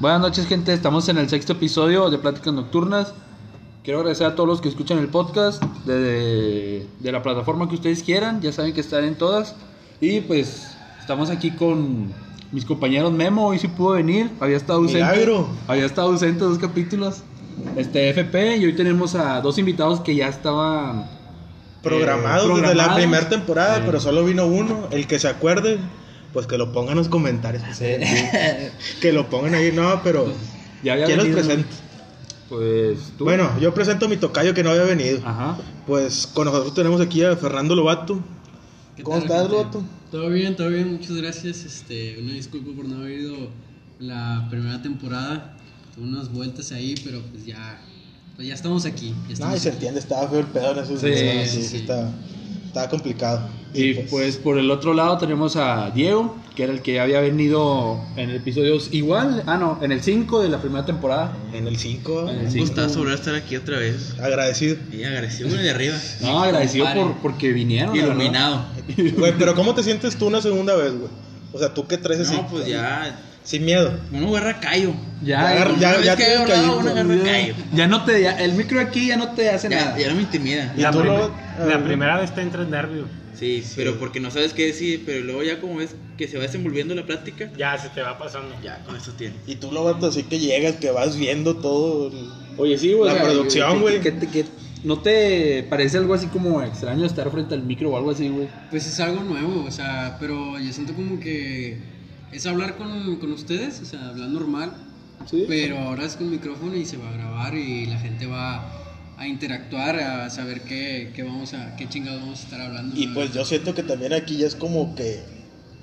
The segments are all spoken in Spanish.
Buenas noches, gente. Estamos en el sexto episodio de Pláticas Nocturnas. Quiero agradecer a todos los que escuchan el podcast de, de la plataforma que ustedes quieran. Ya saben que están en todas. Y pues estamos aquí con mis compañeros Memo. Hoy sí pudo venir. Había estado ausente. Milagro. Había estado ausente dos capítulos. Este FP. Y hoy tenemos a dos invitados que ya estaban Programado Eh, desde la programados. primera temporada, Eh. pero solo vino uno. El que se acuerde, pues que lo pongan en los comentarios. que lo pongan ahí. No, pero Ya había ¿quién los venido. presenta? Pues tú. Bueno, yo presento a mi tocayo que no había venido. Ajá. Pues con nosotros tenemos aquí a Fernando Lobato. ¿Qué ¿Cómo tal, estás? Lobato? Todo bien, todo bien, muchas gracias. Este, una disculpa por no haber ido la primera temporada. Tuve unas vueltas ahí, pero pues ya, pues ya estamos aquí. Ya Ay, estamos se aquí. entiende, estaba feo el pedo en esos Sí, días, sí, sí, sí. Estaba, estaba complicado. Y pues por el otro lado tenemos a Diego, que era el que había venido en el episodio igual, ah no, en el 5 de la primera temporada. En el 5, En el Un cinco. gustazo volver a estar aquí otra vez. agradecido. Y agradecido de arriba. No, agradecido por, porque vinieron. Iluminado. Güey, pero ¿cómo te sientes tú una segunda vez, güey? O sea, tú que traes así. No, pues ya. Sin miedo. Uno agarra callo. Ya, Ya, ya, ya, que tienes agarra, callito. uno agarra callo. ya no te, ya- el micro aquí ya no te hace Ya, nada. ya no me intimida. ¿Y La, tú prim- lo- la ah, primera vez te entra en nervio. Sí, pero porque no sabes qué decir. Pero luego ya como ves que se va desenvolviendo la plática, Ya se te va pasando. ya con eso tiene. Y tú, Lobato, así que llegas, que vas viendo todo. el- Oye, sí, güey. La o sea, producción, güey. que- que- que- ¿No te parece algo así como extraño estar frente al micro o algo así, güey? Pues es algo nuevo, o sea, pero yo siento como que es hablar con, con ustedes, o sea, hablar normal. Sí. Pero ahora es con micrófono y se va a grabar y la gente va a interactuar, a saber qué, qué vamos a, qué chingados vamos a estar hablando. Y pues yo siento que también aquí ya es como que.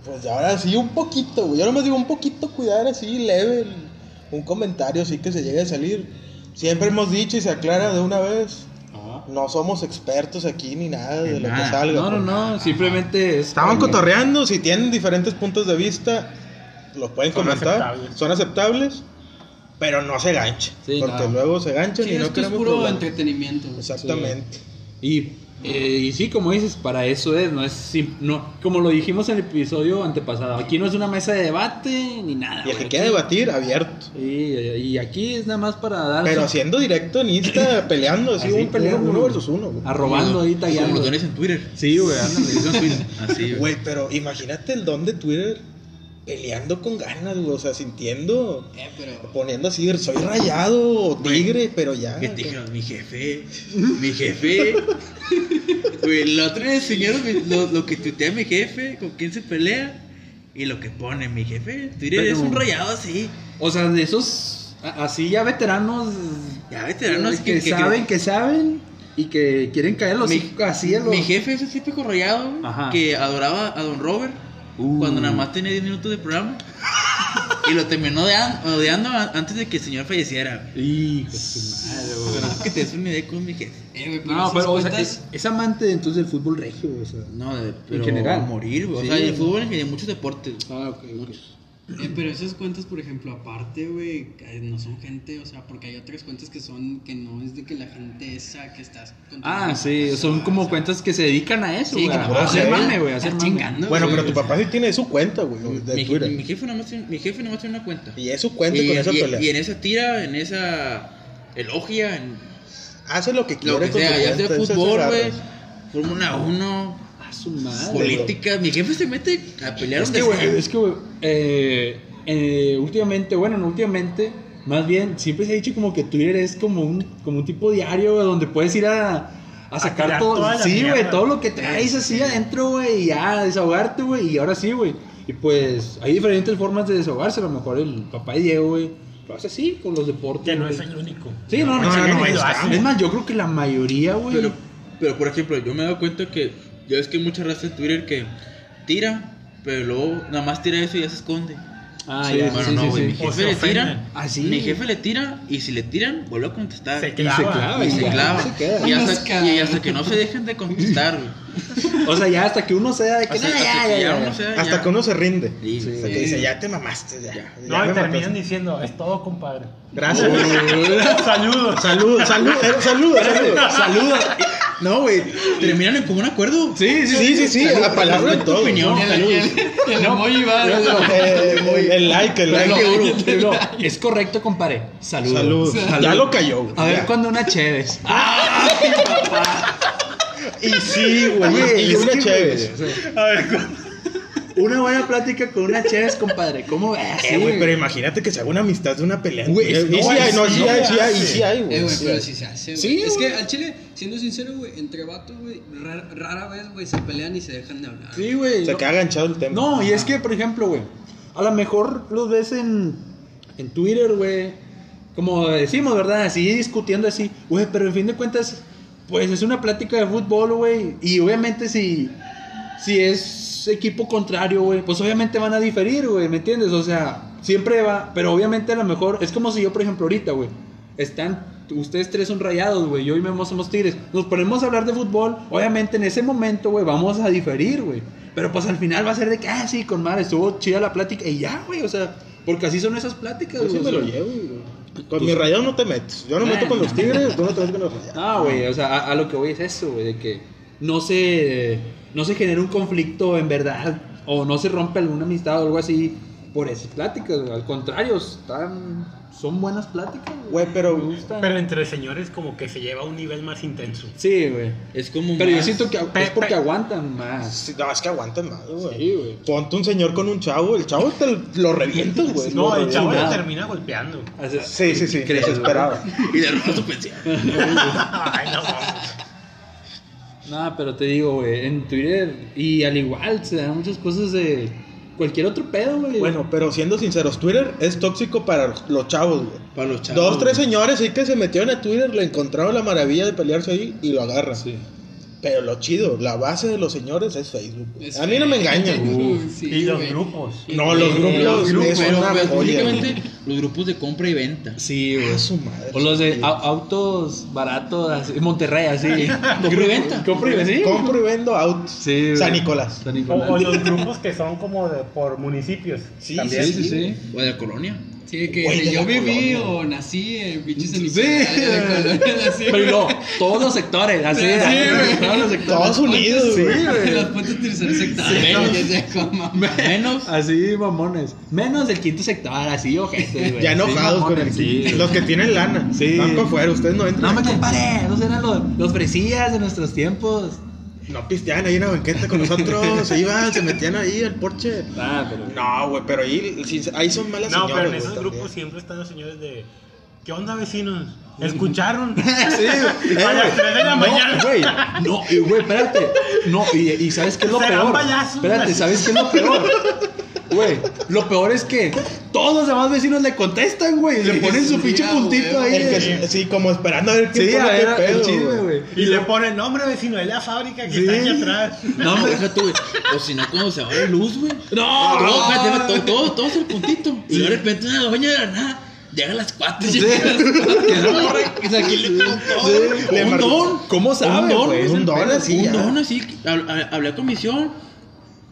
Pues ahora sí, un poquito, güey. Yo nomás digo un poquito cuidar así, leve. el- un comentario así que se llegue a salir. Siempre hemos dicho y se aclara de una vez. No somos expertos aquí ni nada de En lo que salga. No, no, pues. no, simplemente es... Estaban cotorreando, si tienen diferentes puntos de vista, los pueden Son comentar. aceptables. Son aceptables, pero no se ganchen. Sí, porque no. luego se ganchan Sí, y no esto es queremos puro problemas. entretenimiento. Exactamente. Y, eh, y sí, como dices, para eso es, no es no, como lo dijimos en el episodio antepasado, aquí no es una mesa de debate ni nada. Y el que quiera debatir, abierto. Y, y aquí es nada más para dar Pero haciendo directo en Insta, peleando, así, Así, un peleo puro, uno versus uno. güey. arrobando ahí, Como tagueando. los dones en Twitter. Sí, güey, ándale. En Twitter. Así, güey. Güey, pero imagínate el don de Twitter peleando con ganas, güey. O sea, sintiendo, Eh, pero poniendo así, soy rayado o tigre, pero ya. Que te dijeron, mi jefe, mi jefe. Güey, la otra vez enseñaron lo, lo que tuitea mi jefe, con quién se pelea. Y lo que pone mi jefe. Twitter Pero- es un rayado así. O sea, de esos, así ya veteranos, Ya veteranos que, que, que- saben, que saben y que quieren caer los Mi- así los... Mi jefe es el típico rayado güey, que adoraba a Don Robert Uh. cuando nada más tenía 10 minutos de programa. y lo terminó odian- odiando antes de que el señor falleciera. Hijo de madre, que te des una idea con mi jefe. Eh, No, pero o sea, es, es amante entonces del fútbol regio, o sea. No, de, pero general. morir. O sea, el fútbol y de muchos deportes. Ah, ok, ok. Eh, pero esas cuentas, por ejemplo, aparte, güey, eh, no son gente, o sea, porque hay otras cuentas que son, que no es de que la gente esa que estás Ah, sí, son como cuentas que se dedican a eso, Sí, güey, que a hacer mame, güey, a hacer Está mame. chingando. Bueno, pero tu papá sí tiene su cuenta, güey, de Mi, Twitter. mi jefe nada más tiene, mi jefe nada más tiene una cuenta. Y es su cuenta y, con esa pelea. y en esa tira, en esa elogia, en Hace lo que quiere lo que con sea, ya sea fútbol, güey, Fórmula 1, A su madre. política. Mi jefe se mete a pelear Es que, güey, es que, güey, eh, eh, últimamente, bueno, no últimamente, más bien, siempre se ha dicho como que Twitter es como un, como un tipo diario, güey, donde puedes ir a, a sacar tirar todo, toda la sí, güey, todo lo que traes así adentro, güey, y ya, desahogarte, güey, y ahora sí, güey. Y pues, hay diferentes formas de desahogarse, a lo mejor el papá de Diego, güey, lo hace así, con los deportes. Que no güey. es el único. Sí, no, no, No, no, único. es- Es más, yo creo que la mayoría, güey. Pero, pero, por ejemplo, yo me he dado cuenta que ya es que hay mucha raza en Twitter que tira, pero luego nada más tira eso y ya se esconde. ah, sí, ya, bueno, sí, no, sí, güey, sí. mi O jefe le tira, Ah, sí. mi jefe le tira y si le tiran, vuelve a contestar. Se Y se clava. clava, Y se clava. se queda. Y hasta, cabrones. y hasta que no se dejen de contestar, güey. O sea, ya hasta que uno sea de que Hasta, no, hasta ya, que ya, uno sea Hasta ya- que uno se rinde. Sí, Hasta sí. que dice, ya te mamaste, ya. ya No, y terminan mataste". diciendo, es todo, compadre. Gracias. Saludos. Salud, salud, eh, salud, salud. Saludos. No, güey. Terminan en común acuerdo. Sí, sí, Sí, sí, sí, a palabra y tu todo. opinión. El, emoji va. El like, el like. Es correcto, compadre. Saludos. Salud. Ya lo cayó. A ver cuando una Cheves. Y sí, güey. Y una que, chévere. güey, o sea, Una buena plática con una Cheves, compadre. ¿Cómo ves? Eh, güey, pero imagínate que se haga una amistad de una pelea. Güey, y es- sí no, hay, no, es- sí no hay, sí hay, sí hay, Eh, güey. güey, Sí. pero sí se hace, güey. Sí, es güey. que al chile, siendo sincero, güey, entre vatos, güey, rara, rara vez, güey, se pelean y se dejan de hablar. Sí, güey. Se no- queda aganchado el tema. No, y es que, por ejemplo, güey, a lo mejor los ves en, en Twitter, güey, como decimos, ¿verdad? Así discutiendo así, güey, pero en fin de cuentas, pues es una plática de fútbol, güey, y obviamente si, si es equipo contrario, güey, pues obviamente van a diferir, güey, ¿me entiendes? O sea, siempre va, pero obviamente a lo mejor, es como si yo, por ejemplo, ahorita, güey, están, ustedes tres son rayados, güey, yo y Memo somos tigres, nos ponemos a hablar de fútbol, obviamente en ese momento, güey, vamos a diferir, güey, pero pues al final va a ser de que, ah, sí, con madre, estuvo chida la plática, y ya, güey, o sea, porque así son esas pláticas, Yo sí güey, me o lo llevo, güey. Con mis rayados no te metes. Yo no me meto con los tigres, tú no te metes con los rayados. No, güey, o sea, a, a lo que voy es eso, güey, de que no se, no se genera un conflicto en verdad, o no se rompe alguna amistad o algo así por esas pláticas. Al contrario, están, son buenas pláticas, Güey, pero- Me gustan. Pero entre señores como que se lleva a un nivel más intenso. Sí, güey. Es como Pero yo siento que es porque pe- aguantan más. Sí, No, es que aguantan más, güey. Sí, güey. Ponte un señor con un chavo, el chavo te lo revientas, güey. No, el chavo lo termina golpeando. Sí, sí, sí, ¿Crees, desesperado. Y le roban su pensión. Ay, no No, pero te digo, güey, en Twitter y al igual se dan muchas cosas de cualquier otro pedo, güey. Bueno, pero siendo sinceros, Twitter es tóxico para los chavos, güey. Para los chavos. Dos, tres señores ahí que se metieron a Twitter, le encontraron la maravilla de pelearse ahí y lo agarran. Sí. Pero lo chido, la base de los señores es Facebook. Es a mí no me engañan. Uh, sí, y los güey. grupos. No, los grupos, Los grupos, es Pero, una pero joya. específicamente los grupos de compra y venta. Sí, güey. A su madre. O los de Sí. au- autos baratos, así, Monterrey, así. Compra y venta. Compra y venta, sí. Compro y vendo autos. Sí. San Nicolás. San O, Nicolás. o los grupos que son como de, por municipios. Sí, también. Sí, sí, sí. O de la colonia. Sí, que Güey, de de yo viví colonia. o nací en pinches en Sí. de colonias así. Pero luego, todos los sectores, así. Sí, güey. Todos los sectores. Todos unidos, Sí, güey. Los putos tercer sector. Menos. Menos. Así, mamones. Menos del quinto sector, así, ojete, güey. Ya enojados Sí, con el sí. Los que tienen lana. Sí. Van para afuera, ustedes no entran. No me comparé, esos eran los, los fresías de nuestros tiempos. No pisteaban ahí en la banqueta con nosotros. se iban, se metían ahí al porche. Ah, pero. No, güey, pero ahí, ahí son malas No, señoras. pero en esos grupos siempre están los señores de. ¿Qué onda, vecinos? ¿Escucharon? Sí, güey. A las tres de la no, mañana. Güey, no, y, güey, espérate. No, y, y ¿sabes qué es lo Serán peor? payasos, Espérate. ¿sabes qué es lo peor? Güey, lo peor es que todos los demás vecinos le contestan, güey. Le ponen su sí, pinche puntito güey. ahí. El que, de- sí, como esperando a ver quién Sí, pone a qué ver, pedo, el chisme, güey. Y le ponen, no, hombre, vecino, es la fábrica que Sí. está aquí atrás. No, hombre. deja tú, güey. O si no, cuando se va la luz, güey. No, Todo, no. espérate, todo, todo, todo es el puntito. Y de repente una doña de la nada. Llega a las 4. Sí. O sea, que le contó. Sí, le un marcó. don. ¿Cómo sabe, Un don, güey? un don así, Un ya. don así. hab- hab- Hablé a comisión.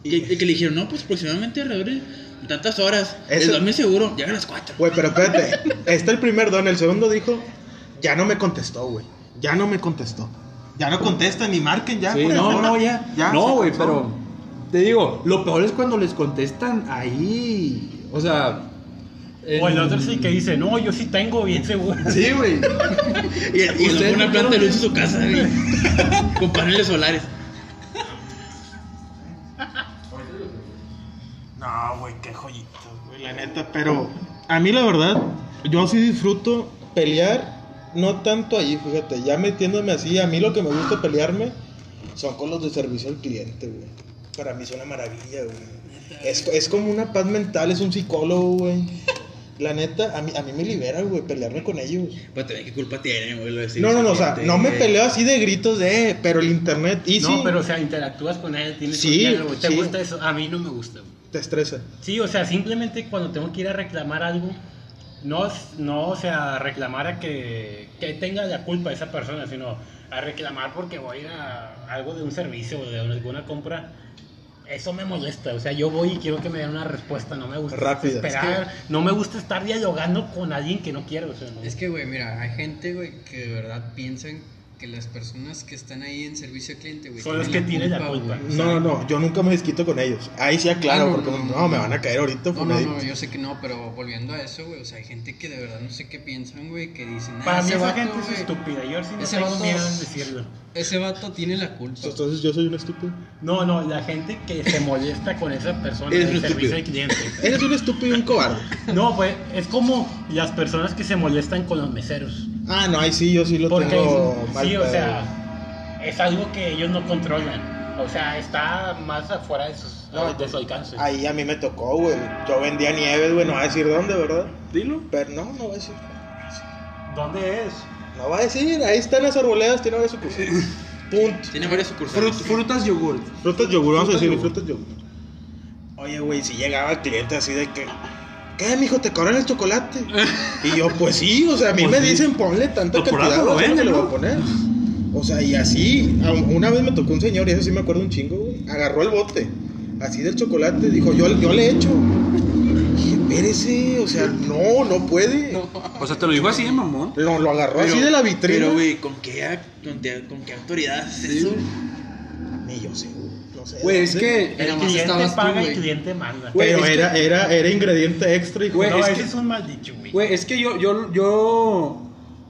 Y, que le dijeron, no, pues aproximadamente alrededor de tantas horas. Eso- El don me seguro. Llega a las 4. Güey, pero espérate. Está el primer don. El segundo dijo, ya no me contestó, güey. Ya no me contestó. Ya no contestan ni marquen ya. Sí, güey. no, no, ya. Ya, no, güey, pero. Te digo, lo peor es cuando les contestan ahí. O sea. en- O el otro sí que dice, no, yo sí tengo, bien seguro. Sí, güey. Y, y una planta de luz en su casa, güey. Con paneles solares. No, güey, qué joyitos, güey, la neta. Pero a mí la verdad, yo sí disfruto pelear, no tanto ahí, fíjate, ya metiéndome así, a mí lo que me gusta pelearme son con los de servicio al cliente, güey. Para mí es una maravilla, güey. Es, es como una paz mental, es un psicólogo, güey. La neta, a mí, a mí me libera, güey, pelearme con ellos. Pues también, ¿qué culpa tiene, güey? lo de No, no, no, o sea, no me peleo así de gritos de, eh, pero el internet, y No, sí, pero o sea, interactúas con él, tienes Sí, un diálogo. ¿Te sí. gusta eso? A mí no me gusta. güey. Te estresa. Sí, o sea, simplemente cuando tengo que ir a reclamar algo, no, no o sea, reclamar a que, que tenga la culpa esa persona, sino a reclamar porque voy a ir a algo de un servicio o de alguna compra. Eso me molesta, o sea, yo voy y quiero que me den una respuesta, no me gusta esperar, no me gusta estar dialogando con alguien que no quiero, o sea, no. Es que, güey, mira, hay gente, güey, que de verdad piensan que las personas que están ahí en servicio al cliente, güey. Son los que tienen la culpa. güey. No, no, yo nunca me desquito con ellos. Ahí sí aclaro, Ah, no, porque no, no, no, me van a caer ahorita. No, no, no, yo sé que no, pero volviendo a eso, güey, o sea, hay gente que de verdad no sé qué piensan, güey, que dicen, ah, Para mí esa gente es estúpida. Yo sí no Ese tengo vato- miedo en decirlo. Ese vato tiene la culpa. Entonces yo soy un estúpido. No, no, la gente que se molesta con esa persona Eres del servicio estúpido. al cliente. Eres un estúpido y un cobarde. No, pues es como las personas que se molestan con los meseros. Ah, no, ahí sí, yo sí lo Porque, tengo mal sí, o pedo. sea, es algo que ellos no controlan. O sea, está más afuera de, sus, No, de su alcance. Ahí a mí me tocó, güey. Yo vendía nieves, güey, no va a decir dónde, ¿verdad? Dilo. Pero no, no va a decir. ¿Dónde es? No va a decir, ahí están las arboledas, tiene varias sucursales. Punto. Tiene varias sucursales. Frut- frutas yogur. Frutas yogur, vamos a decir, frutas yogur. Oye, güey, si llegaba el cliente así de que, ¿qué, mijo, te cobran el chocolate? Y yo, pues sí, o sea, a mí Pues me sí. dicen, ponle tanta Pues por cantidad, lo o sea, no venden, le voy a poner. O sea, y así, una vez me tocó un señor, y eso sí me acuerdo un chingo, güey, agarró el bote, así del chocolate, dijo, yo, yo le echo. Dije, espérese, o sea, no, no puede. O sea, te lo dijo así, mamón. Lo, lo agarró Pero- así de la vitrina. Pero, güey, ¿con qué, con, qué- con qué autoridad haces eso? Ni yo sé, güey, no sé. Güey, es que. El cliente paga, el güey. cliente manda. Güey, Pero que- era, era, era ingrediente extra y Güey, no, es ese que- es un mal dicho, güey. Güey, es que yo, yo, yo.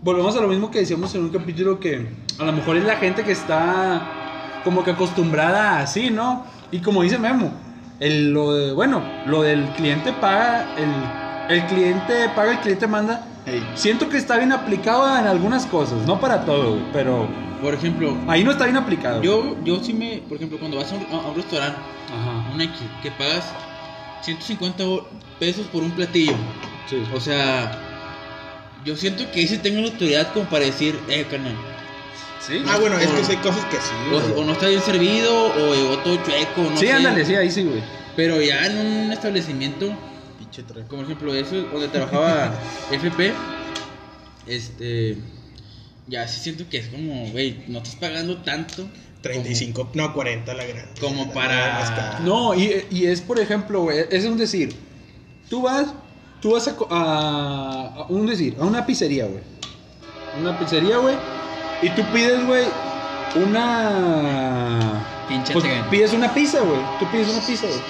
Volvemos a lo mismo que decíamos en un capítulo que a lo mejor es la gente que está como que acostumbrada a así, ¿no? Y como dice Memo, el, lo de, bueno, lo del cliente paga, el, el cliente paga, el cliente manda. Siento que está bien aplicado en algunas cosas, no para todo, pero Por ejemplo, ahí no está bien aplicado. yo, yo sí me, por ejemplo, cuando vas a un, a un restaurante, Ajá. una X, que pagas 150 pesos por un platillo, Sí. o sea, yo siento que ahí sí tengo la autoridad como para decir, eh, carnal, Sí. Ah, bueno, es que O- sí hay cosas que sí, o, güey. o no está bien servido, o llegó todo chueco, no sí, sé. ándale, sí, ahí sí, güey. Pero ya en un establecimiento, Pinche tren. como ejemplo eso, donde trabajaba FP, este, ya sí siento que es como, güey, no estás pagando tanto 35, no, 40 la grande. Como La para- cara. No, y, y es por ejemplo, güey, es un decir, tú vas, tú vas a, co- a, a un decir, a una pizzería, güey. Una pizzería, güey, y tú pides, güey, una... Pinche pues, pides una pizza, güey, tú pides una pizza, güey.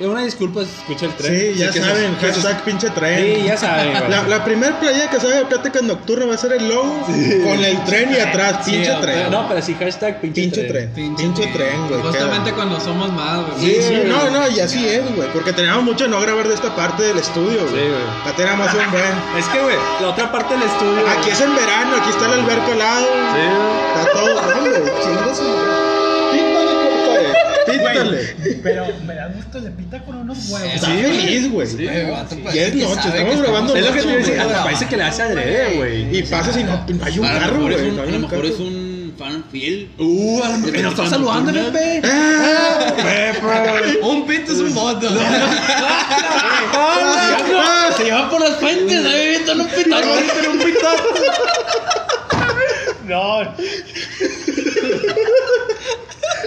Eh, Una disculpa si escucha el tren. Sí, ya saben, que hashtag pinche tren. Sí, ya saben, güey. La, la primer playa que sale de plática nocturna va a ser el logo con el tren y atrás, Sí, pinche güey, tren. No, pero sí, hashtag pinche, pinche tren. tren. Pinche, tren, güey. Justamente cuando somos más, güey. Sí, sí, güey. no, no, y así es, güey. Porque teníamos mucho de no grabar de esta parte del estudio, güey. Sí, güey. Ya teníamos un buen. Es que, güey, la otra parte del estudio... Aquí es en verano, aquí está el alberco al lado. Sí, güey. Está todo, güey. Compadre. Pítale. Pero me da gusto, le pita con unos huevos. Está feliz, güey. Güey, vato, Ya es noche, estamos grabando Es lo que te hasta parece que le hace adrede, güey. Y pasa si no, hay un a lo carro, mejor, es güey. un, a lo un mejor es un fan fiel. Uh, nos está saludando, Pepe. Ah, Pepe. Un pito es un voto. Ah, Se lleva por las fuentes, ¿eh? Esto no pita. un pitazo. No,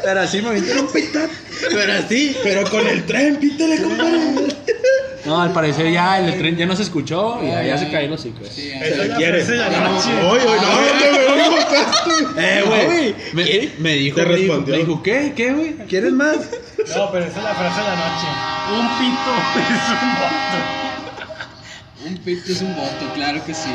Pero así me avientan un pitazo. Pero así. Pero con el tren, pítale, compadre. No, al parecer ya el tren ya no se escuchó y ya, ya se cayó los hocico. Sí, Se Esa es le la quiere. frase de la noche. Oye, oye, no, no, me invocaste. Eh, güey. Me, me dijo, Te respondió. me dijo, ¿qué? ¿Qué, güey? ¿Quieres más? no, pero esa es la frase de la noche. Un pito es un voto. Un pito es un voto, claro que sí.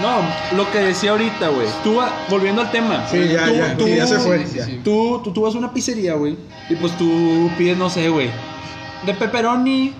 No, lo que decía ahorita, güey. Tú, volviendo al tema. Sí, ya, tú, ya, tú- sí, ya se fue. sí, sí, ya. sí. Tú, tú, tú vas a una pizzería, güey. Y pues tú pides, no sé, güey. De pepperoni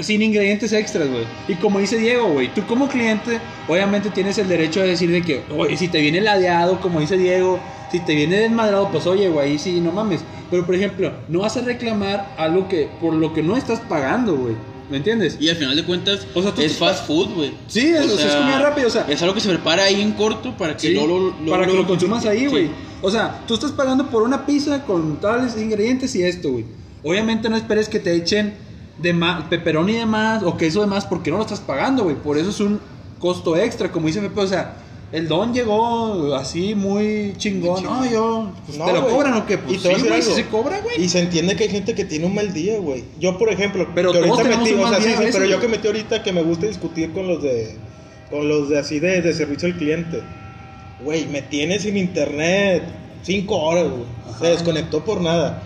sin ingredientes extras, güey. Y como dice Diego, güey, tú como cliente, obviamente tienes el derecho de decir de que, oye, si te viene ladeado, como dice Diego, si te viene desmadrado, pues oye, güey, sí, no mames. Pero por ejemplo, no vas a reclamar algo que, por lo que no estás pagando, güey. ¿Me entiendes? Y al final de cuentas, O sea, es fast food, güey. Sí, es- o sea, es comida rápida, o sea. Es algo que se prepara ahí en corto para que Sí, luego lo, luego para que lo consumas ahí, Sí. güey. O sea, tú estás pagando por una pizza con tales ingredientes y esto, güey. Obviamente no esperes que te echen de más, pepperoni de más o queso de más porque no lo estás pagando, güey. Por eso es un costo extra, como dice Pepe. O sea, el don llegó así muy chingón. No, yo, pues, No, ¿te lo güey. cobran o qué? Pues Y sí, güey, se cobra, güey. Y se entiende que hay gente que tiene un mal día, güey. Yo, por ejemplo, Pero que ahorita metí, o sea, sí, sí, pero yo que metí ahorita que me gusta discutir con los de, con los de así de, de servicio al cliente. güey, me tiene sin internet cinco horas, güey. Se desconectó por nada.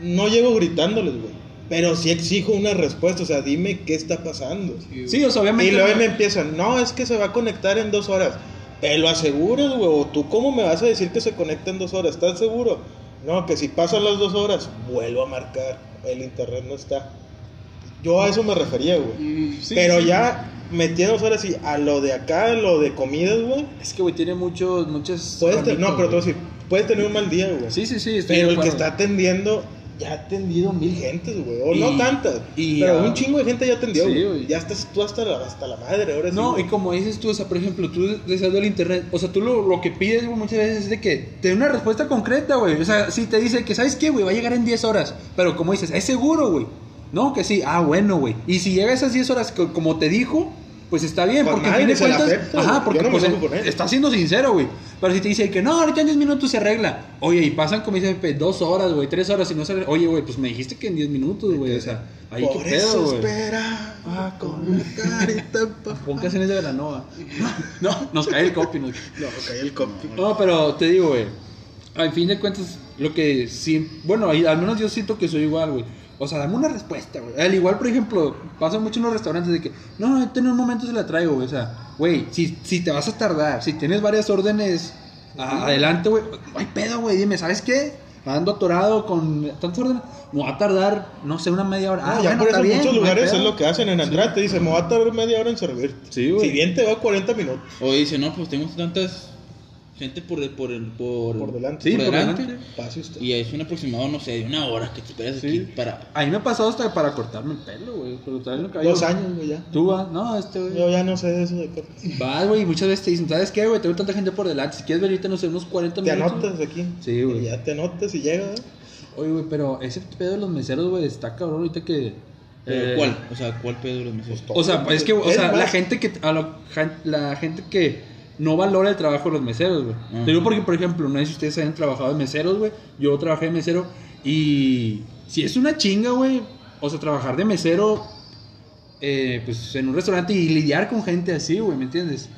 No llego gritándoles, güey. Pero sí exijo una respuesta, o sea, dime qué está pasando. Sí, o sea, obviamente. Y luego no- me empiezan, no, es que se va a conectar en dos horas. ¿Te lo aseguras, güey? ¿O tú cómo me vas a decir que se conecta en dos horas? ¿Estás seguro? No, que si pasan las dos horas, vuelvo a marcar. El internet no está. Yo a eso me refería, güey. Mm, Sí, Pero sí. ya metiéndonos ahora sí a lo de acá, lo de comidas, güey. Es que, güey, tiene muchos, muchas. Puedes ramitas, no, pero te voy a güey. decir, puedes tener un mal día, güey. Sí, sí, sí. estoy Pero el que está atendiendo ya ha atendido mil gentes, güey. O Y- no tantas. y, pero un chingo de gente ya atendió, sí, güey. Ya estás tú hasta la, hasta la madre, ahora. No, y como dices tú, o sea, por ejemplo, tú deseando el internet, o sea, tú lo, lo que pides güey, muchas veces es de que te dé una respuesta concreta, güey. O sea, si te dice que, ¿sabes qué, güey? Va a llegar en 10 horas. Pero como dices, es seguro, güey. No, que sí. Ah, bueno, güey. Y si llega a esas 10 horas, co- como te dijo, pues está bien. Con porque a madre, fin de cuentas. acepto, ajá, porque no pues, él. está siendo sincero, güey. Pero si te dice que no, ahorita en 10 minutos se arregla. Oye, y pasan, como dice Pepe, dos horas, güey, tres horas y no se arregla. Oye, güey, pues me dijiste que en 10 minutos, güey. O sea, ahí Por qué eso pedo, güey. espera ah, con una carita Pon canciones de Velanova. No, nos cae el copy. nos- No, cae el copy. No, pero te digo, güey. Al fin de cuentas, lo que sí. Bueno, al menos yo siento que soy igual, güey. O sea, dame una respuesta, güey. Al igual, por ejemplo, pasa mucho en los restaurantes de que, no, en un momento se la traigo, güey. O sea, güey, si, si te vas a tardar, si tienes varias órdenes a- adelante, güey, no hay pedo, güey. Dime, ¿sabes qué? Ando atorado con tantas órdenes. Me va a tardar, no sé, una media hora. No, Ah, ya bueno, por eso está bien, muchos no lugares es lo que hacen en Andrade. Te dicen, me va a tardar media hora en servirte. Sí, güey. Si bien te va 40 minutos O dice, no, pues tengo tantas gente por el, por el, por, por delante. Sí, por por delante. delante. Pase usted. Y es un aproximado, no sé, de una hora que te esperas Sí. aquí para... A mí me ha pasado hasta para cortarme el pelo, güey. Cortarme el cabello. Dos años, güey, ya. Tú vas, no, este, güey. Yo ya no sé de eso de cortes. Vas, güey, y muchas veces te dicen, ¿sabes qué, güey? Tengo tanta gente por delante. Si quieres venirte, no sé, unos 40 Te minutos. anotas aquí. Sí, güey. Y ya te anotas y llega. ¿eh? Oye, güey, pero ese pedo de los meseros, güey, está cabrón ahorita que. Eh, ¿Cuál? O sea, ¿cuál pedo de los meses? O sea, es que, o sea, la gente que. a lo- la gente que no valora el trabajo de los meseros, güey. Te digo porque, por ejemplo, no sé si ustedes hayan trabajado de meseros, güey. Yo trabajé de mesero y. Si es una chinga, güey. O sea, trabajar de mesero. eh, pues en un restaurante y lidiar con gente así, güey, ¿me entiendes?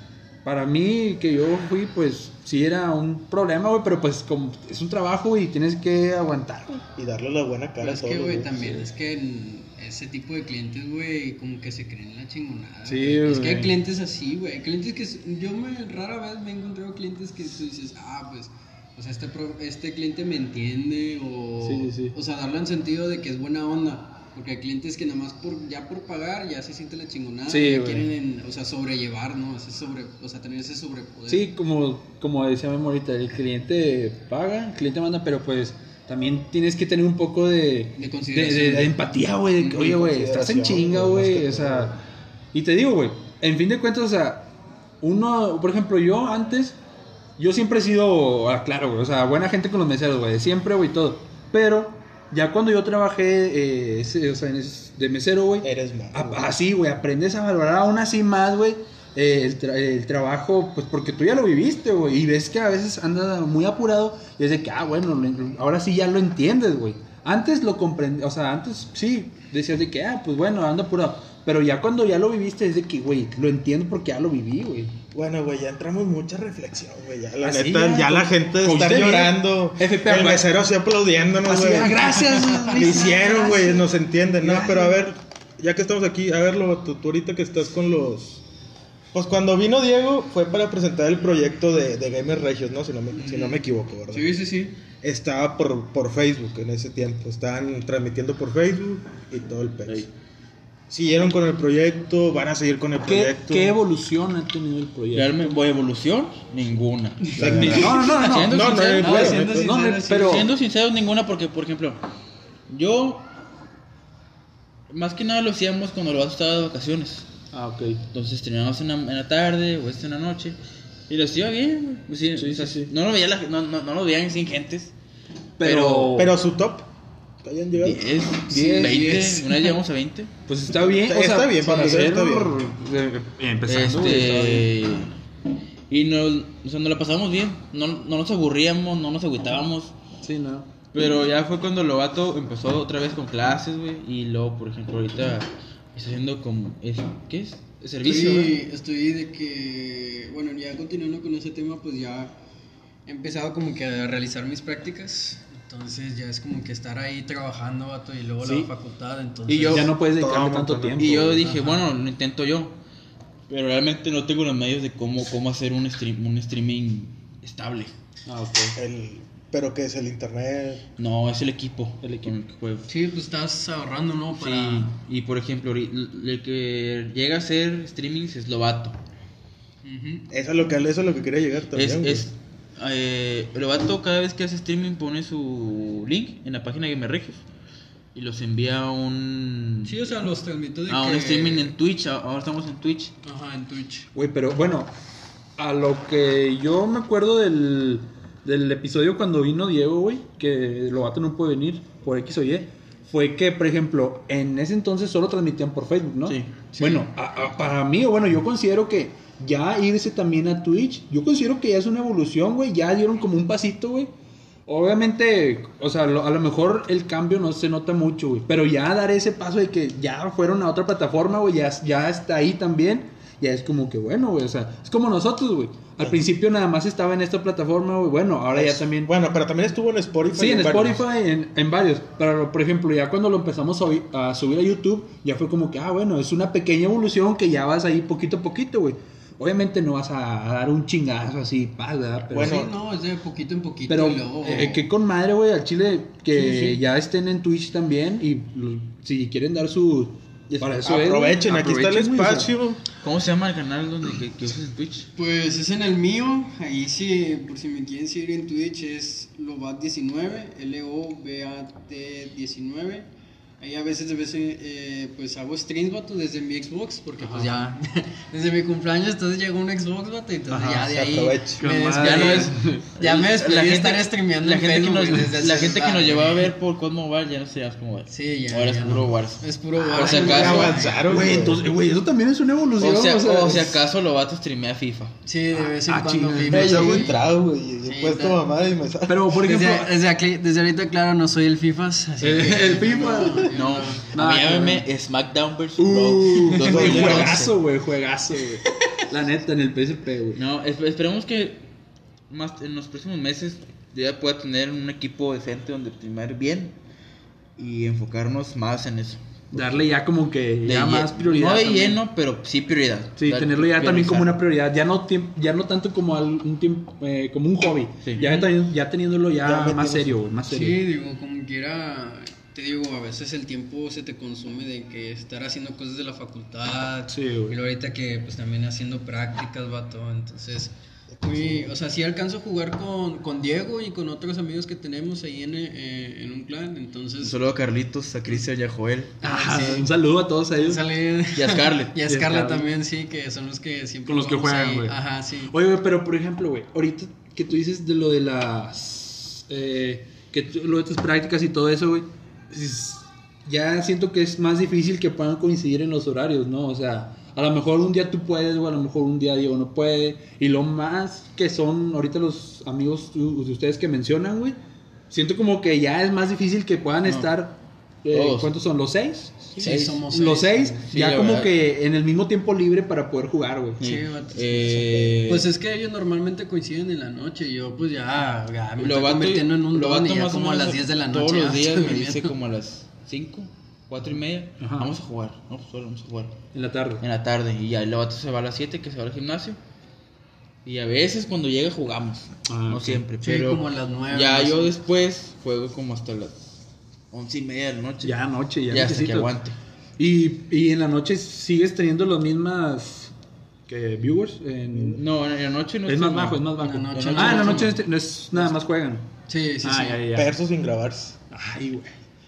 Para mí, que yo fui, pues sí era un problema, güey, pero pues como es un trabajo, y tienes que aguantar, güey. Y darle la buena cara Pero a es todos. que, güey, también es que ese tipo de clientes, güey, como que se creen la chingonada. Sí, güey. Es que hay clientes así, güey. Hay clientes que. Yo me, rara vez me he encontrado clientes que tú dices, ah, pues. O sea, este, pro- este cliente me entiende o... Sí, sí. O sea, darle en sentido de que es buena onda. Porque hay clientes que nada más por, ya por pagar ya se siente la chingonada. Sí, y ya quieren, o sea, sobrellevar, ¿no? Ese sobre, o sea, tener ese sobrepoder. Sí, como, como decía ahorita, el cliente paga, el cliente manda, pero pues también tienes que tener un poco de, De de- de- empatía, güey. Oye, güey, estás en chinga, güey, más O sea, y te digo, güey, en fin de cuentas, o sea, uno, por ejemplo, yo antes, yo siempre he sido, ah, claro, güey, o sea, buena gente con los meseros, güey, siempre, güey, todo. Pero ya cuando yo trabajé, eh, ese- o sea, de mesero, güey, Eres güey. Así, güey, aprendes a valorar aún así más, güey, eh, el, tra- el trabajo, pues porque tú ya lo viviste, güey, y ves que a veces anda muy apurado y es de que, ah, bueno, ahora sí ya lo entiendes, güey. Antes lo comprendí, o sea, antes sí, decías de que, ah, pues bueno, anda apurado. Pero ya cuando ya lo viviste es de que, güey, lo entiendo porque ya lo viví, güey. Bueno, güey, ya entramos en mucha reflexión, güey. Ya, la Así, neta, ya, ya, la con- gente con está llorando. FPA, el mesero así aplaudiéndonos, güey. ah, gracias, Lo hicieron, güey, nos entienden. No, pero a ver, ya que estamos aquí, a ver, lo, tú, tú ahorita que estás con los. Pues cuando vino Diego fue para presentar el proyecto de, de Gamers Regios, ¿no? Si no me, si no me equivoco, ¿verdad? Sí, sí, sí. Estaba por, por Facebook en ese tiempo. Estaban transmitiendo por Facebook y todo el pedo. Ey. Siguieron con el proyecto, van a seguir con el ¿Qué, proyecto. qué evolución ha tenido el proyecto? Realmente, ¿voy evolución? Ninguna. No, no, no, no. Siendo no, no, sincero, no, No, bueno, siendo no, pero- Siendo sincero, ninguna porque, por ejemplo, yo más que nada lo hacíamos cuando los estaba de vacaciones. Ah, ok. Entonces terminamos en la, en la tarde o esta en la noche y los iba bien. güey. Pues sí, Sí, o sea, sí, sí. No lo veía la- no, no, no lo veían sin gentes. Pero, Pero su top, hayan llegado. 10, Diez, 20, diez. una vez llegamos a 20. pues está bien. Está- o sea, está bien, para ser, empezar, está eh, Empezando, bien. Este y nos, o sea, nos la pasamos bien, no, no nos aburríamos, no nos agüitábamos. Sí, no. Pero ya fue cuando Lobato empezó otra vez con clases, güey. Y luego, por ejemplo, ahorita está haciendo como. Es, ¿Qué es? servicio. Estoy, ¿verdad? estoy de que, bueno, ya continuando con ese tema, pues ya he empezado como que a realizar mis prácticas. Entonces ya es como que estar ahí trabajando, vato, y luego Sí. la facultad. Entonces, Y yo- ya no puedes dedicarle Toma, tanto tiempo. Y yo güey. dije, bueno, lo intento yo. Pero realmente no tengo los medios de cómo, cómo hacer un, stream, un streaming estable. Ah, ok. El, pero que es el internet. No, es el equipo. El equipo. el que juego. Sí, pues estás ahorrando, ¿no? Para... Sí, y por ejemplo, el que llega a hacer streamings es Lobato. Ujú. Eso es lo que, eso es lo que quería llegar también. Es, güey. es, eh, Lobato cada vez que hace streaming pone su link en la página de Gamer Regios y los envía a un, Sí, o sea, los transmito de a un streaming en Twitch. Ahora estamos en Twitch. Ajá, en Twitch. Güey, pero bueno, a lo que yo me acuerdo del, del episodio cuando vino Diego, güey, que Lobato no puede venir por X o Y, fue que, por ejemplo, en ese entonces solo transmitían por Facebook, ¿no? Sí. Bueno, a- a- para mí, o bueno, yo considero que ya irse también a Twitch, yo considero que ya es una evolución, güey, ya dieron como un pasito, güey. Obviamente, o sea, lo- a lo mejor el cambio no se nota mucho, güey. Pero ya dar ese paso de que ya fueron a otra plataforma, güey, ya, ya está ahí también. Ya es como que bueno, güey. O sea, es como nosotros, güey. Al principio nada más estaba en esta plataforma, güey. Bueno, ahora ya también. Bueno, pero también estuvo en Spotify. Sí, en. Spotify, en, en varios. Pero, por ejemplo, ya cuando lo empezamos a, subir a YouTube, ya fue como que, ah, bueno, es una pequeña evolución que ya vas ahí poquito a poquito, güey. Obviamente no vas a, dar un chingazo así, paz, ¿verdad? Pero, Bueno, sí, no, es de poquito en poquito. pero y luego... eh, que con madre, güey, al chile, que Sí, sí. ya estén en Twitch también. Y si quieren dar su. Para eso. Aprovechen, aquí está el o espacio. ¿Cómo se llama el canal donde que, que usas en Twitch? Pues es en el mío, ahí sí, por si me quieren seguir en Twitch es Lobat19, L-O-B-A-T-19. Ahí a veces, de vez en, eh, pues hago streams, vato, desde mi Xbox, porque pues ya, desde mi cumpleaños, entonces llegó un Xbox, vato, y entonces Ajá, ya de ahí me despedí. Ya no es- ya me despedí La de gente- estar streameando La en gente, que Facebook, nos, güey, desde la gente que nos llevaba a ver por COD Mobile ya no se llama como Sí, ya. Ahora es ya puro no. Wars. Es puro Por Wars. si acaso. Ya avanzaron, Güey, entonces, güey, eso también es una evolución. O sea, o sea, o si es- acaso Lobato streamea FIFA. Sí, de vez en Ah, cuando. FIFA, Eh, yo he entrado, güey. y He puesto mamada y me sale. Pero, por ejemplo, Desde, desde, aquí- desde ahorita, claro, no soy el que- el FIFA. No, Nada llámeme SmackDown vs. Uh, Raw güey, 2011. juegazo, güey, juegazo, güey. La neta, en el PSP, güey. No, esp- esperemos que más en los próximos meses ya pueda tener un equipo decente donde streamear bien y enfocarnos más en eso. Darle ya como que De ya más prioridad. No de también. lleno, pero sí prioridad. Sí, Dar- tenerlo ya también como una priorizar. prioridad, ya no ya no tanto como al- un tiempo eh, como un hobby, Sí. ya, ya teniéndolo ya, Ya más serio, güey, más Sí, serio. digo, como quiera, te digo, a veces el tiempo se te consume de que estar haciendo cosas de la facultad. Sí, güey. Y luego ahorita que pues también haciendo prácticas, vato. Entonces, muy, o sea, sí alcanzo a jugar con, con Diego y con otros amigos que tenemos ahí en, eh, en un clan. Un Entonces, saludo a Carlitos, a Cristian y a Joel. Ah, sí. Un saludo a todos ellos. Y a Scarlett. Y a Scarlett también, sí, que son los que siempre. Con los que juegan, ahí. güey. Ajá, sí. Oye, güey, pero por ejemplo, güey, ahorita que tú dices de lo de las. eh, que tú- lo de tus prácticas y todo eso, güey. Ya siento que es más difícil que puedan coincidir en los horarios, ¿no? O sea, a lo mejor un día tú puedes, o a lo mejor un día Diego no puede. Y lo más que son ahorita los amigos de ustedes que mencionan, güey. Siento como que ya es más difícil que puedan No. estar. Eh, Todos. ¿Cuántos son? ¿Los seis? Sí, somos Los seis, Sí, ya como verdad. que en el mismo tiempo libre para poder jugar, güey. Sí. Eh, Pues es que ellos normalmente coinciden en la noche y yo pues ya, ya me lo estoy convirtiendo en un lo don y ya como a las 10 de la noche. Todos los días me dice como a las 5, 4 y media. Ajá. Vamos a jugar. No, pues solo vamos a jugar. En la tarde. En la tarde. Y ya el vato se va a las 7 que se va al gimnasio. Y a veces cuando llega jugamos. Ah, no siempre. Sí, pero como a las nueve, Ya más o yo después juego como hasta las 11 y media de la noche. Ya anoche, ya, Ya hasta que necesito. aguante. Y, y en la noche sigues teniendo las mismas que viewers. En... No, en la noche no es estoy más bajo, es más En bajo. la noche ah, en la no. noche este- no es nada más juegan. Sí, sí, ah, sí. ya, ya, sin grabarse. Ay, güey.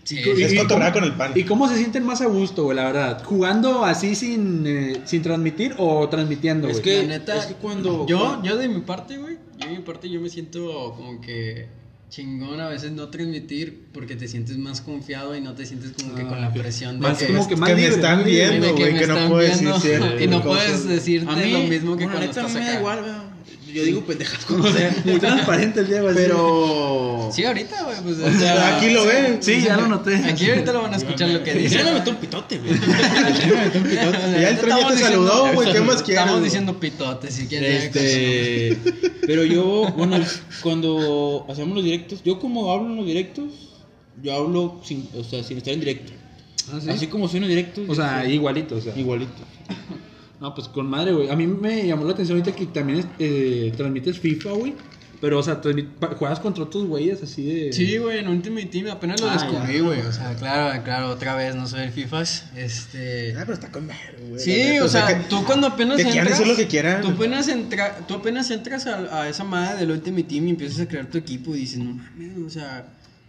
Sí, Y- Es y cómo- con el pan. ¿Y cómo se sienten más a gusto, güey, la verdad? ¿Jugando así sin, eh, sin transmitir o transmitiendo, Es güey? que- la neta, es que cuando- yo, yo de mi parte, güey, yo de mi parte yo me siento como que chingón a veces no transmitir porque te sientes más confiado y no te sientes como que Ah, con la ok. presión de Más que, como que más que me están viendo. güey, que no puedo decir y no cosas. puedes decirte mí, lo mismo que bueno, cuando neta, estás a mí me da acá. igual, güey. Yo digo pendejas como sea. Muy transparente el Diego. Pero. Sí, ahorita, güey, pues. O sea, Aquí lo ven. Sí, ya lo noté. Aquí ahorita lo van a escuchar lo que dice. Ya me metió un pitote, güey. Ya me metió un pitote. Ya el tren ya te saludó, güey. ¿Qué más quieres? Estamos diciendo pitotes, si quieres. Este, pero yo, bueno, cuando hacemos los directos, yo como hablo en los directos, yo hablo sin, o sea, sin estar en directo. Ah, ¿sí? Así como soy en los directos. O sea, igualito, o sea. igualito. No, pues con madre, güey. A mí me llamó la atención ahorita que también eh, transmites FIFA, güey. Pero, o sea, juegas contra otros güeyes así de. Sí, güey, en Ultimate Team apenas lo Ah, descubrí, güey. O sea, claro, claro, otra vez no soy el FIFAs. Este. Ah, pero está con madre, güey. Sí, o sea, que- tú cuando apenas que quieran entras, hacer lo que quieran. Tú apenas, entra, tú apenas entras a, a esa madre del Ultimate Team y empiezas a crear tu equipo y dices, no mames, o sea,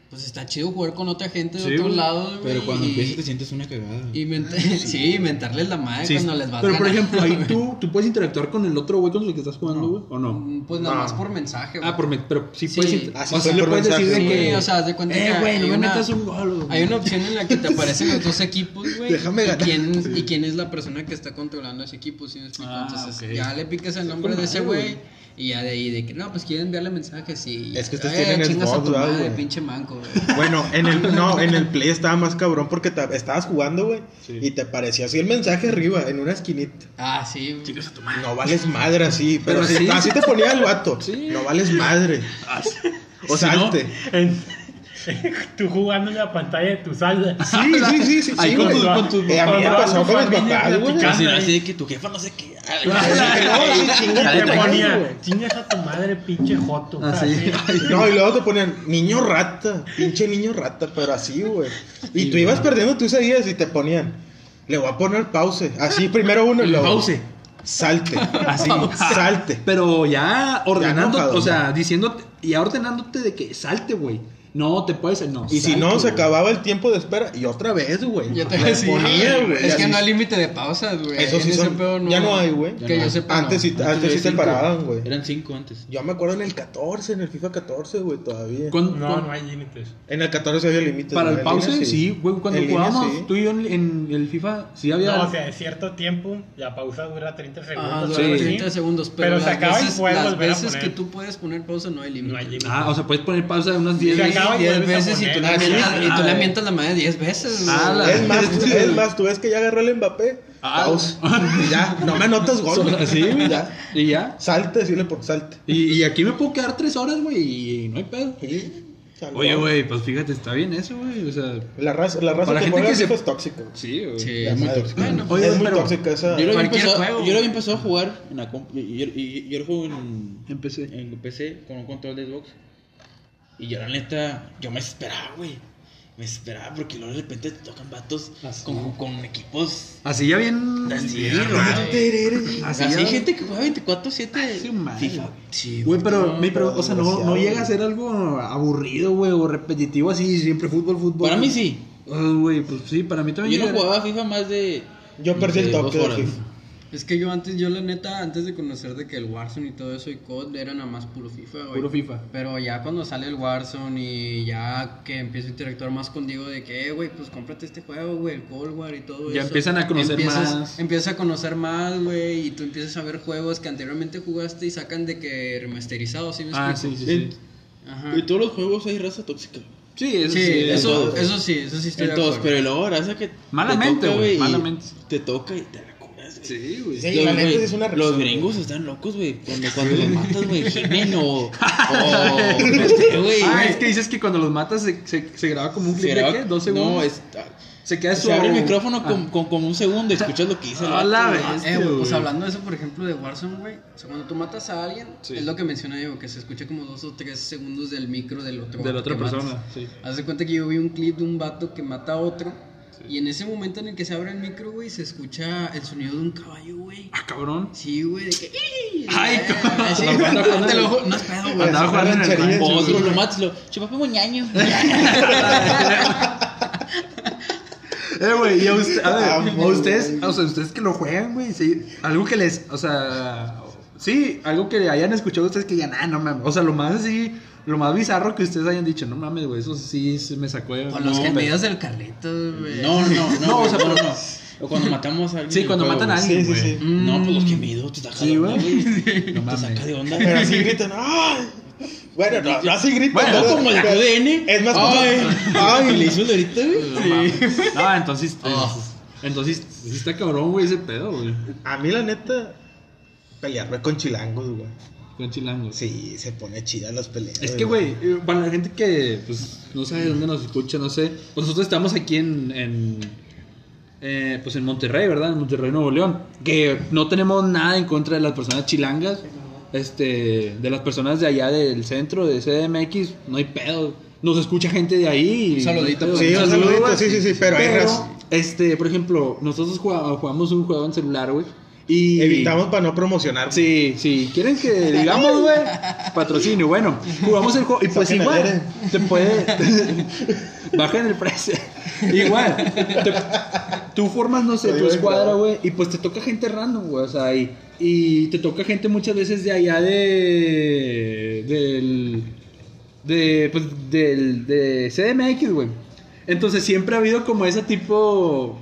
pues está chido jugar con otra gente de Sí, lados, güey. Pero cuando y, empiezas te sientes una cagada. y menta- sí, mentarles la madre Sí, cuando les vas Pero, por ganando. ejemplo, ahí tú, tú puedes interactuar con el otro güey con el que estás jugando, güey. ¿O no? Mm, Pues nada No. más por mensaje, güey. Ah, por me- pero sí Sí. puedes. Ah, sí, o sea, le puedes decir de. Sí, que. o sea, haz de cuenta que Eh, güey, no hay me una- metas un gol, güey. Hay una opción en la que te aparecen los dos equipos, güey. Déjame y ganar. quién, y quién es la persona que está controlando ese equipo, ¿sí me explico? Ah, Entonces, ya le picas el nombre de ese güey. Y ya de ahí, de que no, pues quieren enviarle mensajes y. Es que ustedes eh, tienen a Xbox, tu ¿verdad, madre, pinche manco, güey. Bueno, en el, no, en el play estaba más cabrón porque te- estabas jugando, güey. Sí. Y te aparecía así el mensaje arriba, en una esquinita. Ah, sí, güey. No vales madre así, pero, Pero así, sí. así te ponía el vato. Sí. No vales madre. O Si no, salte. En- tú jugando en la pantalla de tu sala. Sí, sí, sí, sí. Ahí sí, con tus- con tus Eh, a mí me pasó con mis papás, güey. platicando. Así, así de que tu jefa no sé qué. Te ponía, chingas a tu madre, pinche joto. Ah. No, y luego te ponían niño rata, pinche niño rata, pero así, güey. Y tú ibas perdiendo, tú seguías y te ponían, le voy a poner pause. Así, primero uno y luego. Pause. Salte. Así, salte. Pero ya ordenando, enojado, o sea, diciéndote, ya ordenándote de que salte, güey. No, te puedes, no. Y si no, se acababa el tiempo de espera. Y otra vez, güey. Ya te sí, ponía, güey. Es que no hay límite de pausas, güey. Eso sí son- pedo ya no hay, güey. Que no yo sepa. Antes sí, no. antes sí te paraban, güey. Eran cinco antes. Yo me acuerdo en el 14, en el FIFA 14, güey, todavía. Cuando- No, no hay límites. En el 14 había límites. para el línea sí, güey, cuando En línea, jugábamos sí. tú y yo en, en el FIFA, sí había. No, o sea, es cierto tiempo, la pausa dura 30 segundos. Ah, algo sí. dura así. 30 segundos, pero, Pero se acaba el veces, juego, las veces que tú puedes poner pausa no hay límite. No hay límite. Ah, o sea, puedes poner pausa de unas 10 Se veces. Y 10 vuelves a veces y tú, le poner. mientas, Ah, y tú le mientas la madre 10 veces. Ah, la- Es más, es más, tú ves que ya agarró el Mbappé. Ah. Pause. Y ya, no me anotas gol. güey. Sí, güey. Ya. Y ya. Salte, decirle por salte. Y, y aquí me puedo quedar 3 horas, güey, y no hay pedo. Sí, salvo. Oye, güey, pues fíjate, está bien eso, güey. O sea, La raza, la raza Para que gente juega que se- es tóxica. sí, güey. Sí, La es muy madre. tóxico. Bueno, Oye, es muy pero- tóxica esa. Yo lo, había empezado, juego. yo lo había empezado a jugar en la comp- y- Yo, y- yo lo juego en, Empecé. en PC con un control de Xbox. Y yo, la neta, yo me esperaba, güey. Me esperaba porque luego de repente te tocan vatos Así. con, con equipos. Así ya bien. Así. Así, Así ya- gente que juega 24-7 su madre. FIFA. Sí, Güey, pero, No, mi- pero, o sea, no, no llega a güey. ser algo aburrido, güey, o repetitivo así, siempre fútbol, fútbol. Para mí sí. Ah, Güey, pues sí, para mí también. Yo no jugaba FIFA más de. Yo perdí el toque de. FIFA. Es que yo antes, yo la neta, antes de conocer de que el Warzone y todo eso y COD era nada más puro FIFA, güey. Puro FIFA. Pero ya cuando sale el Warzone y ya que empiezo a interactuar más contigo de que, eh, güey, pues cómprate este juego, güey, el Cold War y todo Ya eso. empiezan a conocer Empiezas- más. Empiezas a conocer más, güey, y tú empiezas a ver juegos que anteriormente jugaste y sacan de que remasterizados, ¿sí me Ah, explico? sí, sí, sí. Ajá. En todos los juegos hay raza tóxica. Sí, eso Sí, sí. eso, eso sí, eso sí estoy En de todos, acuerdo. pero luego raza que. Malamente, güey, y malamente. Te toca y te la. Sí, güey. Sí, Los, la neta güey, sí es una los razón, gringos están locos, güey. Cuando, cuando los matas, güey, gimen o. o no sé, güey. Ah, güey. es que dices que cuando los matas se, se, se graba como un clip de graba- qué? ¿Dos segundos? No, es, Se queda su. se abre el micrófono Ah. con, un segundo y escuchas lo que dice el A vato, la vez. Eh, pues hablando de eso, por ejemplo, de Warzone, güey. O sea, cuando tú matas a alguien, Sí. es lo que menciona yo, que se escucha como dos o tres segundos del micro del otro. De la otra matas. persona, sí. Haz de cuenta que yo vi un clip de un vato que mata a otro. Y en ese momento en el que se abre el micro, güey, se escucha el sonido de un caballo, güey. Ah, cabrón. Sí, güey, de que. Ay, cabrón. sí, te en lo No es pedo, güey. Andaba jugando en el lo matas, lo moñaño. Eh, güey, y a, usted- a ver, a ustedes, o sea, ustedes que lo juegan, güey, sí, algo que les, o sea, sí, algo que hayan escuchado ustedes que digan, ah, no mames, o sea, lo más así, lo más bizarro que ustedes hayan dicho, no mames, güey, eso sí se me sacó de... Con los no, gemidos del Carlitos, güey. No, no, no. No, o sea, no, pero- no. O cuando matamos a alguien. Sí, cuando juego, matan a alguien, Sí, sí, sí. No, pues los gemidos te sacan Sí, de güey. onda, güey. No Te mames. saca de onda. Pero así gritan, ¡ay! Bueno, no, no así gritan. Bueno, ¿verdad? como la QDN. Es más Ay, Ay. le hizo el ahorita, güey. No, entonces. Oh. Entonces, sí está cabrón, güey, ese pedo, güey. A mí, la neta, pelearme con chilangos, güey. Con chilangos. Sí, se pone chida las peleas. Es que, güey, eh, para la gente que pues, no sabe de dónde nos escucha, no sé. pues nosotros estamos aquí en. en, eh, pues en Monterrey, ¿verdad? En Monterrey, Nuevo León. Que no tenemos nada en contra de las personas chilangas. Este, de las personas de allá del centro, de CDMX, no hay pedo. Nos escucha gente de ahí. Un saludito, no hay. Sí, un saludito, sí, sí, sí, pero hay raz- este, por ejemplo, nosotros jugamos un juego en celular, güey. Y Evitamos para no promocionar. Sí, sí, quieren que digamos, güey, patrocinio. Bueno, jugamos el juego y pues igual te puede bajen el precio. Igual, te- tú formas, no sé, tu escuadra, güey, y pues te toca gente random, güey, o sea, y, y te toca gente muchas veces de allá de del de pues del de CDMX, güey. Entonces siempre ha habido como ese tipo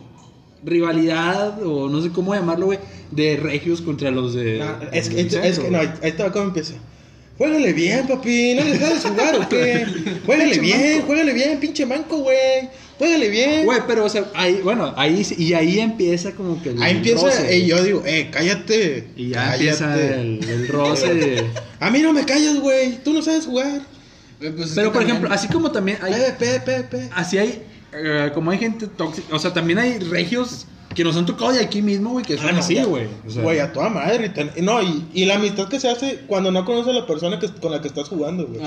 rivalidad o no sé cómo llamarlo, güey, de regios contra los de No, es, que, del es, que no, ahí está cómo empieza. Juégale bien, papi, no les dejes jugar o qué. Juégale bien, juégale bien, pinche manco, güey. Juégale bien. Güey, pero o sea, ahí, bueno, ahí y ahí empieza como que el Ahí empieza, roce, y yo digo, eh, cállate. y ya cállate. empieza el, el roce de... A mí no me callas, güey. Tú no sabes jugar. Pues Pero por también- ejemplo, así como también hay Pe, pe, pe, pe. así hay eh, como hay gente tóxica, o sea, también hay regios que nos han tocado de aquí mismo, güey, que son Ah, no, así, güey. O sea, Güey, a toda madre. y ten- No, y, y la amistad que se hace cuando no conoces a la persona que, con la que estás jugando, güey.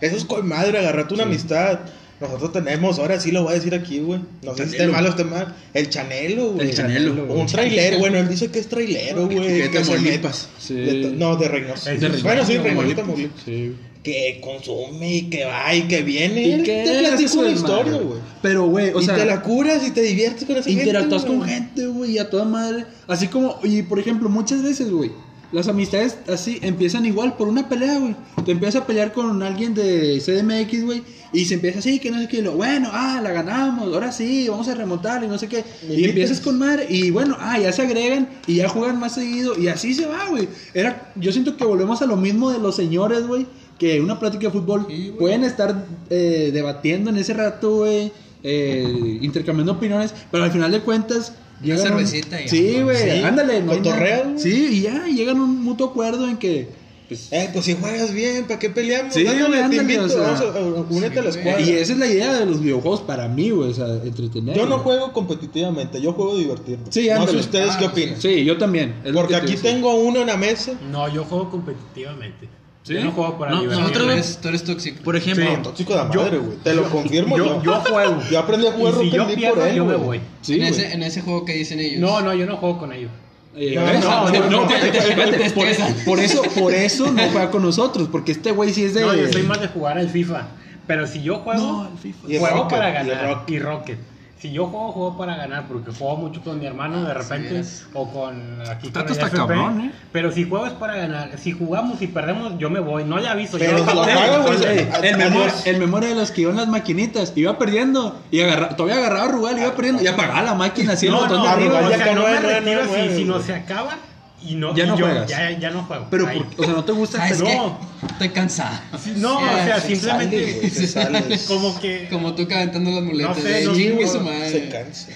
Eso es con madre, agarrate una amistad. Nosotros tenemos, ahora sí lo voy a decir aquí, güey. No sé si esté mal o esté mal. El chanelo, güey. El Chanelo, güey. Un trailero, bueno, él dice que es trailero, güey. Que es de que se mete- Sí. de no, de Reynosa. Es de Bueno, sí, Reynosa. Sí. Que consume y que va y que viene. ¿Y qué te platica una historia, güey. Pero, güey, o y sea... te la curas y te diviertes con esa interactúas gente, con güey. gente, güey, a toda madre. Así como, y por ejemplo, muchas veces, güey, las amistades así empiezan igual por una pelea, güey. Te empiezas a pelear con alguien de CDMX, güey, y se empieza así, que no sé qué, y lo, bueno, ah, la ganamos, ahora sí, vamos a remontar y no sé qué. Me Y empiezas con madre, y bueno, ah, ya se agregan y ya juegan más seguido, y así se va, güey. Era, yo siento que volvemos a lo mismo de los señores, güey, que una plática de fútbol Sí, pueden estar eh, debatiendo en ese rato, güey, eh, intercambiando opiniones, pero al final de cuentas. Una llegan a un- cervecita y Sí, ya. güey, Sí, ándale, no güey. Sí, y ya, llegan a un mutuo acuerdo en que. Pues, Eh, pues si juegas bien, ¿para qué peleamos? Sí, Ándale, güey, te ándale, invito, o sea, vamos a, únete a la sí, escuadra. y esa es la idea de los videojuegos para mí, güey, o sea, entretener. Yo no juego competitivamente, yo juego divertirme. Sí, no sé ándale. ustedes Ah, qué opinan. Sí, yo también. Porque aquí tengo uno en la mesa. No, yo juego competitivamente. ¿Sí? Yo no juego para No, divertirme. nosotros- Tú eres, tú eres tóxico. Por ejemplo, Sí. Tóxico de Yo- madre, güey. Te lo confirmo yo. yo, yo juego. Yo aprendí a jugar y si yo pierdo, por él, yo me voy. Sí, en, ese, en ese juego que dicen ellos. No, no, yo no juego con ellos. Eh, No, ¿ves? no, Por- no, eso, por eso, no juega con nosotros, porque este güey sí es de. No, yo soy más de jugar al FIFA. Pero si yo juego, No, el FIFA. Y juego Rocket, para y ganar. Rocket. Y Rocket. Si yo juego, juego para ganar, porque juego mucho con mi hermano de repente, vieras. o con aquí con el está FP. cabrón, ¿eh? Pero si juego es para ganar. Si jugamos y perdemos, yo me voy. No le aviso. Pero yo lo no paga, güey. Ey, el, memoria, el memoria de los que iban las maquinitas, iba perdiendo y agarra, todavía agarraba a Rugal, iba perdiendo y apagaba la máquina así el No, botón no, de arriba. arriba, o ya sea, que no no no no si, si no güey. se acaba y no, Ya y no yo juegas. Ya, ya no juego. Pero, por- o sea, no te gusta ¿Sabes este- qué? no. Estoy cansado. Sí, no, Sí, o sea, se simplemente sale, sale. como que Como tú calentando las muletas. No sé, no- chingue no-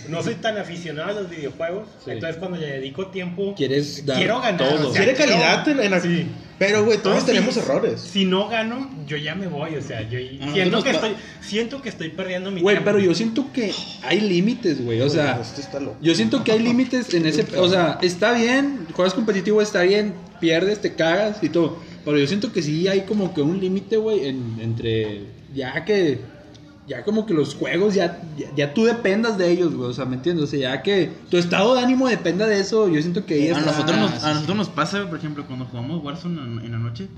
no soy tan aficionado a los videojuegos, Sí. entonces cuando le dedico tiempo Quieres dar quiero ganar. todo. o sea, Quiere quiero- calidad en, en la- Sí. Pero, güey, todos tenemos si- errores. Si no gano, yo ya me voy, o sea, yo nosotros siento que estoy siento que estoy perdiendo mi Güey, tiempo. pero yo siento que hay límites, güey. O sea, está loco. yo siento que hay límites en ese. O sea, está bien, juegas competitivo, está bien, pierdes, te cagas y todo. Pero yo siento que sí hay como que un límite, güey, en- entre. Ya que. Ya como que los juegos, ya, ya, ya tú dependas de ellos, güey. O sea, ¿me entiendes? O sea, ya que tu estado de ánimo dependa de eso, yo siento que ahí A está- nosotros, nos, a nosotros nos pasa, por ejemplo, cuando jugamos Warzone en, en la noche,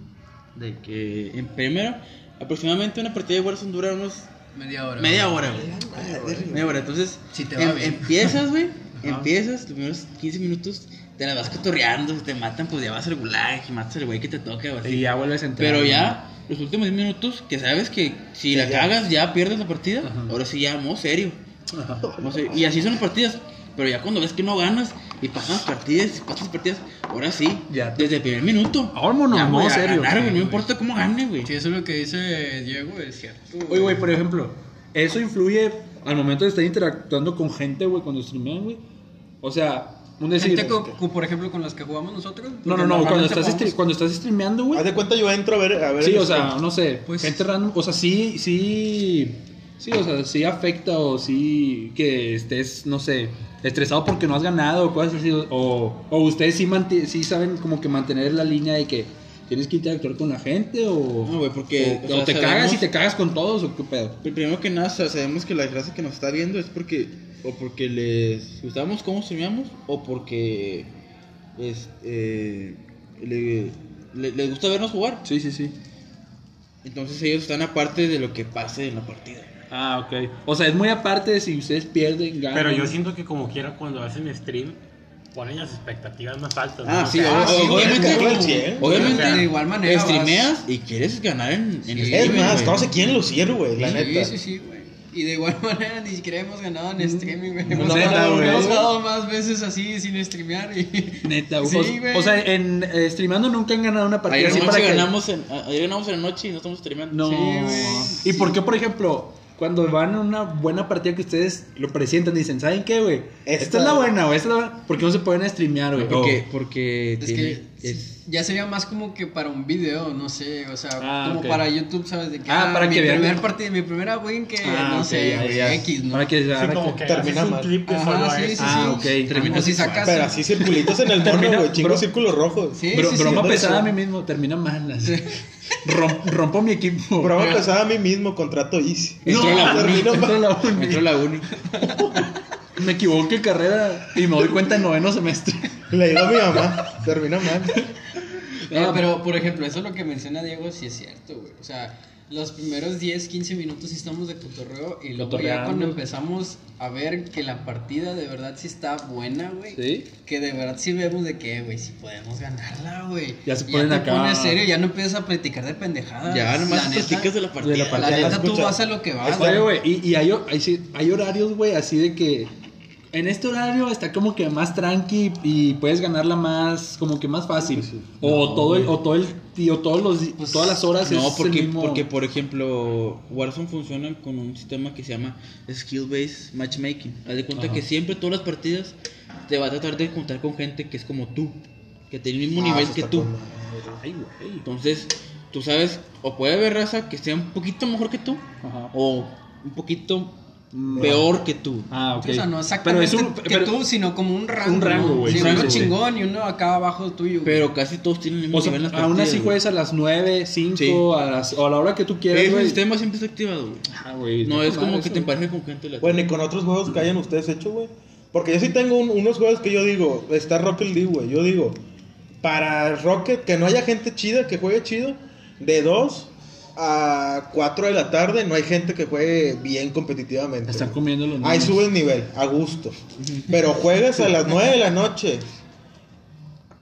de que en primero, aproximadamente una partida de Warzone dura unos Media hora. media hora, güey. Media hora, entonces Si te va em- bien. empiezas, güey, empiezas, los primeros 15 minutos te la vas cotorreando, si te matan, pues ya vas al gulag y matas al güey que te toca. Y ya vuelves a entrar. Pero ya, los últimos 10 minutos, que sabes que si la ya. cagas ya pierdes la partida, Ajá. ahora sí ya, modo serio. Y así son las partidas. Pero ya cuando ves que no ganas y pasan las partidas y pasas las partidas, ahora sí, Ya. desde el primer minuto. Vámonos, ya voy modo a serio. ganar, güey, no importa cómo gane, güey. Sí, eso es lo que dice Diego, es cierto. Oye, güey, por ejemplo, eso influye al momento de estar interactuando con gente, güey, cuando streamean, güey. O sea, un decir. Gente co- co- por ejemplo, con las que jugamos nosotros. No, no, no, cuando estás, jugamos- stre- cuando estás streameando, güey. Haz de cuenta yo entro a ver. A ver Sí, o sea, stream. no sé, Pues- gente random, o sea, sí, sí, sí, o sea, sí afecta o sí que estés, no sé, estresado porque no has ganado o cosas así, o, o ustedes sí, sí saben como que mantener la línea de que tienes que interactuar con la gente o, No, güey, porque, o, o sea, o te sabemos- cagas y te cagas con todos o qué pedo. Pero primero que nada, sa- sabemos que la raza que nos está viendo es porque o porque les gustamos cómo streameamos o porque es, eh, le- le- les gusta vernos jugar. Sí, sí, sí. Entonces ellos están aparte de lo que pase en la partida. Ah, ok. O sea, es muy aparte de si ustedes pierden, ganan. Pero yo siento que como quiera cuando hacen stream ponen las expectativas más altas. ¿no? Ah, O sí, sí, obviamente, obviamente o sea, de igual manera streameas y quieres ganar en, en Sí. streaming, Es más, güey. todos se quieren lucir, güey, la sí, neta. Sí, sí, güey. Y de igual manera ni siquiera hemos ganado en streaming, güey. No, Hemos, neta, ganado- güey. hemos jugado más veces así sin streamear y... Neta, Sí, o, güey. o sea, en eh, streamando nunca han ganado una partida Ayer así para que- ganamos en, ayer ganamos en la noche y no estamos streamando. No. Sí, güey. ¿Y por qué, por ejemplo, cuando van a una buena partida que ustedes lo presentan, dicen, ¿saben qué, güey? Esta, Esta- es la buena, güey. Esta es la buena. ¿Por qué no se pueden streamear, güey? Porque, Oh. porque Es tiene- que es- ya sería más como que para un video, no sé, o sea, Ah, como ok. para YouTube, ¿sabes? De que, Ah, para mi que vean- primer partida, mi primera win que, Ah, no ok, sé, ya. X, ¿no? Para que Sí, para como que- que termina haces un mal. clip Ajá, solo sí, eso. sí, Ah, sí. ok. Termina si sacas... Pero así circulitos en el Termina- güey. Chingos bro- círculos rojos. Sí, Bro- sí, sí. broma eso. pesada a mí mismo, termina mal. así. Rom- rompo mi equipo. Prueba pesada a mí mismo, contrato easy. Entró la uni, Termino entró la uni. entró la uni. Me equivoqué en carrera y me doy cuenta en noveno semestre. Le digo a mi mamá, termina mal. No, pero por ejemplo, eso es lo que menciona Diego, sí es cierto, güey. O sea, los primeros 10, 15 minutos sí estamos de cotorreo y luego ya cuando empezamos a ver que la partida de verdad sí está buena, güey. ¿Sí? Que de verdad sí vemos de que, güey, sí podemos ganarla, güey. Ya se Y ponen te acá. pones serio, ya no empiezas a platicar de pendejadas. Ya nomás La te neta- platicas de la partida. de la La partida. neta, tú vas a lo que vas. Oye, güey. y, y hay, hay, sí, hay horarios, güey, así de que en este horario está como que más tranqui y puedes ganarla más, como que más fácil. O todo el, o todo el, y o todos los, Pues, todas las horas No, es el porque, mismo- porque por ejemplo, Warzone funciona con un sistema que se llama Skill Based Matchmaking. Haz de cuenta Ajá. que siempre todas las partidas te va a tratar de juntar con gente que es como tú, que tiene el mismo Ah, nivel que tú. con. Ay, güey. Entonces, tú sabes, o puede haber raza que sea un poquito mejor que tú, Ajá. o un poquito. Peor que tú. Ah, ok. O sea, no Pero exactamente es un- que pero- tú, sino como un rango. Un rango, ¿no? güey, Sí, un rango, uno güey. chingón y uno acá abajo tuyo. Pero casi todos tienen el mismo O sea, nivel las aún así juegas a las 9, 5, Sí. a, las, o a la hora que tú quieras, güey. sistema siempre está activado, güey. Ah, güey, No es como que te emparejes con gente. la- Bueno, y con otros juegos que hayan ustedes hecho, güey. Porque yo sí tengo un- unos juegos que yo digo, está Rocket League, güey. Yo digo, para Rocket, que no haya gente chida, que juegue chido, de 2 a 4 de la tarde, no hay gente que juegue bien competitivamente. Están comiendo los Ahí niños. sube el nivel, a gusto. Pero juegas a las 9 de la noche.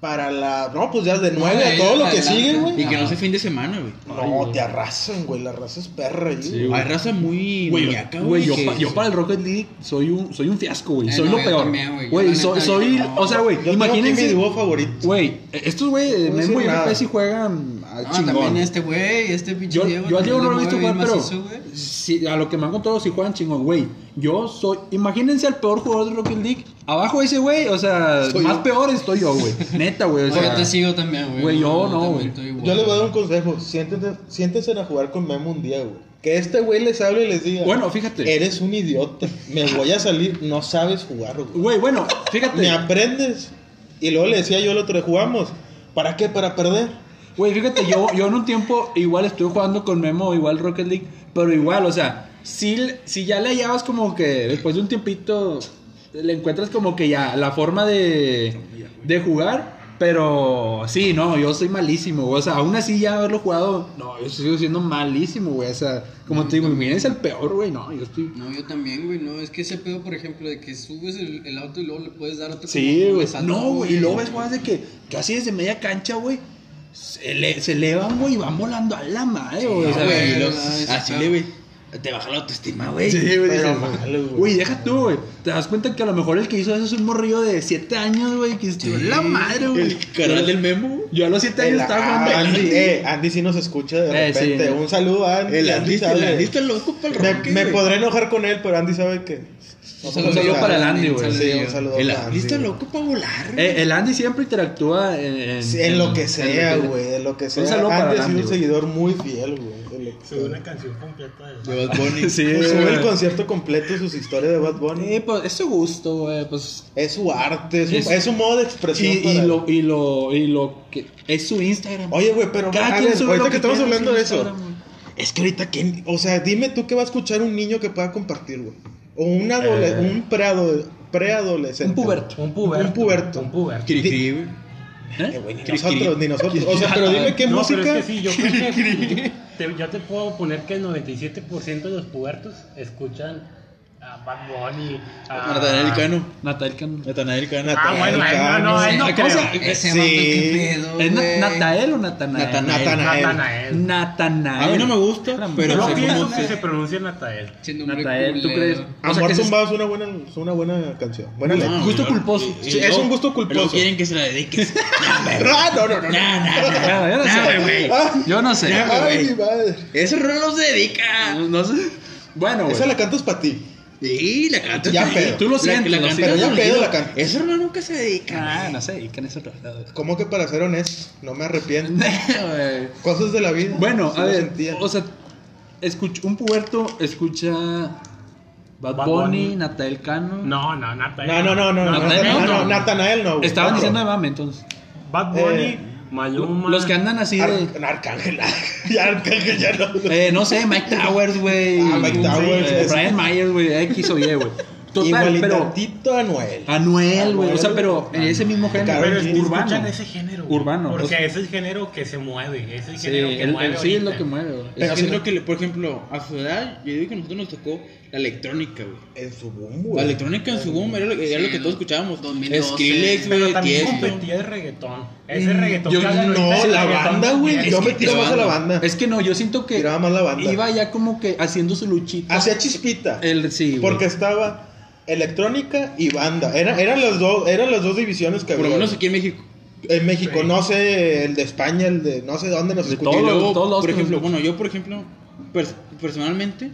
Para la. No, pues ya de 9 a todo lo que adelante. sigue, güey. Y que no sea fin de semana, güey. No, te arrasan, güey. La raza es perra güey. Hay raza muy Güey, yo, que- pa- yo para el Rocket League soy un, soy un fiasco, güey. Soy no, lo peor. güey. Soy, o sea, güey, aquí mi imagínense. dúo favorito. Güey, estos güey, Memo y sí juegan al No, chingón. también este güey, este pinche Yo, Diego. yo al Diego no lo he visto jugar, pero a lo que me han contado sí juegan chingón, güey. Yo soy, imagínense al peor jugador de Rocket League. Abajo ese güey, o sea, Soy más yo. peor estoy yo, güey. Neta, güey. O sea, yo te sigo también, güey. Güey, yo no, güey. Yo les voy a dar un consejo. Siéntense, siéntense a jugar con Memo un día, güey. Que este güey les hable y les diga. Bueno, fíjate. Eres un idiota. Me voy a salir. No sabes jugar, güey. Güey, bueno, fíjate. Me aprendes. Y luego le decía yo el otro día, jugamos. ¿Para qué? Para perder. Güey, fíjate, yo, yo en un tiempo igual estuve jugando con Memo, igual Rocket League, pero igual, o sea, si, si ya le hallabas como que después de un tiempito, le encuentras como que ya la forma de, de jugar, pero sí, no, yo soy malísimo, güey, o sea, aún así ya haberlo jugado, no, yo sigo siendo malísimo, güey, o sea, como te digo, imagínense el peor, güey, no, yo estoy... No, yo también, güey, no, es que ese pedo, por ejemplo, de que subes el, el auto y luego le puedes dar otro Sí, güey. No, güey. Y luego ves jugadas de que casi desde media cancha, güey. Se, le- se elevan, güey, y van volando a la madre, güey. No, o sea, güey, los- no, ese a pedo. Chile, güey. Te baja la autoestima, güey. Sí, güey. Pero dices, malo, güey. Güey, deja tú, güey. Te das cuenta que a lo mejor el que hizo eso es un morrillo de 7 años, güey. Que estuvo en la madre, güey. El canal del Memo. Yo a los 7 años estaba jugando. Andy, eh, Andy sí nos escucha de Eh, sí. repente. Un saludo a Andy. El Andy Andy, sabe. el Andy está loco para el Me, rock. me podré enojar con él, pero Andy sabe que. Un saludo para el Andy, güey. Sí, un saludo El para Andy está loco para volar. Eh, el Andy siempre interactúa en, en, Sí, en lo que sea, güey, en lo que sea. saludo para Andy ha Andy, sido un seguidor muy fiel, güey. Sube una canción completa de De Bad Bunny. Sí, Pues sube el concierto completo, sus historias de Bad Bunny. Sí, pues es su gusto, güey. Pues. Es su arte, es, su- Es- es su modo de Y, expresión. y para- lo, y, lo, y lo que es su Instagram. Oye, güey, pero Cada quien sube ahorita lo que, que estamos hablando de eso, Instagram, es que ahorita, ¿quién? O sea, dime tú qué va a escuchar un niño que pueda compartir, güey. O un, Eh. un preado- preadolescente. Un puberto. Un puberto. Un puberto. Un puberto. Cri, cri, güey. ¿Eh? Eh, güey, ni nosotros, ni nosotros. O sea, pero dime qué no, música. pero es que sí, yo creo que te- yo te puedo poner que el 97% de los pubertos escuchan a Bad Bunny, a Natanael Cano. Natal Cano. Natanael Cano. Ah, bueno, él no, no, él no ¿Cómo creo. se- Ese Sí. qué pedo, ¿Es güey. Natael o Natanael? Natanael. Natanael. Natanael. Natanael. A mí no me gusta, pero Yo sé pienso cómo que se... se pronuncia Natael. Che, nombre Natael, ¿tú culero. crees? O sea, Amor que se- tumbado es una buena, es una buena canción. Buena Gusto- letra. gusto culposo. Sí, es un gusto culposo. Luego quieren que se la dediques. Ah, no, no, no. no. Nah, nah, nah. Bueno, yo no Nah, sé, güey. Ah, Yo no sé. Ya, Ay, güey. madre. Ese rol no se dedica. No, no sé. Bueno, güey. Esa la cantas para ti. Sí, la canta. Ya pedo. Tú lo sientes, sientes. Ya pedo la canta. Ese rol nunca se dedica. Ah, no sé. ¿Y qué en eso tratado? ¿Cómo que para ser honesto? No me arrepiento. Cosas de la vida. Bueno, a ver, sentía. o sea, escuch- un puberto escucha Bad, Bad Bunny, Bunny. Natael Cano. No, no, Natael. No, no, no, no. no, Natanael no, no. no, Natanael no. Estaban diciendo de mame, entonces. Bad Bunny, Eh, Maluma. Los que andan así de. Ar- Arcángel. ya Arcángel ya no. Eh, no sé, Mike Towers, güey. Ah, Mike Towers, Eh, Brian Myers, güey. X o Y, güey. Total, pero. Igualitito a Noel. Anuel, güey. O sea, pero en ese mismo género. Pero es urbano. ese género. güey. Urbano. Porque es el género que se mueve. Es el Sí, género que el- mueve. el- sí es lo que mueve, güey. Pero Es que siento no- que, le- por ejemplo, a su edad, yo digo que a nosotros nos tocó la electrónica, güey. En su boom, La güey. electrónica en su boom era lo, era lo que todos escuchábamos. 2012. Skrillex, Pero güey, también Tiesto. competía el reggaetón. Ese reggaetón yo- que no, es la reggaetón banda, güey. también. Yo me tiro más a la banda. Es que no, yo siento que. Tiraba más la banda. Iba ya como que haciendo su luchita. Hacía chispita. El, sí, güey. Porque estaba electrónica y banda. Era, eran, las dos, eran las dos divisiones que Por lo había. menos aquí en México. En México, Sí. no sé, el de España, el de no sé dónde nos escuchan. todos los por ejemplo, bueno, yo, por ejemplo, pers- personalmente,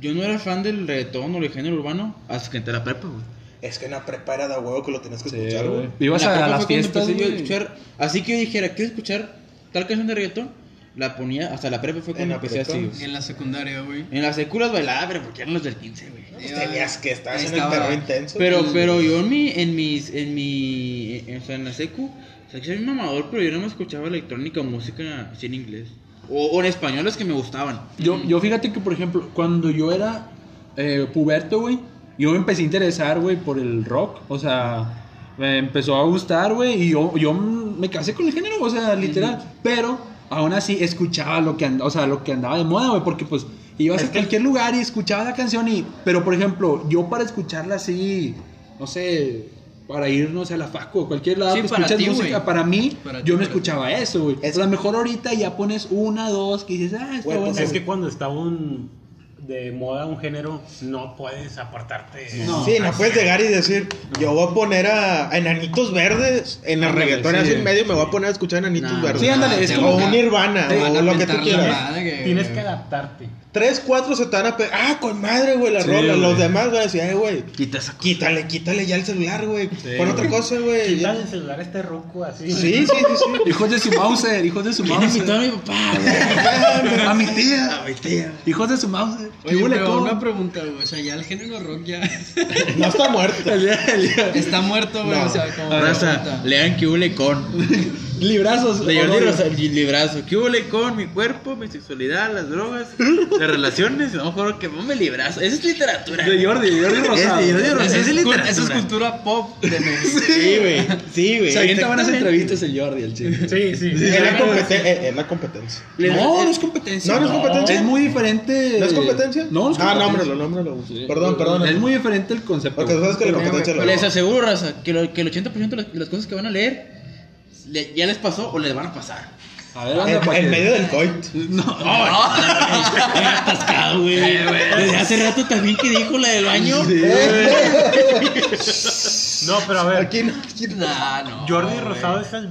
yo no era fan del reggaetón o del género urbano hasta que entré a la prepa, güey. Es que en la prepa era de huevo que lo tenías que Sí, escuchar, güey. Ibas la a prepa las fiestas. escuchar, así que yo dijera, ¿quieres escuchar tal canción de reggaetón? La ponía, hasta la prepa fue cuando la empecé así. En la secundaria, güey. En las seculas bailaba, pero porque eran los del 15, güey. Pues tenías que estar en el estaba. perro intenso. Pero, güey. pero yo en mi, en mis, en mi, en, o sea, en la secu, o sea, que soy un mamador, pero yo no me escuchaba electrónica o música así en inglés. O, o en español las que me gustaban. Yo, yo fíjate que, por ejemplo, cuando yo era eh, puberto, güey, yo me empecé a interesar, güey, por el rock. O sea, me empezó a gustar, güey, y yo, yo me casé con el género, o sea, literal. Pero aún así escuchaba lo que, and- o sea, lo que andaba de moda, güey, porque pues ibas Es a que- cualquier lugar y escuchaba la canción y... Pero, por ejemplo, yo para escucharla así, no sé... Para ir, no sé, a la facu o cualquier lado Sí, que para escuchas ti, música, para mí, Para ti, yo me ti. escuchaba eso, güey. Es- A lo mejor ahorita ya pones una, dos, que dices, ah, está pues. Es que cuando está un de moda un género, no puedes apartarte. No. Sí, no puedes llegar y decir, yo voy a poner a, a Enanitos Verdes en el Ándale, reggaetón sí. así en medio, me voy a poner a escuchar Enanitos Nah, Verdes. Sí, ándale, es te como o un Nirvana, o lo que tú quieras. Tienes que adaptarte. Tres, cuatro se te van a pegar. Ah, con madre, güey, la Sí, rola. güey. Los demás van a decir, ay, güey, Quita esa cosa. quítale, quítale ya el celular, güey. Sí, Pon otra güey. cosa, güey. Quitar Ya. el celular a este ruco así. Sí, sí, sí, sí. Hijos de su Mauser, hijos de su ¿Quién invitó a Mauser. mi papá, güey? A mi tía. A mi tía. Hijos de su Mauser. ¿Qué Oye, huele pero con? una pregunta, güey. O sea, ya el género rock ya No está muerto. está muerto, güey. No. O sea, como. Raza, lean que huele con. Librazos. De Jordi Oroyo. Rosa- librazo. ¿Qué huele con mi cuerpo, mi sexualidad, las drogas, las relaciones? No, mejor que ponme librazo. Esa es literatura. De Jordi, de Jordi Rosado. Es de Jordi Rosado. Esa es es, literatura. cultura pop de México. Sí, güey. Sí, güey. Se avienta buenas entrevistas el Jordi, el chico. Sí, sí. Es la, competen- eh, es la competencia. No, no es competencia. No, no es competencia. Es muy diferente. ¿No es competencia? No, no es Ah, competencia. nómbralo, nómbralo. Sí. Perdón, perdón. Es muy diferente el concepto. Porque sabes que la competencia Les aseguro, raza, que, el 80% de las, de las cosas que van a leer le- ya les pasó o les van a pasar. A ver, anda, En, pa' en que- medio del coit. Ay, atascado, güey. Desde hace rato también que dijo la del baño. No, pero a ver, Aquí no. aquí no. Nah, no, Jordi güey. Rosado es el,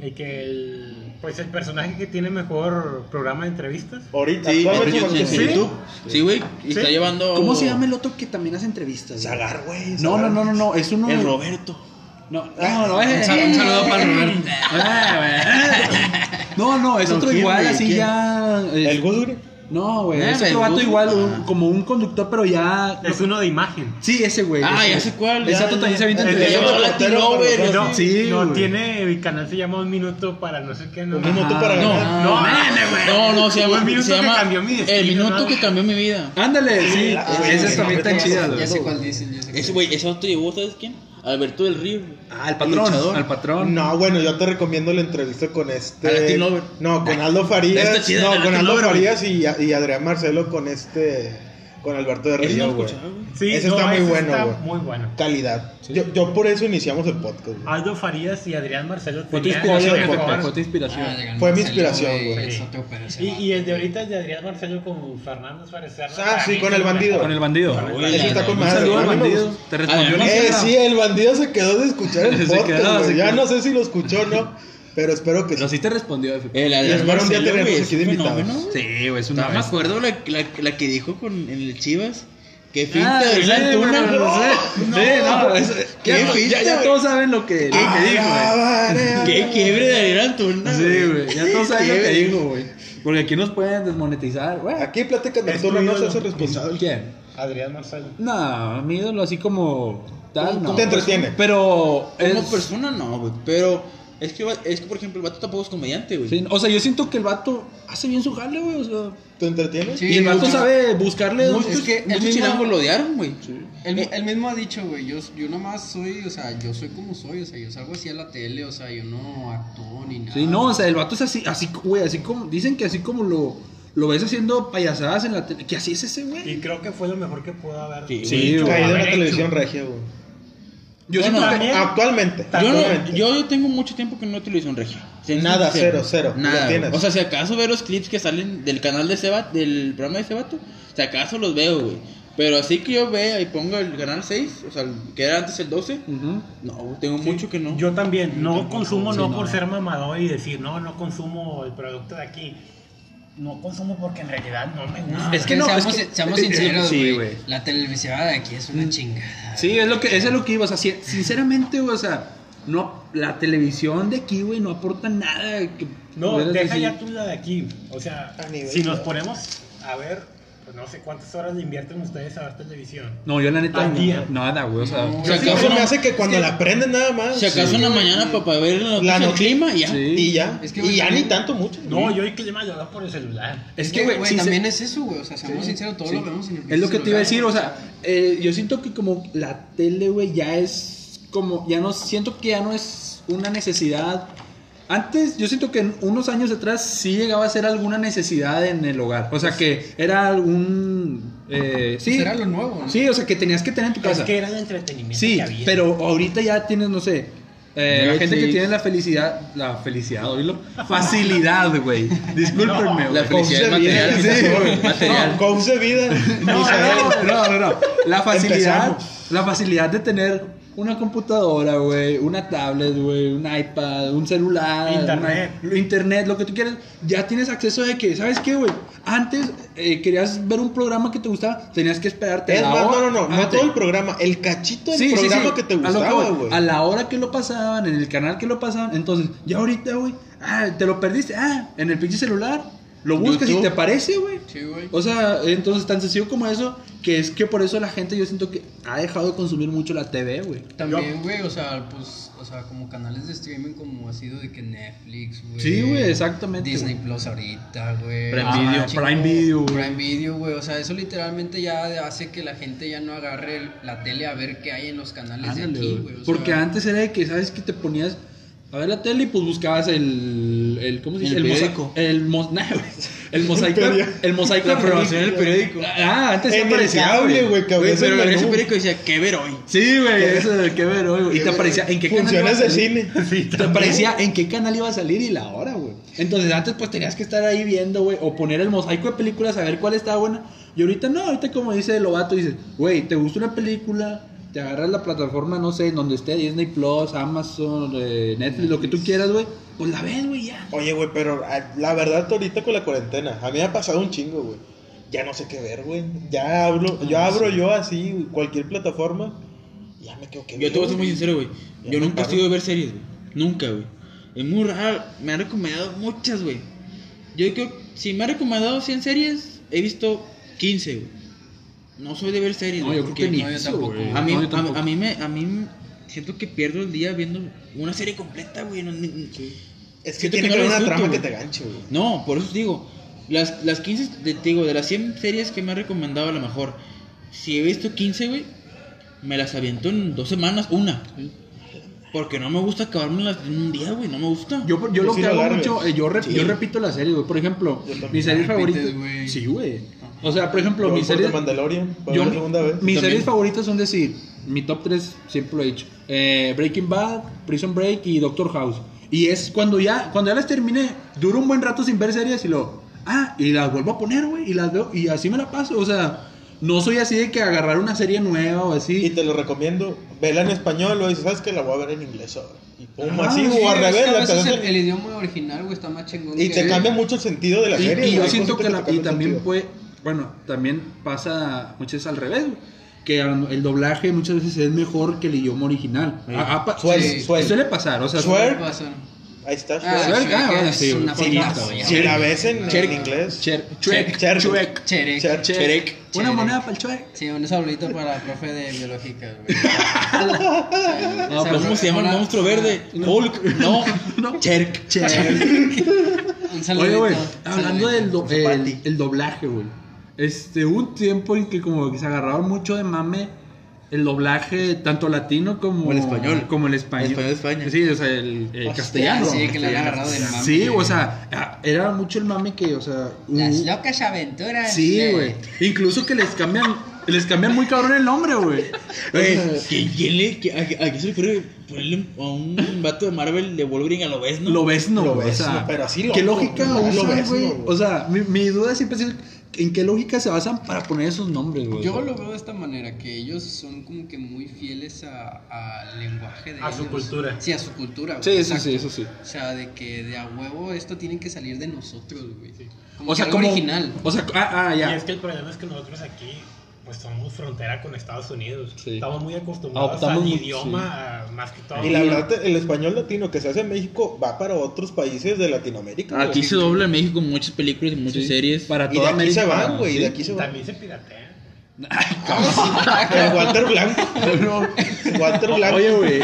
el que el, pues el personaje que tiene mejor programa de entrevistas. Ahorita, Sí, actualmente en porque en sí. YouTube. Sí, güey. Y Sí. está llevando. ¿Cómo se llama el otro que también hace entrevistas? güey? Zagar, güey. No, no, Zagar. no, no, no, es uno. El Roberto. No, no, no, es. un saludo para Roberto. No, no, es otro ¿quién, igual, así ya. eh, El Guduri. No, güey, Ah, es el otro vato igual, Ah. como un conductor, pero ya. Es uno de imagen. Sí, ese güey. Ah, ese. ya sé cuál. Ese vato también se avienta El entre Lover. ¿no? No, Sí, no tiene, el canal se llama Un Minuto para no sé qué. No, Un minuto para no. No. No, no, se llama. Un minuto se que llama cambió mi destino, El minuto que cambió mi vida. Ándale, sí. Ah, Ese también está güey. Ya sé cuál dicen, Ese güey, ese vato llevó, ¿sabes quién? Alberto del Río. Ah, el El patrón. luchador. Al patrón. No, bueno, yo te recomiendo la entrevista con este. A Latin Lover. No, con Aldo Farías. Chida no, con Aldo Lover. Farías y, y Adrián Marcelo con este. Con Alberto de Río, güey. Sí, Ese no, está muy ese bueno, está güey. muy bueno. Calidad. Yo, yo por eso iniciamos el podcast, güey. Aldo Farías y Adrián Marcelo Fue tu inspiración, fue tu inspiración. Ah, Fue mi inspiración, güey. Y, y el de ahorita es de Adrián Marcelo con Fernando Suárez Serra. Ah, sí, con el bandido. Con el bandido. Uy, Ese está con saludo al bandido. Te respondió Eh, sí, el bandido se quedó de escuchar el podcast, Ya no sé si lo escuchó o no, pero espero que Pero sí. sí te respondió. F. El Marcelo, tenerlos güey, aquí es de un invitados. fenómeno. Sí, güey, es una No me acuerdo la, la, la que dijo con, en el Chivas. Que Ah, finta de sí, Adrián güey, Antuna. no sé. Sí, no, eso- Qué ya, ya, finta, ya güey. todos saben lo que, lo que dijo, güey. Qué quiebre de Adrián Antuna. Sí, güey, ya todos saben lo que dijo, güey. Porque aquí nos pueden desmonetizar, güey. Aquí Plática Es Nocturna tu no se hace responsable. ¿Quién? Adrián Marcelo. No, mi ídolo así como tal, ¿Cómo no. te entretiene? Pero Como es- persona no, güey. Pero es que, es que, por ejemplo, el vato tampoco es comediante, güey. sí, o sea, yo siento que el vato hace bien su jale, güey, o sea, ¿Te entretiene? Sí, y el vato sabe buscarle mucho- muchos- es que- Muchos el mismo- lo odiaron, güey. Él, él mismo ha dicho, güey, yo, yo nomás soy, o sea, yo soy como soy, o sea, yo salgo así a la tele, o sea, yo no actúo ni nada. Sí, no, o sea, el vato es así, así, güey, así como, dicen que así como lo, lo ves haciendo payasadas en la tele, que así es ese, güey. Y creo que fue lo mejor que pudo haber. Sí, Sí, güey. Caído en la televisión regia, güey. Yo Bueno, siento que- también- Actualmente. Yo, no- actualmente. yo tengo mucho tiempo que no televisión regia. Siendo Nada, sincero. cero, cero. Nada. Tienes. O sea, si acaso veo los clips que salen del canal de ese vato, del programa de ese vato, si acaso los veo, güey. Pero así que yo vea y pongo el canal 6, o sea, que era antes el 12, Ujú. no, tengo mucho que no. Yo también, no consumo no. por ser mamador y decir, no, no consumo el producto de aquí. No consumo porque en realidad no me gusta. Es que no, seamos, es que- seamos es- sinceros, sí, güey. la televisión de aquí es una chingada. Sí, es lo que, eso es lo que iba, o sea, si- sinceramente, güey, o sea, no, la televisión de aquí, güey, no aporta nada. Que No, deja decir. ya tú la de aquí. O sea, A nivel si nos ponemos a ver, pues no sé cuántas horas le invierten ustedes a ver televisión. No, yo la neta, Al día. no, nada, güey, o sea, No. Si Yo acaso me no- hace que cuando la prenden nada más. Si acaso en la mañana para ver la noticia del noticia- clima y ya. Sí. Y ya. Es que, y güey, ya ni tanto mucho. No, yo el clima lo veo por el celular. es que, güey, también es eso, güey. O sea, seamos Sí, sinceros, todos sí. lo vemos en el Es lo que te iba a decir, o sea, eh, yo siento que como la tele, güey, ya es como, ya no, siento que ya no es una necesidad. Antes, yo siento que unos años atrás sí llegaba a ser alguna necesidad en el hogar. O sea, que era algún... eh, sí, Pues era lo nuevo, ¿no? sí, o sea, que tenías que tener en tu Es casa. que era el entretenimiento Sí, que había. pero ahorita ya tienes, no sé, eh, la gente que tiene la felicidad, la felicidad, oílo, facilidad, güey. Discúlpenme, güey. La felicidad material. vida. Sí, material. De vida. No, no, no, no, no. La facilidad, Empezamos. la facilidad de tener una computadora, güey, una tablet, güey, un iPad, un celular, Internet. una- internet, lo que tú quieras, ya tienes acceso de que, ¿sabes qué, güey? Antes eh, querías ver un programa que te gustaba, tenías que esperarte. Es la más, hora- no, no, no, no todo el programa, el cachito del Sí, programa sí. que te A gustaba, güey. A la hora que lo pasaban, en el canal que lo pasaban. Entonces, ya ahorita, güey. Ah, te lo perdiste. Ah, en el pinche celular. Lo buscas YouTube. y te aparece, güey. Sí, güey. O sea, entonces tan sencillo como eso, que es que por eso la gente yo siento que ha dejado de consumir mucho la TV, güey. También, güey, o sea, pues, o sea, como canales de streaming como ha sido de que Netflix, güey. Sí, güey, exactamente, Disney. Plus ahorita, güey. Prime Ah, Video. Prime Video, güey. Prime Video, güey. O sea, eso literalmente ya hace que la gente ya no agarre la tele a ver qué hay en los canales Ándale, de aquí, güey. Porque sea, antes era de que, ¿sabes? Que te ponías a ver la tele y pues buscabas el. el ¿Cómo se dice? El mosa- periódico. El, mo- nah, güey. el mosaico. El periódico. El mosaico. La aprobación del periódico. Ah, antes sí En el aparecía, güey, pero el en ese periódico decía, ¿qué ver hoy? Sí, güey, eso de qué ver hoy, güey. Y te aparecía en qué canal Funciones de cine. Sí, Te aparecía en qué canal iba a salir y la hora, güey. Entonces antes pues tenías que estar ahí viendo, güey, o poner el mosaico de películas a ver cuál estaba buena. Y ahorita no, ahorita como dice Lobato, dices, güey, ¿te gusta una película? Te agarras la plataforma, no sé, en donde esté Disney Plus, Amazon, eh, Netflix, lo que tú quieras, güey. Pues la ves, güey, ya. Oye, güey, pero ah, la verdad, ahorita con la cuarentena, a mí me ha pasado un chingo, güey. Ya no sé qué ver, güey. Ya hablo, yo abro yo así, cualquier plataforma, ya me quedo que Yo te voy a ser muy sincero, güey. Yo nunca he sido de ver series, güey. Nunca, güey. Es muy raro. Me han recomendado muchas, güey. Yo creo si me han recomendado 100 series, he visto 15, güey. No soy de ver series, No, güey. yo creo que ni eso, tampoco. a mí, No, yo a, a mí me, a mí siento que pierdo el día viendo una serie completa, güey. No, ni- Es que tiene que no haber una trama que te ganche, güey. No, por eso te digo. Las, las 15, de, te digo, de las 100 series que me han recomendado a lo mejor, si he visto 15, güey, me las aviento en dos semanas, una. Porque no me gusta acabármelas en un día, güey, no me gusta. Yo, yo lo sí que hago mucho, eh, yo, rep- Sí. yo repito la serie, güey. Por ejemplo, mi serie favorita. Sí, güey. O sea, por ejemplo, Yo mi por serie. The Mandalorian, Yo, segunda vez. mis También. series favoritas son decir, mi top 3 siempre lo he dicho. Eh, Breaking Bad, Prison Break y Doctor House. Y es cuando ya, cuando ya las terminé, duro un buen rato sin ver series y lo, ah, y las vuelvo a poner, güey, y las veo, y así me la paso. O sea, no soy así de que agarrar una serie nueva o Y así. te lo recomiendo, vela en español o dices, ¿sabes qué? La voy a ver en inglés ahora. Y pum, Ah, así, sí, o al es que revés. el, el idioma original, güey, está más chingón. Y que- te cambia mucho el sentido de la Y, serie. y yo siento que, te la- y también sentido. puede, bueno, también pasa muchas veces al revés, güey, que el doblaje muchas veces es mejor que el idioma original. Ah, ah, pa- Suele- sí, suele. suele pasar, o sea, Suele. ¿Qué pasa? Ahí está. Ah, Shrek. Shrek, ah, Shrek es sí, una sí, sí. Si la ves en, Cher- en inglés. Cher- Cher- Chuec, Cher- Chuec, Cherek. Cher- Cherek. Una moneda para el chuec. Sí, un saludito para la profe de biológica, güey. No, pero ¿cómo se llama el monstruo verde? Hulk. No, No. Cherk. Un saludito. Oye, güey, hablando del el, el doblaje, güey. Este, hubo un tiempo en que como que se agarraron mucho de mame el doblaje tanto latino como Como el español. Como el español. El español de España. Sí, o sea, el, el Hostia, castellano. Sí, que le han agarrado del mame. Sí, o sea, era mucho el mame que, o sea, Las uh, locas aventuras. Sí, de- güey. Incluso que les cambian, les cambian muy cabrón el nombre, güey. Güey, ¿qui- ¿quién le, qui- a, a quién se le ocurre ponerle a un vato de Marvel de Wolverine a lo ves, no? Lo ves, no, Lo güey, ves, o sea, no, pero así ¿Qué loco, lógica lo usan, ves, güey? no, güey. O sea, mi, mi duda siempre sido en qué lógica se basan para poner esos nombres, güey. Yo lo veo de esta manera, que ellos son como que muy fieles a- al lenguaje de A su ellos. cultura. Sí, a su cultura. güey, Sí, sí, exacto. sí, eso sí. O sea, de que de a huevo esto tiene que salir de nosotros, güey. Como O que sea, algo como original. O sea, ah, ah, Y ya. es que el problema es que nosotros aquí, pues somos frontera con Estados Unidos. Sí. Estamos muy acostumbrados Adoptamos al muy- idioma, más que todo. Y la verdad, el español latino que se hace en México va para otros países de Latinoamérica. Aquí se dobla en México muchas películas y muchas Sí. series. Para Y de aquí América. se van, güey. sí. De aquí se van. También se piratea. El Walter Blanco. Walter Blanco. Oye, güey.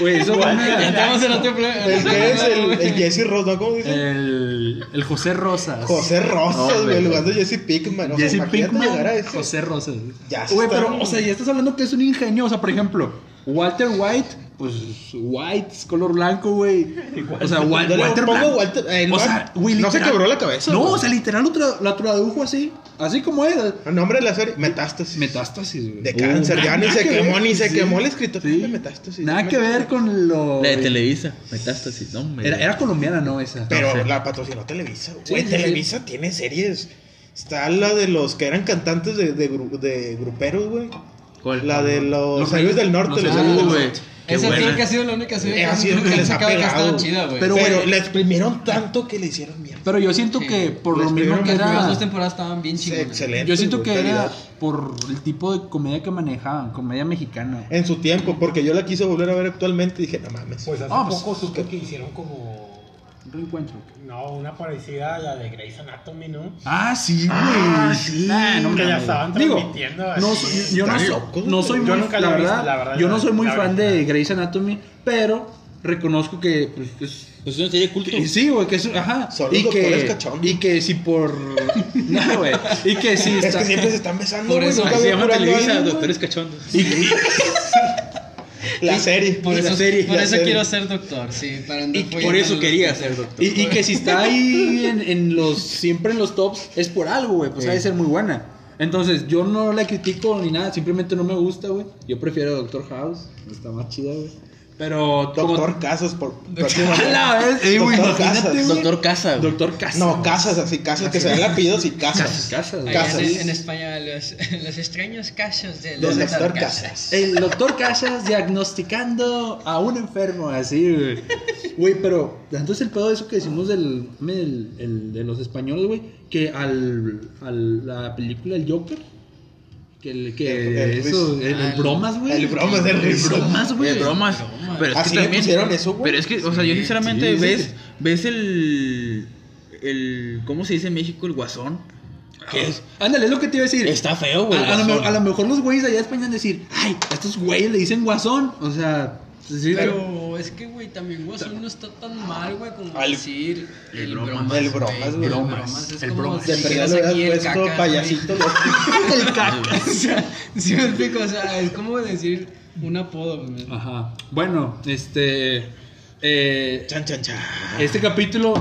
Güey, eso fue Ya una- entramos en otro pro- El que es el, el Jesse Ross, ¿no? ¿Cómo dice? el, el José Rosas. José Rosas, No, güey. En lugar de Jesse Pinkman. O sea, Jesse Pinkman, a ese. José Rosas. Ya Güey, pero, o sea, ya estás hablando que es un ingenio. O sea, por ejemplo, Walter White, pues White es color blanco, güey. O sea, Walter Blanco. Walter- eh, o no, sea, güey, no se quebró la cabeza, No, güey. o sea, literal lo, tra- lo tradujo así. Así como es. El nombre de la serie, Metástasis. Metástasis, güey. de cáncer. ya ni se que quemó, ni se sí. quemó el escritor. Sí. de Metástasis. Nada que ver con lo. La de Televisa, Metástasis, no. Era, era colombiana, ¿no? Esa. Pero No la patrocinó Televisa. Güey, sí, Televisa tiene series. Está la de los que eran cantantes de, de, gru- de gruperos, güey. ¿Cuál? La de los, Los héroes del los norte. los del del norte. Qué Esa buena. creo que ha sido la única serie Eh, ha sido que les ha que pegado. estaba chida, güey. Pero, Pero, güey, le exprimieron tanto que le hicieron mierda. Pero yo siento Sí. que por lo mismo que las era. dos temporadas estaban bien Sí, chingonas. excelente. Yo siento que era por el tipo de comedia que manejaban, comedia mexicana. En su tiempo, porque yo la quise volver a ver actualmente y dije, no mames. Pues hace Ah, pues, poco supe que hicieron como. Un reencuentro. No, una parecida a la de Grey's Anatomy, ¿no? Ah, sí, güey. Ah, sí. Nah, no Que ya estaban Digo, transmitiendo no así. soy, yo no, soy- soy Yo muy, nunca la, la he visto, verdad, la verdad, yo no soy muy fan verdad. de Grey's Anatomy, pero reconozco que pues, es- Pues es una serie culto. y sí, güey, que es ajá, y que y que si por no, güey, y que si Es está que siempre se están besando, Por eso nunca se llama Televisa. Doctores Cachondos. y que- La serie. Por eso, serie, por la eso serie. quiero ser doctor, sí. Para andar Y por eso los- quería ser doctor. y, y que si está ahí en, en los siempre en los tops es por algo, güey, pues ha de ser muy buena. Entonces, yo no la critico ni nada, simplemente no me gusta, güey. Yo prefiero Doctor House, está más chida, güey. Pero como- Doctor Casas por. Eh, güey, Doctor Casas. Doctor Casa, güey. Doctor Casas. No, Casas, así, Casas, que se den apellidos y Casas. Casas, Casas. En, en España, los, los extraños casos de Del los Doctor Casas. Casas. El doctor Casas diagnosticando a un enfermo, así, güey. Güey, pero entonces el pedo de eso que decimos del, el- de los españoles, güey, que al, al la película El Joker, que, el, que El- el eso, el, el Ah, bromas, güey. el bromas del Ruiz. bromas, güey. De bromas. Pero es Así que le también. pusieron eso, güey. Pero es que, o sea, yo sinceramente sí, sí. ves, ves el. el ¿Cómo se dice en México? El guasón. Que es. Ándale, es lo que te iba a decir. Está feo, güey. a, a lo, a mejor los güeyes de allá de España van a decir, ay, a estos güeyes le dicen guasón. O sea, sí, Pero es que, güey, también Guasón no está tan mal, güey, como Al- decir el el bromas. El bromas, güey, güey. El Bromas, es el como bromas. si le aquí el caca, payasito. güey. el caca. güey. O sea, sí me explico, o sea, es como decir un apodo, pues, Ajá. Bueno, este. eh, Chan, chan, chan. este capítulo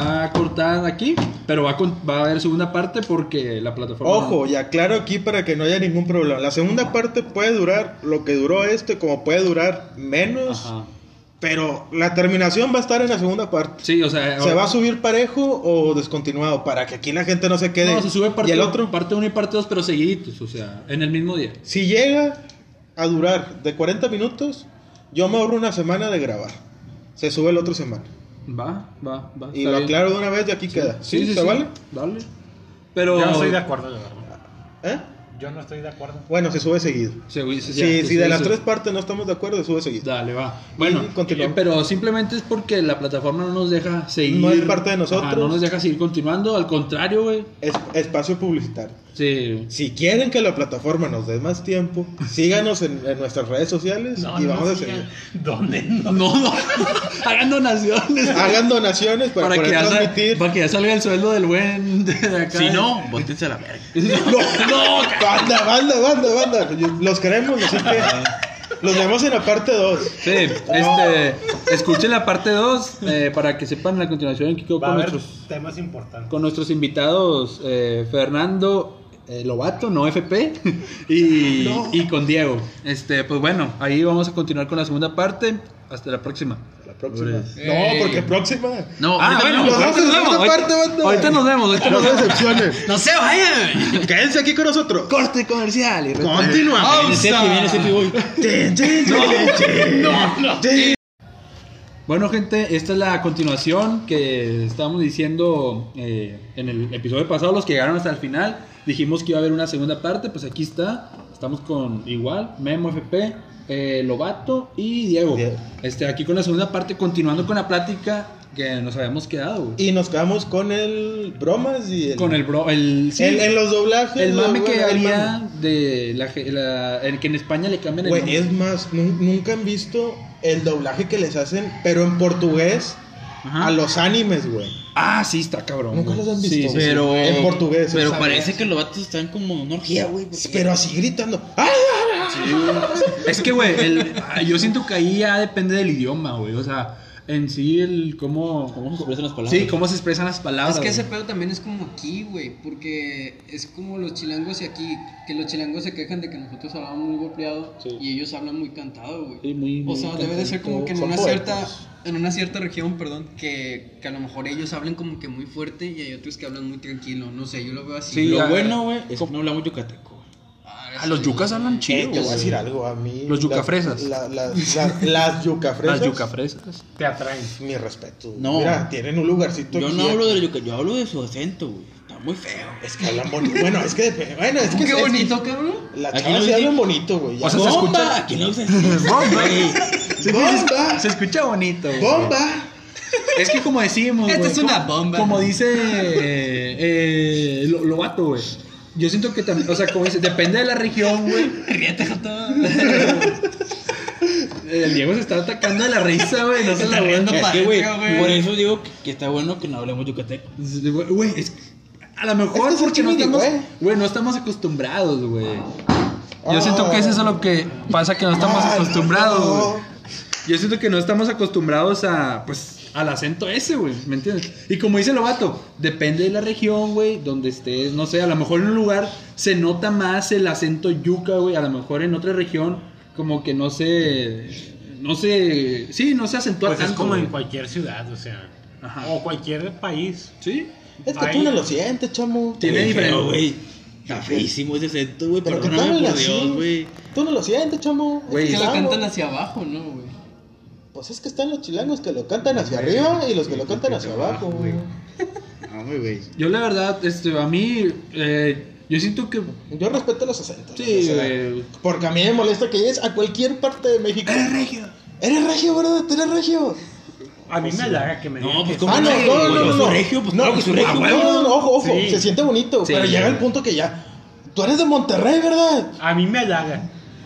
va a cortar aquí, pero va a, va a haber segunda parte porque la plataforma. Ojo, y aclaro aquí para que no haya ningún problema. La segunda parte puede durar lo que duró este, como puede durar menos. Ajá. Pero la terminación va a estar en la segunda parte. Sí, o sea. ¿Se va a subir parejo o descontinuado? Para que aquí la gente no se quede. No, se sube parte y el otro, parte 1 y parte 2, pero seguiditos, o sea, en el mismo día. si llega a durar de 40 minutos, yo me ahorro una semana de grabar. Se sube la otra semana. Va, va, va. Y lo bien. aclaro de una vez y aquí queda. Sí, sí, ¿Se sí. vale? Vale. Pero. Yo no estoy de acuerdo, la verdad. ¿Eh? Yo no estoy de acuerdo. Bueno, se sube seguido. Se- se- Si, ya, si se- de las se- tres partes no estamos de acuerdo, se sube seguido. Dale, va. Bueno, eh, pero simplemente es porque la plataforma no nos deja seguir. No es parte de nosotros. Ajá, no nos deja seguir continuando, al contrario, güey. Es, espacio publicitario. Sí. Si quieren que la plataforma nos dé más tiempo, síganos en, en nuestras redes sociales y vamos a seguir. ¿Dónde? No. No, no. Hagan donaciones. Hagan donaciones para, para, que ya, sal- transmitir. para que ya salga el sueldo del buen de acá. Si no, bótense a la verga. no, Banda, banda, banda, banda. Los queremos, así que los vemos en la parte 2. Sí, este, escuchen la parte 2 para que sepan la continuación que quedó con nuestros, temas importantes. con nuestros invitados eh, Fernando eh, Lobato, no FP, y, y con Diego. Este, pues bueno, ahí vamos a continuar con la segunda parte. Hasta la próxima. La próxima. Ey. No, porque próxima. No, Ah, ahorita bueno, no. nos ahorita nos la vemos. segunda parte, Ahorita, ahorita nos vemos. Ahorita nos No vemos. decepciones. ¡No se vayan! Quédense aquí con nosotros. Corte comercial y tin, tin. Tin. Bueno, gente, esta es la continuación que estábamos diciendo eh, en el episodio pasado. Los que llegaron hasta el final, dijimos que iba a haber una segunda parte. Pues aquí está. Estamos con igual, Memo FP, eh, Lobato y Diego. Diego. Este, aquí con la segunda parte, continuando con la plática que nos habíamos quedado, güey. Y nos quedamos con el bromas y el. Con el bro, el, sí, el- en los doblajes. el mame que había mame. de la, la- el que en España le cambian el Güey, es más, nu- nunca han visto el doblaje que les hacen, pero en portugués, Ajá. a los animes, güey. Ah, sí, está cabrón. Nunca güey. los han Sí, visto. sí, sí. Pero. En portugués, Pero ¿sabes? parece que los vatos están como en una orgía, güey. porque- Pero así gritando. ¡Ah! Es que, güey, el- yo siento que ahí ya depende del idioma, güey. O sea, en sí, el cómo. ¿Cómo se expresan las palabras? Sí, cómo se expresan las palabras. Es que ese pedo también es como aquí, güey, porque es como los chilangos y aquí, que los chilangos se quejan de que nosotros hablamos muy golpeado Sí. y ellos hablan muy cantado, güey. Sí, muy- o muy sea, debe de ser como que en Son una poetas. cierta en una cierta región, perdón, que, que a lo mejor ellos hablen como que muy fuerte y hay otros que hablan muy tranquilo, no sé, yo lo veo así. Sí, Lo bueno, güey, es que no hablamos yucateco. Güey. Ah, los yucas hablan Eh, chido. te voy a decir algo a mí. Los las- yucafresas. la- la- la- las yucafresas. Las yucafresas. Te atraen. Mi respeto. No. Mira, tienen un lugarcito Yo aquí, no hablo aquí. de yuca, yo hablo de su acento, güey. Está muy feo. Es que hablan bonito. Bueno, es que. Bueno, es que. Qué es- bonito, cabrón. Las Aquí no sí dice- hablan bonito, güey. ya. O sea, se ¡Bomba! escucha- ¿Quién lo usa? Bomba. Se- ¡Bomba! Se escucha bonito. güey. ¡Bomba! Es que como decimos. Esta es una como- bomba. Como dice eh, lo, Lobato, güey. Yo siento que también, o sea, como dice, depende de la región, güey. Ríete, Joto. El Diego se está atacando de la risa, güey. No se la riendo que, güey, por eso digo que, que está bueno que no hablemos yucateco. Güey, es a lo mejor Es que es porque no estamos, eh. güey, no estamos acostumbrados, güey. Yo Ah. siento que es eso lo que pasa que no estamos Ah, acostumbrados, güey. Yo siento que no estamos acostumbrados a, pues, al acento ese, güey, ¿me entiendes? Y como dice Lobato, depende de la región, güey, donde estés, no sé, a lo mejor en un lugar se nota más el acento yuca, güey, a lo mejor en otra región como que no se no se, sí, no se acentúa Pues es tanto. como en cualquier ciudad, o sea. Ajá. O cualquier país. Sí. Es que Ahí- tú no lo sientes, chamo. Tiene feo, güey. Está feísimo ese acento, güey. Pero que Perdóname por así. Dios, güey. Tú no lo sientes, chamo. Güey, Que Es lo chilango. cantan hacia abajo, ¿no, güey? Pues es que están los chilangos que lo cantan hacia arriba y los que lo cantan hacia abajo, güey. No, güey, güey. Yo la verdad, este, a mí, eh, yo siento que... Yo respeto los acentos. Sí, o sea, güey. Porque a mí me molesta que llegues a cualquier parte de México. Eres regio. Eres regio, ¿verdad? Eres regio. A mí me halaga que me No, pues que ¿cómo Ah, no, no, no, no, güey? no, regio, pues no, claro que soy ah, regio, güey. no, no, ojo, ojo. Sí. Se siente bonito, Sí, pero llega güey. el punto que ya. Tú eres de Monterrey, ¿verdad? A mí me halaga.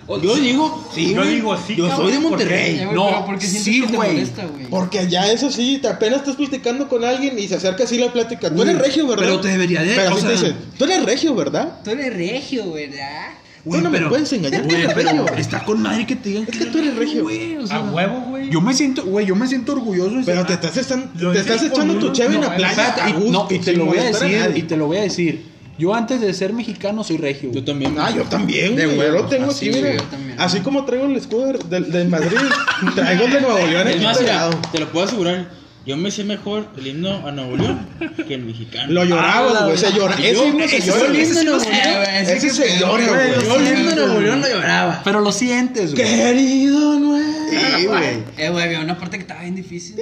Yo digo, sí, Yo güey. digo, sí, Yo cabrón, soy de ¿por Monterrey. Ya, güey, No, porque sientes sí, que te güey. molesta, güey. Porque allá es así, te apenas estás platicando con alguien y se acerca así la plática. Tú eres regio, ¿verdad? pero te debería de- Pero o te sea- dicen, tú eres regio, ¿verdad? Tú eres regio, ¿verdad? Tú no me puedes engañar, tú Güey, eres pero regio. está con madre que te digan Es que tú eres regio. güey. O sea, A huevo, güey. Yo me siento, güey, yo me siento orgulloso. Pero te estás, Lo te estás echando tu cheve en la playa. Y, gusto, no, y te lo voy a decir, y te lo voy a decir. Yo antes de ser mexicano soy regio. Yo también. Ah, yo también, De güey. Yo lo huevos, tengo así, aquí, mira. Así como traigo el escudo de, de Madrid, traigo el de Nuevo León Es más, te lo puedo asegurar. Yo me sé mejor el himno a Nuevo León que el mexicano. Lo lloraba, Ah, güey. Se llora. Ese yo- himno se ese llora. el himno Nuevo León. Ese se llora, güey. Yo el himno de Nuevo León lo lloraba. Pero lo sientes, güey. Querido nuevo. Sí, güey. Eh, güey, había una parte que estaba bien difícil.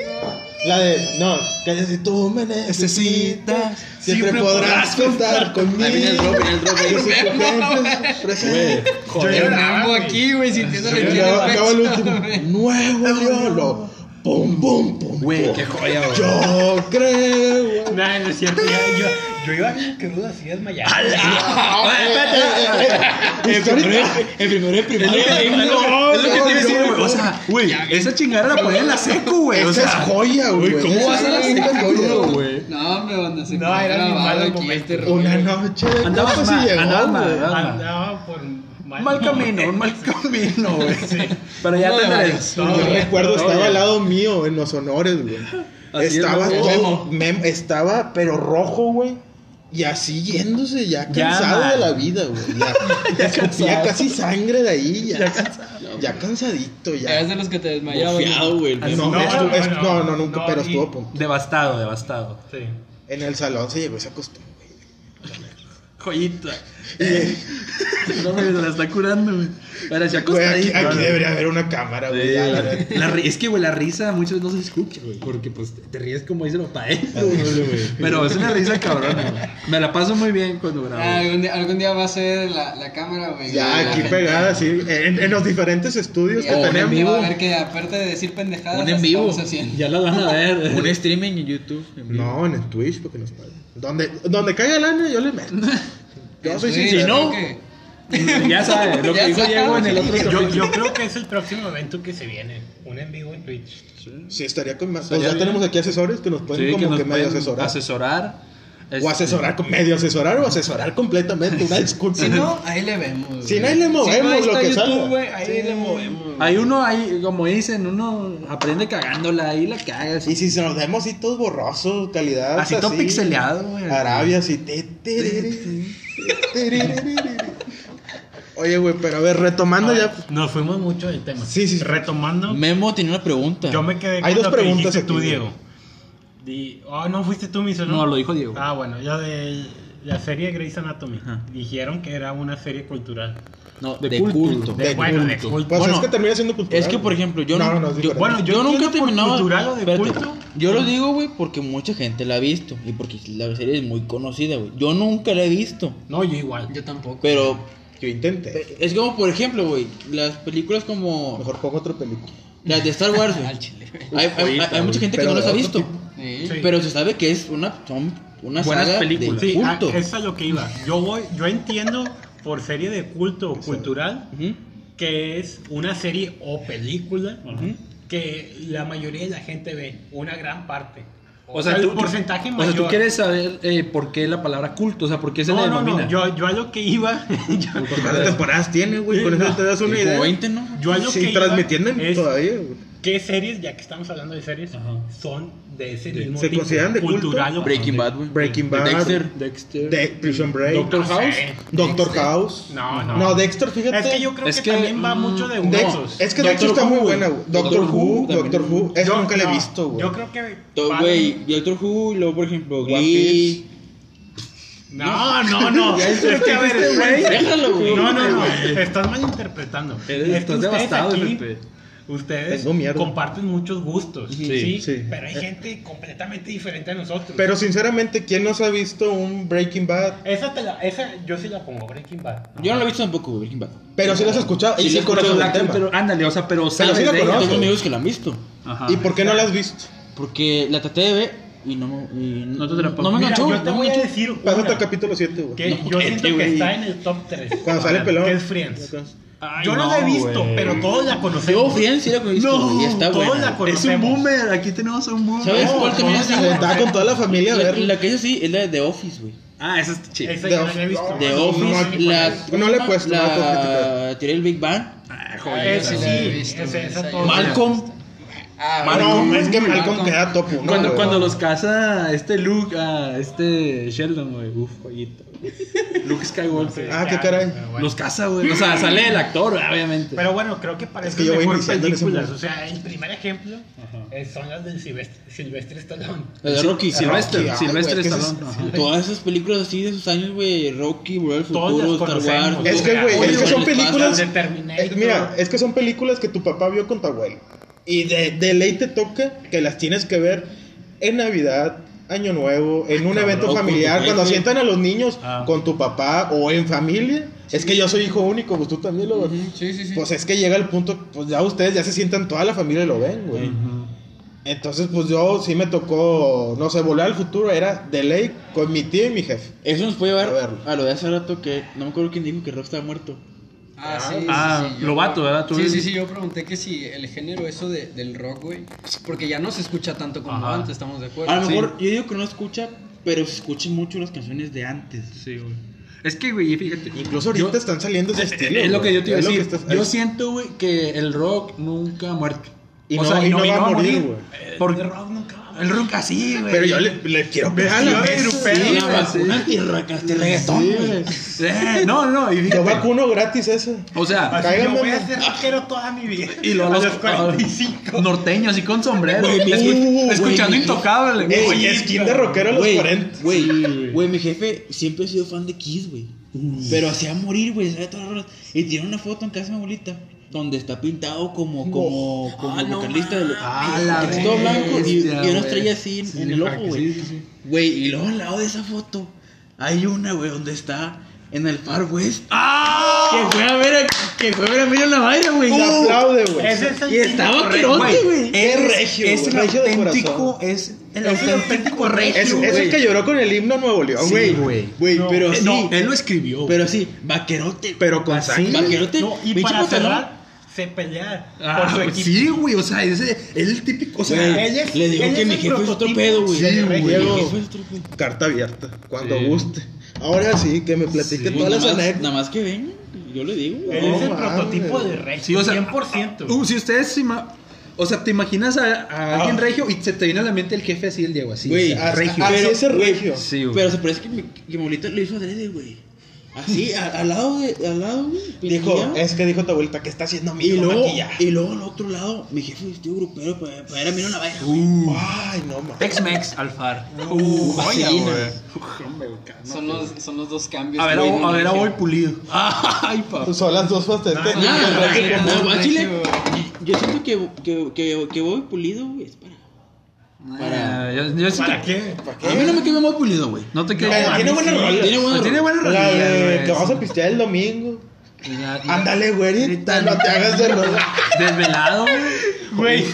La de, no, que si tú me necesitas, siempre, podrás contar conmigo. Ahí viene el drop, viene el drop, Yo güey. Memo aquí, güey, luego el acaba el último. Nuevo León. pum, pum. Güey, qué joya, güey. Yo creo. Nah, no es cierto. ya- yo, yo iba bien crudo así desmayado. En primero, en primero, en primaria. Es lo que te iba a decir, güey. O sea, güey, esa chingada la ponía en la seco, güey. Esa es joya, güey. ¿cómo vas a la joya. güey? No, me van a hacer No, era mi malo momento. Una noche güey. ¿verdad? Andaba por mal, mal camino, un mal camino, güey. Pero ya te. Yo No, recuerdo, estaba ya. al lado mío en los honores, güey. Es, Estaba todo, estaba pero rojo, güey. Y así yéndose, ya Ya, cansado de la vida, güey. Ya, casi sangre de ahí, ya, ya, cansadito, ya. Eres de los que te güey. el No. No, no, nunca, no, pero y- estuvo a punto. Devastado, devastado. Sí. En el salón se llegó esa costumbre. Joyita. No me la está curando, güey. Parecía aquí, acostadito. aquí güey. debería haber una cámara, güey. Sí, ya, la la- es que, güey, la risa muchas veces no se escucha, güey. Porque, pues, te, te ríes como dice los padres. Pero es una risa cabrona, güey. Me la paso muy bien cuando grabo. Ah, algún, día, algún día va a ser la, la cámara, güey. Ya, aquí gente- pegada, sí. En, en los diferentes estudios Y que tenemos. va a ver que aparte de decir pendejadas, Un en vivo. Ya las van a ver. Un streaming en YouTube. en vivo. No, en el Twitch, porque nos pagan. Donde, donde caiga lana, yo le meto. Yo soy sincero. creo que- Ya sabes, lo que dijo. Diego en el otro Yo, creo que es el próximo evento que se viene. Un en vivo en Twitch. Sí, estaría con más. Pues Estaría ya bien. tenemos aquí asesores que nos pueden Sí, que como nos que medio pueden asesorar. asesorar. O Este, asesorar, con medio asesorar o asesorar completamente. Una disculpa. Si no, ahí le vemos. Si no, ahí le movemos Si no, ahí lo está que YouTube, salga. güey, ahí Sí. le movemos. Hay uno ahí, como dicen, uno aprende cagándola, ahí la cagas. Y si se nos vemos así todos borrosos, calidad. Así todo pixeleado, güey. Arabia, así. te. Oye, güey, pero a ver, retomando ya. Nos fuimos mucho del tema. Sí, sí. Retomando, Memo tenía una pregunta. yo me quedé Hay con dos lo que preguntas dijiste aquí, tú. Diego. Di- oh, no fuiste tú, Miso, ¿no? No, lo dijo Diego. Ah, bueno, yo de la serie Grey's Anatomy. Ajá. Dijeron que era una serie cultural. No, De de, culto. culto. De, De bueno, de culto. culto. Pues Bueno, es que termina siendo cultural. Es que, por güey. ejemplo, yo, no, no, no, es yo, diferente. bueno, yo nunca he entiendo por terminado. cultural o de espérate, culto. Yo lo digo, güey, porque mucha gente la ha visto. Y porque la serie es muy conocida, güey. Yo nunca la he visto. No, yo igual. Yo tampoco. Pero Yo intenté. es como, por ejemplo, güey, las películas como Mejor pongo otra película. las de Star Wars, güey. Hay, hay- hay- hay mucha gente que no las ha visto. tipo. Sí. Sí. Pero se sabe que es una, son una Buenas saga películas. de Sí, ah, culto. eso es a lo que iba. Yo voy, yo entiendo por serie de culto o cultural que es una serie o película que la mayoría de la gente ve, una gran parte. O, O sea, el tú, porcentaje o mayor. sea, tú quieres saber eh, por qué la palabra culto, o sea, por qué se no, le no, denomina. no, yo, yo a lo que iba, yo, ¿Cuántas temporadas tiene, güey? Con eso te das una idea. 20, ¿no? yo a lo Sí, que iba transmitiendo es todavía, güey. ¿Qué series, ya que estamos hablando de series, Ajá. son de ese ¿Se mismo consideran de culto? cultural o- Breaking Bad, güey. Breaking Bad, Dexter. Dexter. de Prison Break, Doctor No House. sé. Doctor Dexter. House. No, no. No, Dexter, fíjate. Es que yo creo Es que, que, también va mm, mucho de Dex- gustos. es que Dexter está Who, muy buena, güey. Doctor, Doctor Who, Doctor. Who. Esa Yo- nunca la he no, visto, güey. Yo creo que. Va- Güey, Doctor Who y luego, por ejemplo, One Glee. No, no, no. Es que a ver, güey. Déjalo, güey. No, no, no. Estás malinterpretando. Estás devastado, Pepe. Ustedes comparten muchos gustos. Sí, Sí, sí. Pero hay gente completamente diferente a nosotros. Pero sinceramente, ¿quién nos ha visto un Breaking Bad? esa, te la, esa yo sí la pongo, Breaking Bad. Yo no lo he visto tampoco, Breaking Bad. Pero sí lo has escuchado Sí, y sí Pero, el la- tema. pero ándale, o sea, pero sabes sí la conozco. Tengo amigos que la han visto. Ajá. ¿Y por qué no la has visto? Porque la traté de ver y no, y No te atrapó. No me enganchó, yo te voy a decir Pásate al capítulo 7, güey. yo siento que está en el top 3. Cuando sale pelón. Que es Friends. Ay, yo no, la he visto, güey. pero todos la Yo, conocemos. Friends, sí la he visto, No, y está todos buena. la Es un conocemos. boomer, aquí tenemos a un boomer. ¿Sabes No, cuál también no, es no, así? Se está con toda la familia a La, verlo. la que es así es la de The Office, güey. Ah, esa está chida. Esa The yo no Office. la he visto. The no, Office, no, la... no le he puesto, no. La teoría del Big Bang. Ah, Ah, sí sí, güey, esa yo- Malcolm. Ah, No, bueno, es que Malcolm Malcolm. queda top 1. Cuando, cuando los casa este Luke a este Sheldon, güey. Uf, joyita. Luke Skywalker. Ah, qué caray. Bueno. Los casa, güey. O sea, sale el actor, obviamente. Pero bueno, creo que para Es esas que yo voy películas, o sea, el primer ejemplo eh, son las del Silvestre, Silvestre Stallone. La de Rocky. Silvestre, Rocky, ay, Silvestre Stallone. ajá. Todas esas películas así de esos años, güey. Rocky, al Todas Futuro, las Star conocemos. Wars. Es que, güey, Oye, es que son películas- de Terminator. Eh, mira, es que son películas que tu papá vio con tu abuelo. Y de, de ley te toca que las tienes que ver en Navidad, Año Nuevo, en un evento familiar, cuando sientan a los niños Ah. con tu papá o en familia. Es que yo soy hijo único, pues tú también lo Ujú, Sí, sí, sí. Pues es que llega el punto, pues ya ustedes ya se sientan toda la familia y lo ven, güey. Entonces, pues yo sí me tocó, no sé, volar al futuro era de ley con mi tío y mi jefe. Eso nos puede llevar a lo de hace rato que no me acuerdo quién dijo que Rock estaba muerto. Ah, sí, Ah, sí, sí, yo- Lobato, ¿verdad? Tú Sí, sí, sí, yo pregunté que si el género eso de, del rock, güey, porque ya no se escucha tanto como Ajá. antes, estamos de acuerdo. A lo Sí. mejor yo digo que no escucha, pero se escuchan mucho las canciones de antes. Sí, güey. Es que, güey, fíjate. Incluso ahorita yo- están saliendo ese Eh, estilo. Es lo que yo te iba a Es lo decir. estás- Yo es- siento, güey, que el rock nunca ha muerto. Y no- y no va a morir, güey. Porque El rock nunca el rock así, güey. Pero yo le, le quiero pegar a pero- Sí, Sí, Una güey, vacuna sí. Eh, no, no, y Yo vacuno gratis ese. O sea, Así, yo voy a ¿no? ser rockero toda mi vida. y lo a los los 45. norteños y con sombrero. Güey, güey, escuchando intocable. Ey, güey. skin de rockero a los Güey, 40. güey, güey, mi jefe siempre ha sido fan de Kiss, güey. Pero hacía morir, güey. Y tiene una foto en casa de mi abuelita donde está pintado como, como, como Ah, no vocalista de Ah, que todo blanco y, y una estrella así en, Sí, el ojo, güey. sí, sí, sí. Güey, y luego al lado de esa foto hay una, güey, donde está en el Far West. ¡Ah! Que fue a ver a, que fue a ver a Emilio Navaira, güey. Se aplaude, güey. Es el Y estaba querote, güey. Es regio, es güey, el regio de auténtico, corazón. es el auténtico regio. Es, el que lloró con el himno Nuevo León, Sí, güey. güey. Güey, No, pero Eh, sí. No, él lo escribió. Pero sí, vaquerote. Pero con sangre. Vaquerote. No, y para cerrar, se pelea Ah, por su equipo. sí, güey, o sea, ese es el típico, o sea, Güey, Él es- le digo que es mi jefe es otro pedo, güey. Sí, Mi güey. Carta abierta, cuando Sí. guste. Ahora sí, que me platique Pues todas las nada, más, anécdotas. nada más que vengan, yo le digo. güey. Él es el prototipo de rey. Sí, o sea, 100%. Uh, si ustedes o sea, te imaginas a, a alguien Ah. regio y se te viene a la mente el jefe así, el Diego, así. Güey, o sea, Así- regio. así pero, es el güey, regio. Sí, güey. Pero se parece que mi, que mi abuelita lo hizo adrede, güey. Así, a- al lado de, al lado, güey. Dijo, pintilla. es que dijo tu abuelita que está haciendo mi y hijo luego, maquillaje. y luego al otro lado, mi jefe vestido grupero para, para ir a Emilio Navaira. Uh, Ay, no mames. Tex-Mex, Alfar. Uh, vaselina. güey. Son los, son los dos cambios. A ver, a, ver, a una voy pulido. Ay, papá. Son las dos facetas. Ah, Ah, no, no, al chile, yo siento que, que, que, que voy pulido, güey, es para... Para... Yo, yo siento- ¿Para qué? A mí no me queda muy pulido, güey. No te quedes. tiene buena rola. Tiene buena Tiene rola. buena La rolilla, de güey. que vamos a pistear el domingo. Ándale, güerita, no te hagas de rola. Desvelado, güey. Güey,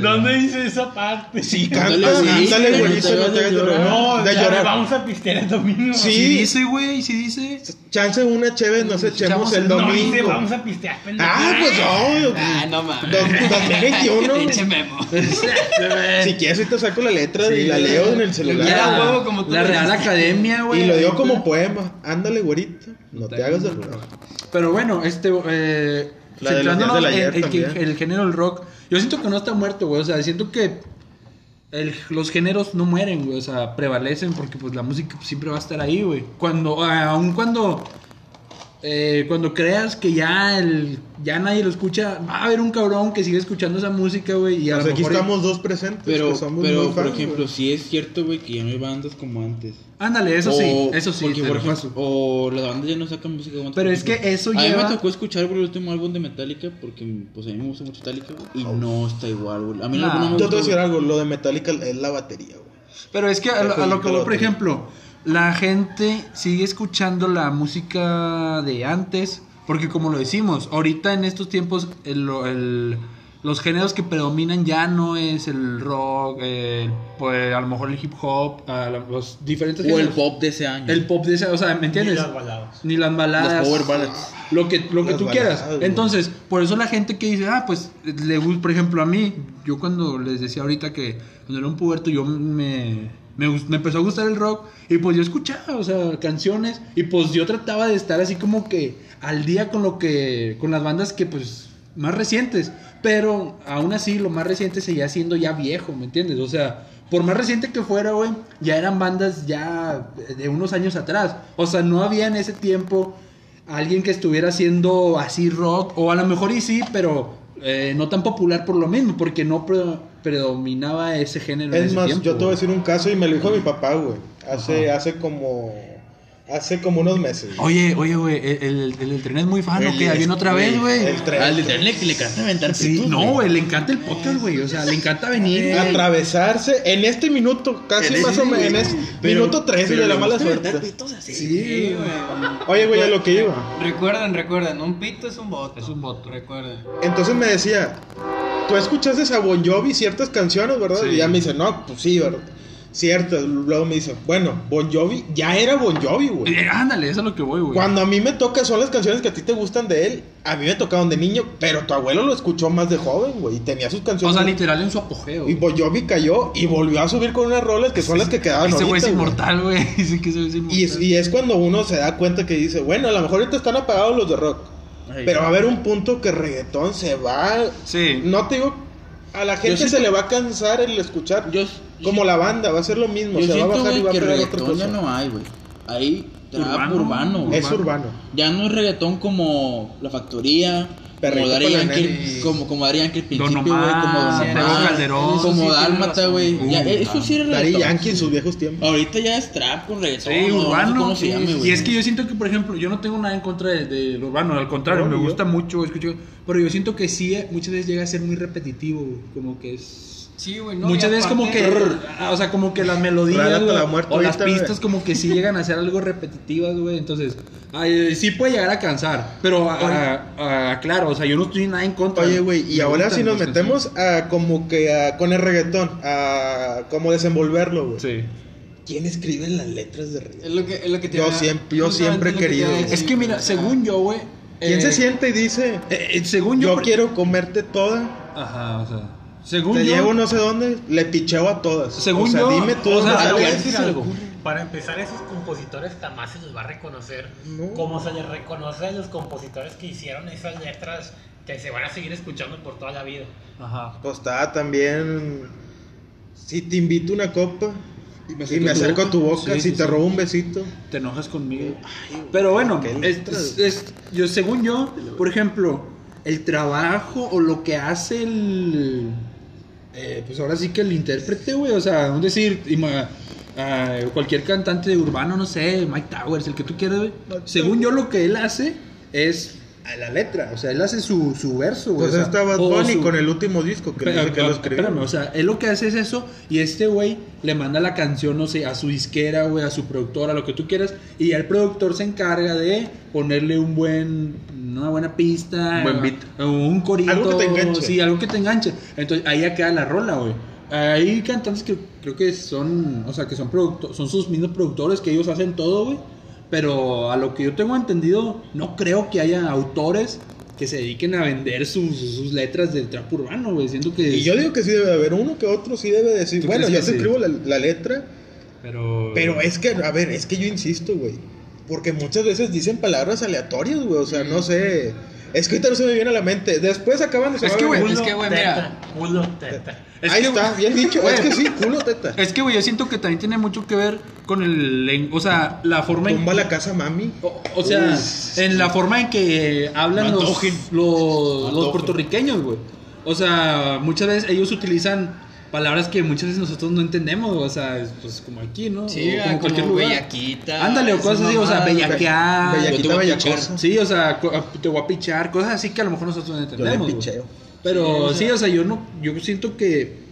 ¿dónde dice esa parte? Sí, Ándale, canta, sí, ándale, no te no te hagas de llorar. rola. No, de ya, llorar. vamos a pistear el domingo. Sí. Sí dice, güey, sí dice. Chance una chévere, nos echemos Echamos el el No dice, domingo. vamos a pistear, pendejo. Ah, pues no. Ah, no mames. Dos- 2021. Pinche memo. Si quieres, ahorita saco la letra y la leo en el celular. Era La- huevo como tú La lo Real. Academia, güey. Y lo digo como poema. Ándale, güerita, no te hagas de. Pero bueno, este, de centrándonos en- que- el género del rock, yo siento que no está muerto, güey. O sea, siento que el- los géneros no mueren, güey. O sea, prevalecen porque pues la música siempre va a estar ahí, güey. Cuando, aun cuando, eh, cuando creas que ya el, ya nadie lo escucha, va a haber un cabrón que sigue escuchando esa música, güey. Y a Pues lo aquí mejor estamos dos presentes Pero, que somos pero por ejemplo, sí es cierto, güey, que ya no hay bandas como antes. Ándale, eso sí, O- eso sí. Porque, por lo ejemplo, o las bandas ya no sacan música como antes. Pero es que eso A mí lleva- me tocó escuchar por el último álbum de Metallica porque pues a mí me gusta mucho Metallica güey, y no está igual, güey. A mí Nah. no, no me Yo te voy a gusta, decir algo, lo de Metallica es la batería, güey. Pero es que a, lo- a lo que voy, por ejemplo, la gente sigue escuchando la música de antes, porque como lo decimos, ahorita en estos tiempos el- el- los géneros que predominan ya no es el rock, el- pues a lo mejor el hip hop, los diferentes O el pop de ese año. El pop de esa, o sea, ¿me Ni entiendes? las baladas. Ni las baladas. Las power ballads. Lo que, lo que Las tú baladas, quieras. Entonces, por eso la gente que dice, ah, pues, le gusta, por ejemplo, a mí, yo cuando les decía ahorita que cuando era un puberto, yo me, me, me empezó a gustar el rock y pues yo escuchaba, o sea, canciones y pues yo trataba de estar así como que al día con lo que, con las bandas que pues más recientes, pero aún así lo más reciente seguía siendo ya viejo, ¿me entiendes? O sea, por más reciente que fuera, güey, ya eran bandas ya de unos años atrás. O sea, no había en ese tiempo alguien que estuviera haciendo así rock, o a lo mejor y sí, pero eh, no tan popular por lo mismo, porque no pre- predominaba ese género. en Es ese más, tiempo, yo te voy a decir un caso y me lo dijo mi papá, güey. Hace, hace como. Hace como unos meses. güey. Oye, oye, güey, el, el, el, el tren es muy fan, ¿o qué? Ahí viene otra vez, güey. El tren. Al que le canta aventar Sí, pitos, no, güey, le encanta el podcast, güey. O sea, le encanta venir. güey. Atravesarse en este minuto, casi más o menos, en güey. este Pero- minuto 13 pero de la le mala suerte. pitos así. Sí, güey. Oye, güey, a lo que iba. Recuerden, recuerden, un pito es un voto. Es un voto. Recuerden. Entonces me decía, tú escuchaste a Bon Jovi ciertas canciones, ¿verdad? Sí. Y ya me dice, no, pues sí, ¿verdad? Ciertas. Luego me dice, bueno, Bon Jovi ya era Bon Jovi, güey. Eh, ándale, eso es lo que voy, güey. Cuando a mí me toca, son las canciones que a ti te gustan de él. A mí me tocaron de niño, pero tu abuelo lo escuchó más de joven, güey. Y tenía sus O canciones. sea, literal en su apogeo. y. Bon Jovi cayó y volvió a subir con unas rolas que son las que quedaban Ese güey es inmortal, güey. Que ese es inmortal. Y es, y es cuando uno se da cuenta que dice, bueno, a lo mejor ahorita están apagados los de rock. Ay, Pero va a haber un punto que reggaetón se va. Sí. No te digo, a la gente siento- se le va a cansar el escuchar. Yo, como la banda, va a ser lo mismo. yo se va a siento, bajar y güey, va a que pegar otra reggaetón ya no hay, güey. Hay trap Urbano. urbano, güey. Es urbano. Ya no es reggaetón como La Factoría, Perrito como Yankee, nenes. como, como Daddy Yankee al principio, Don güey, como Don Omar, Calderón. como sí, Dálmata, güey. Uh, Eso sí era reggaetón. Yankee en sus viejos tiempos. Ahorita ya es trap con reggaetón. Sí, no, no sé urbano. ¿Cómo se llame, güey? y es que yo siento que, por ejemplo, yo no tengo nada en contra de, de lo urbano, al contrario, No, me yo. gusta mucho, escucho, pero yo siento que sí, eh, muchas veces llega a ser muy repetitivo, güey, como que es... Sí, güey, no. muchas veces como que, ah, o sea, como que las melodías güey, la muerte o las güey. pistas como que sí llegan a ser algo repetitivas, güey, entonces, ay, sí puede llegar a cansar, pero, ah, ah, claro, o sea, yo no estoy nada en contra. Oye, güey, y ahora si nos metemos a como que a, con el reggaetón, a como desenvolverlo, güey. Sí. ¿Quién escribe las letras de Es reggaetón? lo que, es lo que te Yo siempre- yo siempre he es que a querido. decir, Es que mira, según yo, güey... ¿Quién eh, se siente y dice, eh, eh, según yo... yo por- quiero comerte toda? Ajá, o sea, según Te yo... llevo no sé dónde, le picheo a todas. Según o sea, yo, dime tú o sea, voy a decir algo. empezar, Para empezar, esos compositores jamás se los va a reconocer No. como se les reconoce a los compositores que hicieron esas letras que se van a seguir escuchando por toda la vida. Ajá. Pues está también. Si te invito una copa y me acerco, acerco a tu a tu boca. Sí, si sí, te sí. robo un besito. te enojas conmigo. Pero bueno, qué es, letras. es- es- yo, según yo, por ejemplo, el trabajo o lo que hace el. Eh, pues ahora sí que el intérprete, güey. O sea, un decir, ah, cualquier cantante de urbano, no sé, Mike Towers, el que tú quieras, güey. Según yo, lo que él hace es a la letra. O sea, él hace su, su verso, güey. Pues o sea, está Bad o Bunny su- con el último disco que, Pero, que lo escribió. espérame, o sea, él lo que hace es eso y este güey le manda la canción, no sé, a su disquera, güey, a su productora, lo que tú quieras, y ya el productor se encarga de ponerle un buen, una buena pista, Un buen beat. o un corito, Algo que te enganche. sí, algo que te enganche. Entonces ahí ya queda la rola, güey. Hay cantantes que creo que son, o sea, que son productores, son sus mismos productores, que ellos hacen todo, güey. Pero a lo que yo tengo entendido, no creo que haya autores que se dediquen a vender sus, sus letras del trap urbano, güey. Siento que. Y yo digo que sí debe haber uno que otro sí debe decir, ¿Tú bueno, yo te sí? escribo la, la letra, Pero. pero es que, a ver, es que yo insisto, güey. Porque muchas veces dicen palabras aleatorias, güey. O sea, no sé. Es que ahorita no se me viene a la mente. Después acaban de Es que, güey, es que, güey, mira. culo, teta. Es Ahí que, está, bien dicho. güey. Es que sí, culo teta. Es que, güey, yo siento que también tiene mucho que ver con el. O sea, la forma en. Tumba la casa, mami. O, o sea, en la forma en que hablan los, antojen. los, No los antojen. puertorriqueños, güey. O sea, muchas veces ellos utilizan palabras que muchas veces nosotros no entendemos, o sea, es, pues como aquí, ¿no? Sí, o ah, como cualquier como lugar. bellaquita. Ándale, o cosas así, o sea, bellaquear. Bellaquita, yo bellacosa. Sí, o sea, co- te voy a pichar, cosas así que a lo mejor nosotros no Yo entendemos. picheo. Pero Sí, sí, o sea- yo no, yo siento que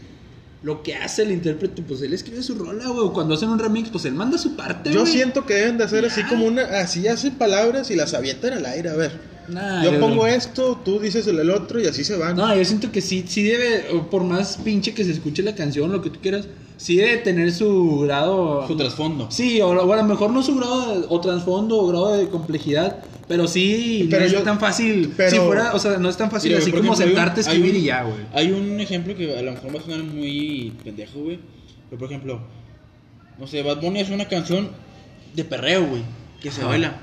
lo que hace el intérprete, pues él escribe su rola, güey. o Cuando hacen un remix, pues él manda su parte, Yo siento que deben de hacer así como una. Así hacen palabras y las avientan al aire. A ver. Nah, Yo yo- pongo esto, tú dices el, el otro y así se van. No, yo siento que sí, sí debe, por más pinche que se escuche la canción, lo que tú quieras, sí debe tener su grado. Su trasfondo. Sí, o, o a lo mejor no su grado de- o trasfondo o grado de complejidad, pero sí Pero no es tan fácil. pero- si fuera, o sea, no es tan fácil Mira, así como ejemplo, sentarte a escribir un- y ya, güey. Hay un ejemplo que a lo mejor va a sonar muy pendejo, güey. Pero por ejemplo, no sé, Bad Bunny es una canción de perreo, güey. Que se Ajá. baila.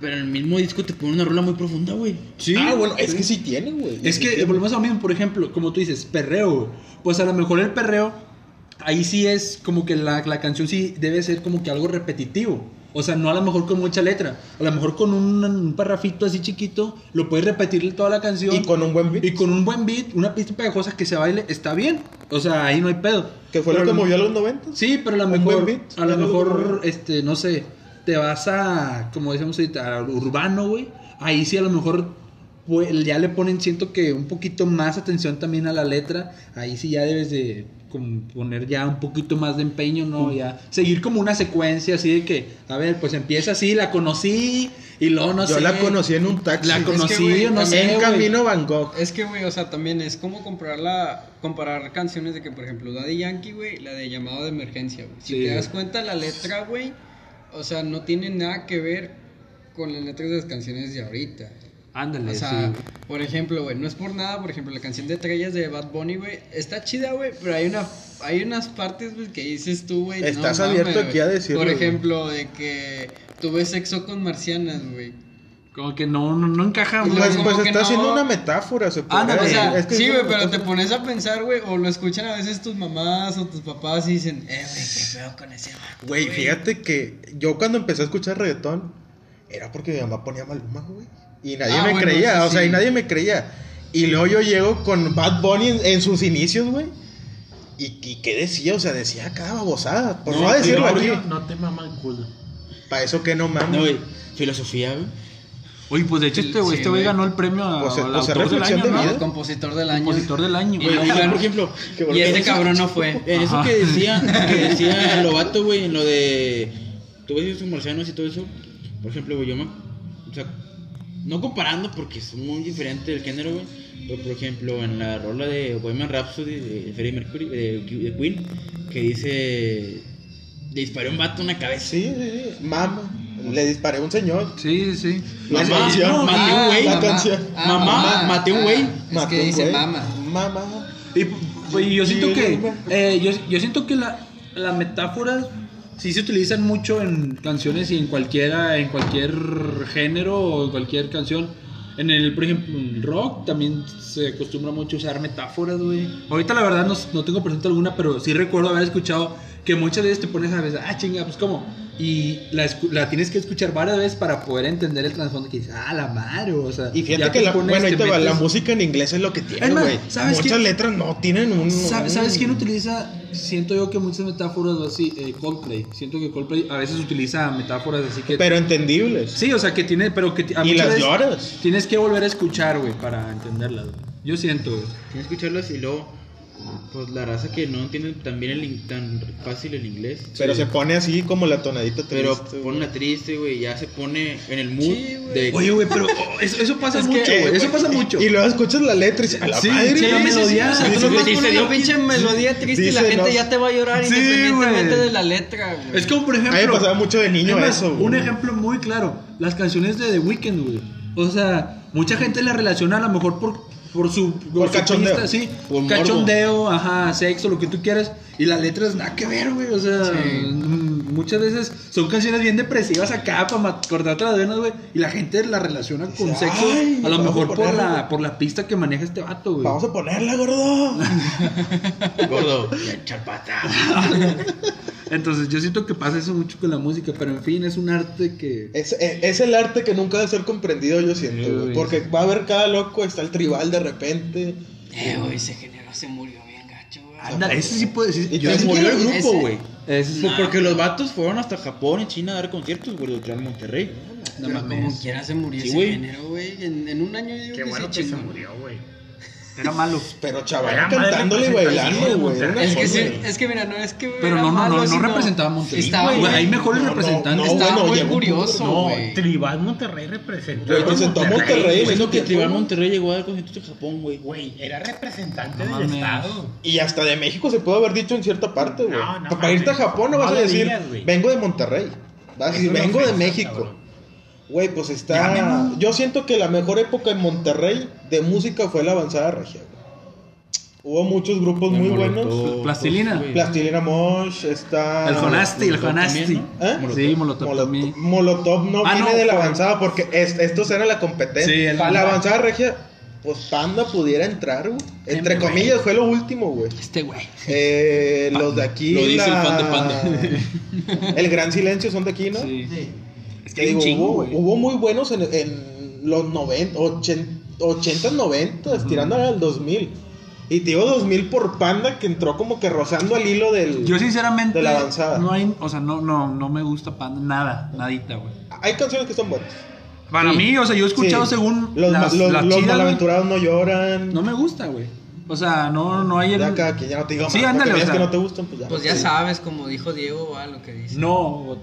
Pero en el mismo disco te pone una rola muy profunda, güey. Sí. Ah, bueno, es que sí tiene, güey. Es Sí que volvemos a lo mismo, por ejemplo, como tú dices, perreo, güey. Pues a lo mejor el perreo, ahí sí es como que la, la canción sí debe ser como que algo repetitivo. O sea, no a lo mejor con mucha letra. A lo mejor con un, un parrafito así chiquito, lo puedes repetir toda la canción. Y con un buen beat. Y con un buen beat, una pista pegajosa que se baile, está bien. O sea, ahí no hay pedo. Que fue lo Pero que movió a los 90. Sí, pero a lo Un mejor, buen beat, a lo mejor, este, no sé, te vas a, como decíamos ahorita, a urbano, güey. Ahí sí a lo mejor pues, ya le ponen, siento que un poquito más atención también a la letra. Ahí sí ya debes de como poner ya un poquito más de empeño, ¿no? Ya seguir como una secuencia así de que, a ver, pues empieza así, la conocí y luego no Yo sé. la conocí en un taxi. La Es que, conocí, yo no sé. en camino Van Gogh. Es que, güey, o sea, también es como comparar, la, comparar canciones de que, por ejemplo, Daddy Yankee, güey, la de llamado de emergencia, güey. Si Sí, te das cuenta, la letra, güey, o sea, no tiene nada que ver con las letras de las canciones de ahorita. Ándale, O sea, sí. por ejemplo, güey, no es por nada, por ejemplo, la canción de Estrellas de Bad Bunny, güey, está chida, güey, pero hay una hay unas partes, güey, que dices tú, güey, Estás abierto aquí a decirlo, Por ejemplo, de que tuve sexo con marcianas, güey. Como que no, no, no encaja. Pues, como pues que está no- haciendo una metáfora, se puede Ándale, O sea, Es que sí, güey, pero te pones a pensar, güey, o lo escuchan a veces tus mamás o tus papás y dicen, eh, güey, qué feo con ese vato, Güey, fíjate que yo cuando empecé a escuchar reggaetón era porque mi mamá ponía Maluma, güey. Y nadie Ah, me bueno, creía, o sea, y nadie me creía. Y luego yo llego con Bad Bunny en, en sus inicios, güey. Y, y qué decía, o sea, decía cada babosada. Por no, decirlo aquí. No te mama el culo. Para eso que no mames. No, güey. Filosofía, güey. Oye, pues de hecho este güey Sí, este güey ganó el premio a, Pues, al pues, es autor del año, de ¿no? El compositor del año. Compositor del año. Y, güey. y, por ejemplo, Y este eso- cabrón no fue. En eso Ajá. que decía, que decía Lobato, güey, en lo de. Tú ves esos marcianos y todo eso. Por ejemplo, güey, yo me. O sea, no comparando porque es muy diferente el género, güey. Pero por ejemplo, en la rola de Bohemian Rhapsody de Freddie Mercury, de, de Queen, que dice. Le disparé a un vato en la cabeza. Sí, sí, sí. Mama. Le disparé a un señor. Sí, sí, sí. La Mamá, canción. no, maté un güey. La mamá. canción. Ah, Mamá, maté un güey. Es que un dice güey. mama. Mamá. Y pues, yo siento que eh, yo, yo siento que la, la metáfora sí se utilizan mucho en canciones y en cualquiera en cualquier género o en cualquier canción. En el, por ejemplo, en rock también se acostumbra mucho usar metáforas, güey. Ahorita la verdad no, no tengo presente alguna, pero sí recuerdo haber escuchado que muchas veces te pones a veces, ah, chinga, pues cómo. Y la, la tienes que escuchar varias veces para poder entender el trasfondo que dices, ah, la madre, o sea. Y fíjate te que la, bueno, ahí te va, la música en inglés es lo que tiene, güey. ¿sabes Muchas qué? letras no tienen un... ¿Sabes, un- ¿Sabes quién utiliza? Siento yo que muchas metáforas así, eh, Coldplay. Siento que Coldplay a veces utiliza metáforas así que. Pero entendibles. sí, o sea, que tiene, pero que a y las veces lloras. Tienes que volver a escuchar, güey, para entenderlas. güey. Yo siento, güey. Tienes que escucharlas y luego. Pues la raza que no entiende tan bien el, tan fácil el inglés. Pero Sí. se pone así como la tonadita Pero triste, pone una triste, güey. Ya se pone en el mood Sí, güey. de. Oye, güey, pero oh, eso, eso pasa Es mucho, güey. Eso güey, pasa y- mucho. Y luego escuchas la letra y dices, a la Sí, madre. sí, la melodía. O sea, tú Dice- la pinche melodía triste y la gente no. ya te va a llorar Sí, independientemente de la letra, güey. Es como, por ejemplo. A mí me pasaba mucho de niño eso. Un ejemplo muy claro: las canciones de The Weeknd, güey. O sea, mucha gente la relaciona a lo mejor por. Por su, Por su cachondeo. pista, sí, Por morbo. cachondeo, ajá, sexo, lo que tú quieras. Y la letra es nada que ver, güey. O sea, Sí. mm, muchas veces son canciones bien depresivas acá para cortarte las venas, güey. Y la gente la relaciona con Dice, sexo. "Ay, a lo a mejor por la, güey". por la pista que maneja este vato, güey. Vamos a ponerla, gordo. Gordo, chapata. Entonces yo siento que pasa eso mucho con la música, pero en fin, es un arte que... Es, es- es el arte que nunca debe ser comprendido, yo siento, güey. Porque va a haber cada loco, está el tribal de repente. Eh, güey, ese género se murió bien gacho, güey. Ándale, ese sí puede decir. Y Yo Se murió el grupo, güey. ese sí- Pues porque los vatos fueron hasta Japón y China a dar conciertos, güey, de Monterrey. No mames. como quiera se murió Sí, ese güey. género, güey. En, en un año yo Qué que bueno se que se murió, güey. Era malo. Pero chaval Era cantándole y bailando, de güey. Es que, sí, es que mira, no es que. Pero no, no, malo, no, no representaba a Monterrey. Estaba güey. muy- Hay mejores no, representantes. no, Estaba bueno, muy curioso, No. Tribal Monterrey representó. Representó a Monterrey, siento que que Tribal Monterrey llegó a dar conciertos en Japón, güey. Güey, era representante No del mames. estado. Y hasta de México se puede haber dicho en cierta parte, güey. No, no para mames. irte a Japón no vas a decir, vengo de Monterrey. Vas a Es decir, vengo de México. Güey, pues está. Yo siento que la mejor época en Monterrey de música fue la avanzada regia, güey. Hubo muchos grupos muy buenos. Plastilina. güey. Plastilina Mosh, está. El Jonasti, el Jonasti. ¿Eh? Sí, Molotov Molotov, no Ah, viene no, de la avanzada porque es- estos eran la competencia. Sí, el la Panda. avanzada regia, pues Panda pudiera entrar, güey. Entre comillas, fue lo último, güey. Este güey. Eh, los de aquí. Lo dice el fan de Panda. el Gran Silencio son de aquí, ¿no? Sí. Es Que digo, chingo, hubo, güey. hubo muy buenos en, en los 90, 80, 90, tirando al 2000. Y te digo 2000 por Panda que entró como que rozando al hilo del. Yo sinceramente De la avanzada. no hay, o sea, no, no, no me gusta Panda, nada, nadita, güey. Hay canciones que están buenas. Para Sí. mí, o sea, yo he escuchado Sí. según Los, las, los, las los chidas, malaventurados no lloran. no me gusta, güey. O sea, no, no hay el... Ya cada quien ya no te digo Sí, más, ándale, o sea. que no te gustan, pues ya. Pues ya sabes, como dijo Diego, va lo que dice. No,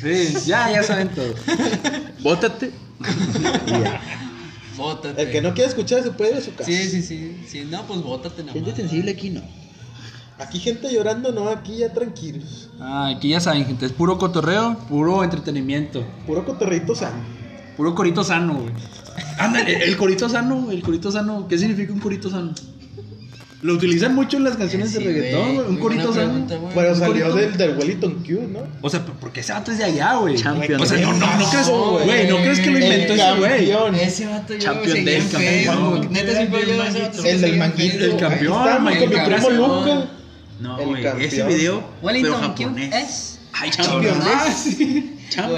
sí, ya, ya saben todo. Bótate. Bótate. El que no quiera escuchar se puede ir a su casa. Sí, sí, sí. sí. No, pues bótate nada Gente sensible aquí no. Aquí gente llorando, no, aquí ya tranquilos. Ah, aquí ya saben, gente, es puro cotorreo, puro entretenimiento, Puro cotorrito sano. puro corito sano, güey. Ándale, el corito sano, el corito sano, ¿qué significa un corito sano? Lo utilizan mucho en las canciones Sí, de reggaetón, güey, un corito. Pero Un salió del, del Wellington Q, ¿no? O sea, porque ese vato es de allá, güey. Champion. O sea, no, no, no crees, Güey. no crees que lo inventó El ese güey. campeón. Ese vato yo Champion del campeón. Neta, siempre yo ese vato El del manguito. El campeón, con mi primo Luca. No, güey. campeón. Ese video, Wellington pero Q japonés. es. Ay, Champion Ah, Des. sí. Cham-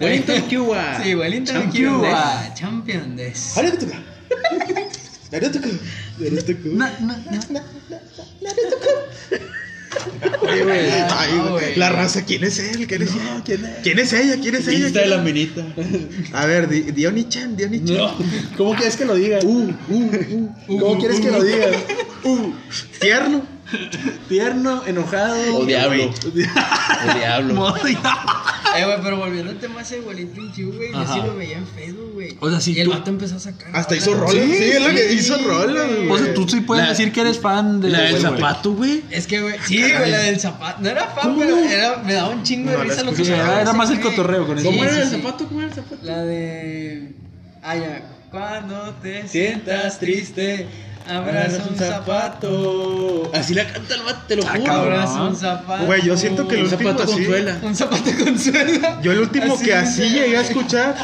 Wellington Cuba. Sí, Wellington Champion Q. des. ah, Champion Naruto-ka. Naruto-ka. Na- na- na- Oye, güey. Ay, no, güey. güey. La raza, ¿quién es él? ¿Quién es ella? ¿Quién es? ¿Quién es ella? ¿Quién es ella? Insta de la minita. A ver, di- Diony-chan, Diony-chan. No, ¿Cómo quieres que lo diga? Uh, uh, uh. ¿Cómo quieres que lo diga? Uh, tierno. Tierno, enojado. O diablo. O diablo. Modo- Eh, güey, pero volviendo al tema ese Wellington Q, güey. Yo sí lo veía en Facebook, güey. O sea, sí, Y el tú- vato empezó a sacar. Hasta hizo rolas. Sí, es lo que hizo rolas, güey. O sea, tú sí puedes La- decir que eres fan de La del güey. zapato, güey. Es que, güey, sí, güey, la del zapato. No era fan, pero era, me daba un chingo de No, risa lo que era ese más el güey. cotorreo con eso. ¿Cómo era sí, el sí. zapato? ¿Cómo era el zapato? La de. Ah, ya. Cuando te sientas triste, abraza un zapato. Así la canta el vato, te lo Ah, juro. Abraza un zapato. Güey, yo siento que el Un último zapato así- consuela. Un zapato consuela. Yo el último Así que así llegué a escuchar,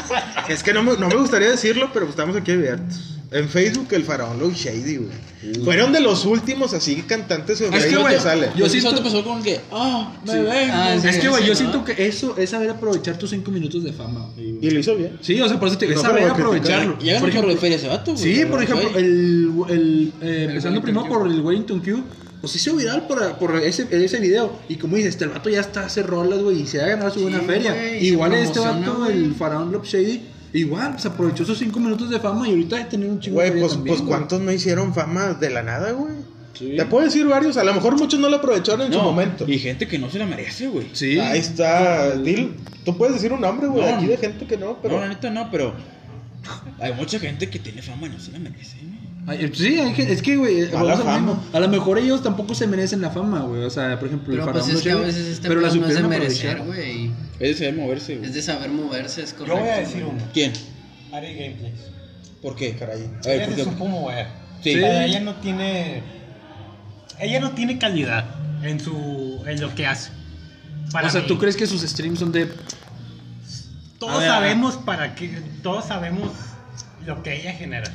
es que no me, no me gustaría decirlo, pero estamos aquí abiertos. En Facebook, el faraón Low Shady, güey. Fueron de los últimos así cantantes en Es que, güey, que sale. yo siento- te pasó con que, ah, me Sí. vengo. Ah, sí. Es que, güey, yo ¿no? siento que eso es saber aprovechar tus cinco minutos de fama. güey. Y lo hizo bien. Sí, o sea, por eso te digo, es No, saber aprovecharlo. Ganó Por ejemplo, de feria ese vato, güey. Sí, por ejemplo, el, el, eh, empezando primero por el Wellington Q, pues se hizo viral por, por ese, ese video. Y como dices, este el vato ya está hace rolas, güey, y se ha ganado su buena Sí, feria. güey, y se Igual este vato, güey. el Faraón Love Shady, igual, pues aprovechó esos cinco minutos de fama y ahorita debe tener un chingo Güey, de pues, también, pues güey. ¿cuántos no hicieron fama de la nada, güey? Sí. Te puedo decir varios, a lo mejor muchos no lo aprovecharon en su momento. Y gente que no se la merece, güey. Sí. Ahí está, Dil. Tú puedes decir un nombre, güey, No, aquí de gente que no, pero... No, la neta no, pero hay mucha gente que tiene fama y no se la merece, güey. Ay, eh, sí, hay que- es que, güey, a lo fama. mismo. A lo mejor ellos tampoco se merecen la fama, güey. O sea, por ejemplo, el Pero Faraón pues es Love que a Shady, veces este pero la no es de merecer, güey. Es de saber moverse, güey. Es de saber moverse, es Yo correcto. voy a decir uno. ¿Quién? Ari Gameplays. ¿Por qué? Caray. A ver, Ella ¿por se qué? supo mover. Sí. Sea, ella no tiene. Ella no tiene calidad en su. en lo que hace. Para o sea, mí. ¿tú crees que sus streams son de Todos ver, sabemos para qué, todos sabemos lo que ella genera.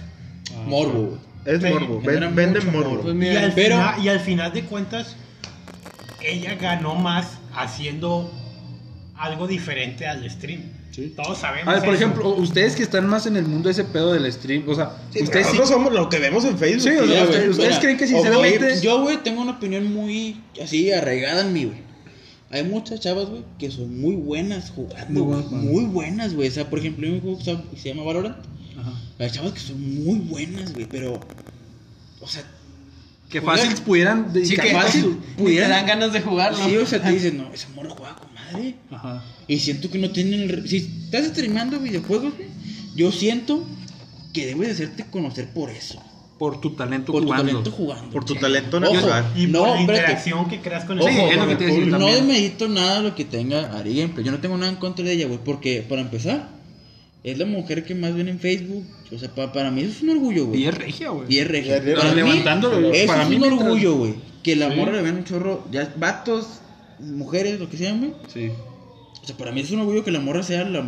Morbo, güey. Es Sí, morbo. Venden mucho morbo. morbo. Pues Y al, pero- final, y al final de cuentas, ella ganó más haciendo algo diferente al stream. Todos sabemos. A ver, por eso. ejemplo, ustedes que están más en el mundo de ese pedo del stream, o sea, Sí, ustedes sí, nosotros somos lo que vemos en Facebook. Sí, o sea, Ya, ustedes- güey. ustedes Mira, creen que sinceramente Yo, güey, tengo una opinión muy así arraigada en mí, güey. Hay muchas chavas, güey, que son muy buenas jugando, Muy buenas. Muy buenas, güey. O sea, por ejemplo, hay un juego que se llama- que se llama Valorant. Ajá. Hay chavas que son muy buenas, güey, pero. O sea, que fácil pudieran sí que fácil, ni te pudieran- dan ganas de jugarlo. sí, o sea, te dicen, no, esa morra juega con madre. Ajá. Y siento que no tienen. el Si estás streamando videojuegos, güey, yo siento que debes de hacerte conocer por eso. por tu talento Por tu jugando. talento jugando. Por tu talento Ojo, natural. Y no, por la interacción que creas con el Sí, Ojo, es lo que te no demedito nada lo que tenga Ari Gameplay. Yo no tengo nada en contra de ella, güey. Porque, para empezar, es la mujer que más ven en Facebook. O sea, pa- para mí eso es un orgullo, güey. Y es regia, güey. Y es regia. Y es. Para mí, Levantándolo, Eso para es mí un mientras- orgullo, güey. Que la Sí. morra le vean un chorro. Ya, vatos, mujeres, lo que sean, güey. Sí. O sea, para mí es un orgullo que la morra sea la.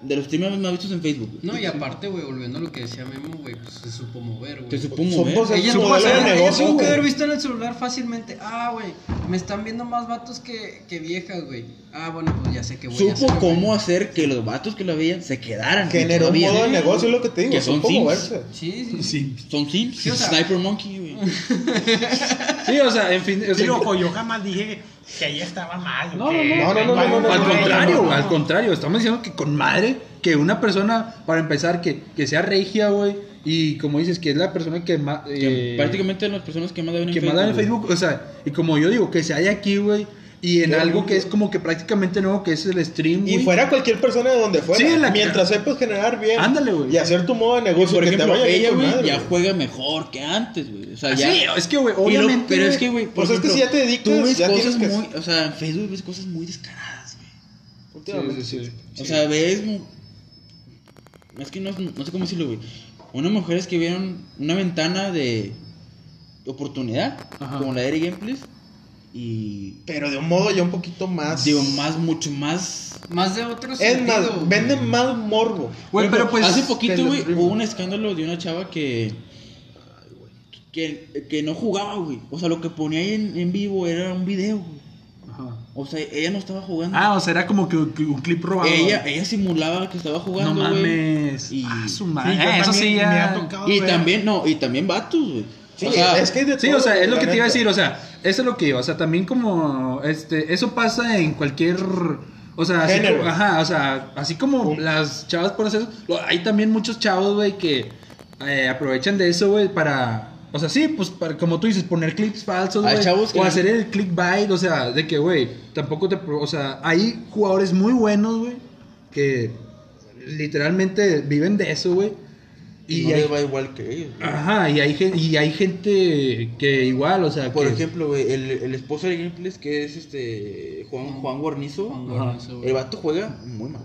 De los streamers más vistos en Facebook. güey. No, y aparte, güey, volviendo a lo que decía Memo, güey, pues se supo mover, güey. Que supo Somos mover. el- Ella su no modelo ella- de ella negocio, tuvo que haber visto en el celular fácilmente. Ah, güey, me están viendo más vatos que, que viejas, güey. Ah, bueno, pues ya sé que voy a hacer. Supo cómo hacer que los vatos que la veían se quedaran. Generó un modo de negocio, es lo que te digo. Que son supo sims. moverse. Sí, sí. Sí. Son Sims. Sí, o sea- Sniper Monkey, güey. Sí, o sea, en fin, o sea, yo jamás dije que ella estaba mal. No, que- no, no, no, no, no, no, al contrario, no, no, no. al contrario, estamos diciendo que con madre, que una persona, para empezar, que, que sea regia, güey, y como dices, que es la persona que más... Que prácticamente las personas que más la ven en que Facebook. mandan en güey. Facebook, o sea, y como yo digo, que se haya aquí, güey, y en algo que es como que prácticamente nuevo, que es el stream, Y güey. fuera cualquier persona de donde fuera. Sí, la- mientras sepas generar bien. Ándale, güey. Y hacer tu modo de negocio. por que ejemplo, te vaya ella, güey, madre, ya güey. juega mejor que antes, güey. O sea, Ah, ya. sí, es que, güey, lo- obviamente... pero es que, güey, Pues es que si ya te dedicas, tú ves ya cosas que- muy. O sea, en Facebook ves cosas muy descaradas, güey. Últimamente. Sí, sí, sí. O sea, ves. Es que no, no sé cómo decirlo, güey. Unas mujeres que vieron una ventana de oportunidad, Ajá. como la de Eri Gameplays, y. Pero de un modo ya un poquito más. Digo, más, mucho más. Más de otro es sentido. más, güey. venden más morbo. Güey, pero pues... Hace poquito, güey, hubo un escándalo de una chava que. Que, que no jugaba, güey. O sea, lo que ponía ahí en, en vivo era un video, güey. Ajá. O sea, ella no estaba jugando. Ah, o sea, era como que que un clip robado. ella, ella simulaba que estaba No jugando, güey. mames. Y- Ah, su Sí, madre. yo Eh, eso sí me ha ya... tocado Y también, no, y también vatos, güey. Sí, o sea, es que de Sí, todo, o sea, es lo que te iba a decir, o sea, eso es lo que iba, o sea, también como, este, eso pasa en cualquier, o sea, así Género. como, ajá, o sea, así como las chavas por hacer eso, hay también muchos chavos, güey, que eh, aprovechan de eso, güey, para, o sea, sí, pues, para, como tú dices, poner clips falsos, güey, o hacer el clickbait, o sea, de que, güey, tampoco te, o sea, hay jugadores muy buenos, güey, que literalmente viven de eso, güey, y y no hay- les va igual que ellos. güey. Ajá, y hay, y hay gente que igual, o sea, Por que- ejemplo, güey, el, el esposo de Gameplays, que es este Juan, Juan Guarnizo, Juan. Guarnizo, güey. el vato juega muy mal.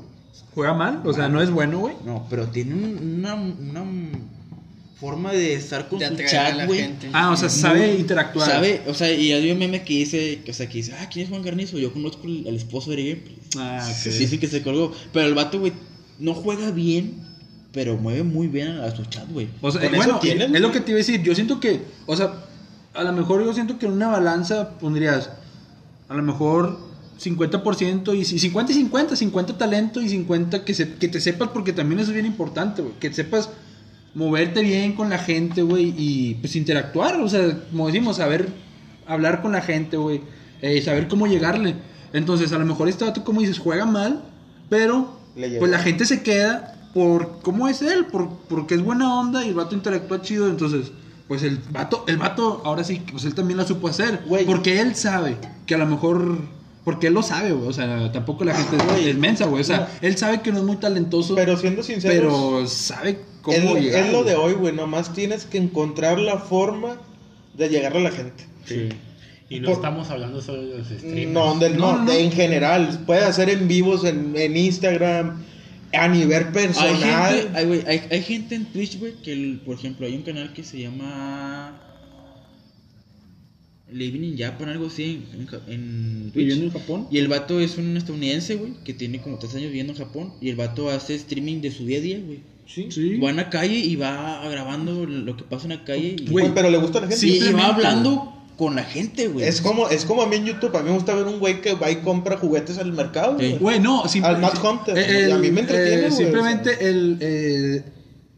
juega mal, o sea, no es bueno, güey. No, pero tiene un- una, una forma de estar con De su chat, la güey. gente. Ah, o sea, Muy- sabe interactuar. Sabe, o sea, y hay un meme que dice, o sea, que dice, ah, ¿quién es Juan Garnizo? Yo conozco al, esposo de Gameplays. Ah, ok. Sí, sí que se colgó. Pero el vato, güey, no juega bien, pero mueve muy bien a, a su chat, güey. O sea, Con bueno, tienen, es lo que te iba a decir. Yo siento que, o sea, a lo mejor yo siento que en una balanza pondrías, a lo mejor 50% y si- 50 y 50, 50 talento y 50 que, se, que te sepas, porque también eso es bien importante, güey. Que sepas moverte bien con la gente, güey, y pues interactuar, o sea, como decimos, saber hablar con la gente, güey, eh, saber cómo llegarle. Entonces, a lo mejor este vato, como dices, juega mal, pero pues la gente se queda por cómo es él, por, porque es buena onda y el vato interactúa chido, entonces, pues el vato, el vato, ahora sí, pues él también la supo hacer, Güey. porque él sabe que a lo mejor, porque él lo sabe, güey, o sea, tampoco la gente es- Güey. es mensa, güey, o sea, No. él sabe que no es muy talentoso, Pero siendo sinceros, pero sabe cómo es, lo- llegar. es lo de hoy, güey. Nomás tienes que encontrar la forma de llegar a la gente. Sí. Y no Por- estamos hablando solo de los streamers. No, del, No, no, no, no. en general. Puede hacer en vivos en, en Instagram, a nivel Hay personal. gente, hay, güey, hay, hay gente en Twitch, güey, que, el- por ejemplo, hay un canal que se llama... Living in Japan, algo así, en, Twitch. Viviendo en Japón. Y el vato es un estadounidense, güey, que tiene como tres años viviendo en Japón. Y el vato hace streaming de su día a día, güey. Sí. Sí. Va a la calle y va grabando lo que pasa en la calle. Y, Güey, pero le gusta a la gente. sí, y va hablando con la gente, güey. Es como, es como a mí en YouTube. A mí me gusta ver un güey que va y compra juguetes al mercado. Sí. güey. Güey, no, Al Mad Hunter, eh, y a mí me entretiene, güey, Simplemente el, eh,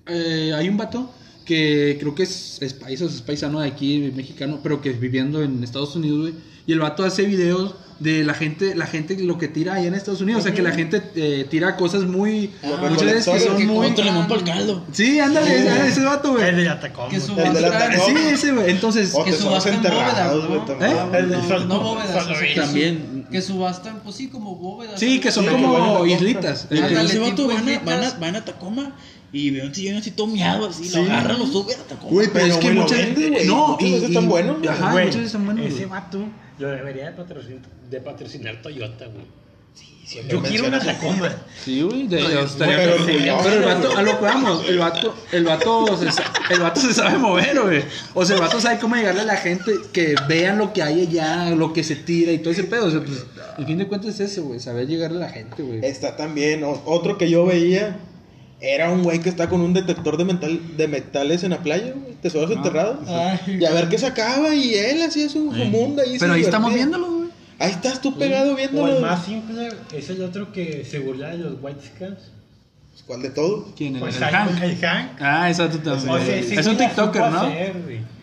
eh, hay un vato que creo que es, es paisa, es paisano de aquí, mexicano, pero que es viviendo en Estados Unidos, güey. Y el vato hace videos de la gente, la gente lo que tira allá en Estados Unidos. O sea, que la gente eh, tira cosas muy... Ah, muchas veces que son que muy... Otro limón para el caldo. Sí, ándale, ese- ese vato, güey. El de la Tacoma. Que su El de la Tacoma. Sí, ese, güey. Entonces... O que subastan bóvedas, ¿no? también. ¿Eh? El No, no bóvedas, o sea. También. Que subastan, pues sí, como bóvedas. Sí, que son Sí, como islitas. Ándale, ese vato van a, van, a, van a Tacoma y ve un sillón así todo miado, así, Sí. lo agarra, lo sube a Tacoma. Güey, Pero es que muchas güey. No, veces están buenos, güey. Ajá, muchas veces están buenos. Ese vato lo debería de patrocinar, de patrocinar Toyota, güey. Yo quiero una Tacoma. Sí, güey, de, Pero estaría- pero pero, orgulloso, el vato, a lo que vamos, el vato, el vato, se, el vato se sabe mover, güey. O sea, el vato sabe cómo llegarle a la gente que vean lo que hay allá, lo que se tira y todo ese pedo. O sea, pues, al fin de cuentas es eso, güey, saber llegarle a la gente, güey. Está también. Otro que yo veía era un güey que está con un detector de, metal, de metales en la playa, güey. Tesoros enterrados. Ay. Y a ver qué sacaba. Y él hacía su, su mundo ahí. Pero ahí estamos viéndolo, güey. Ahí estás tú pegado O viéndolo. el más simple es el otro que se burla de los White Scans. ¿Cuál de todos? ¿Quién? El, Pues el Hank. Hank. El Hank. Ah, exacto también. O sea, es un TikToker, ¿no? hacer.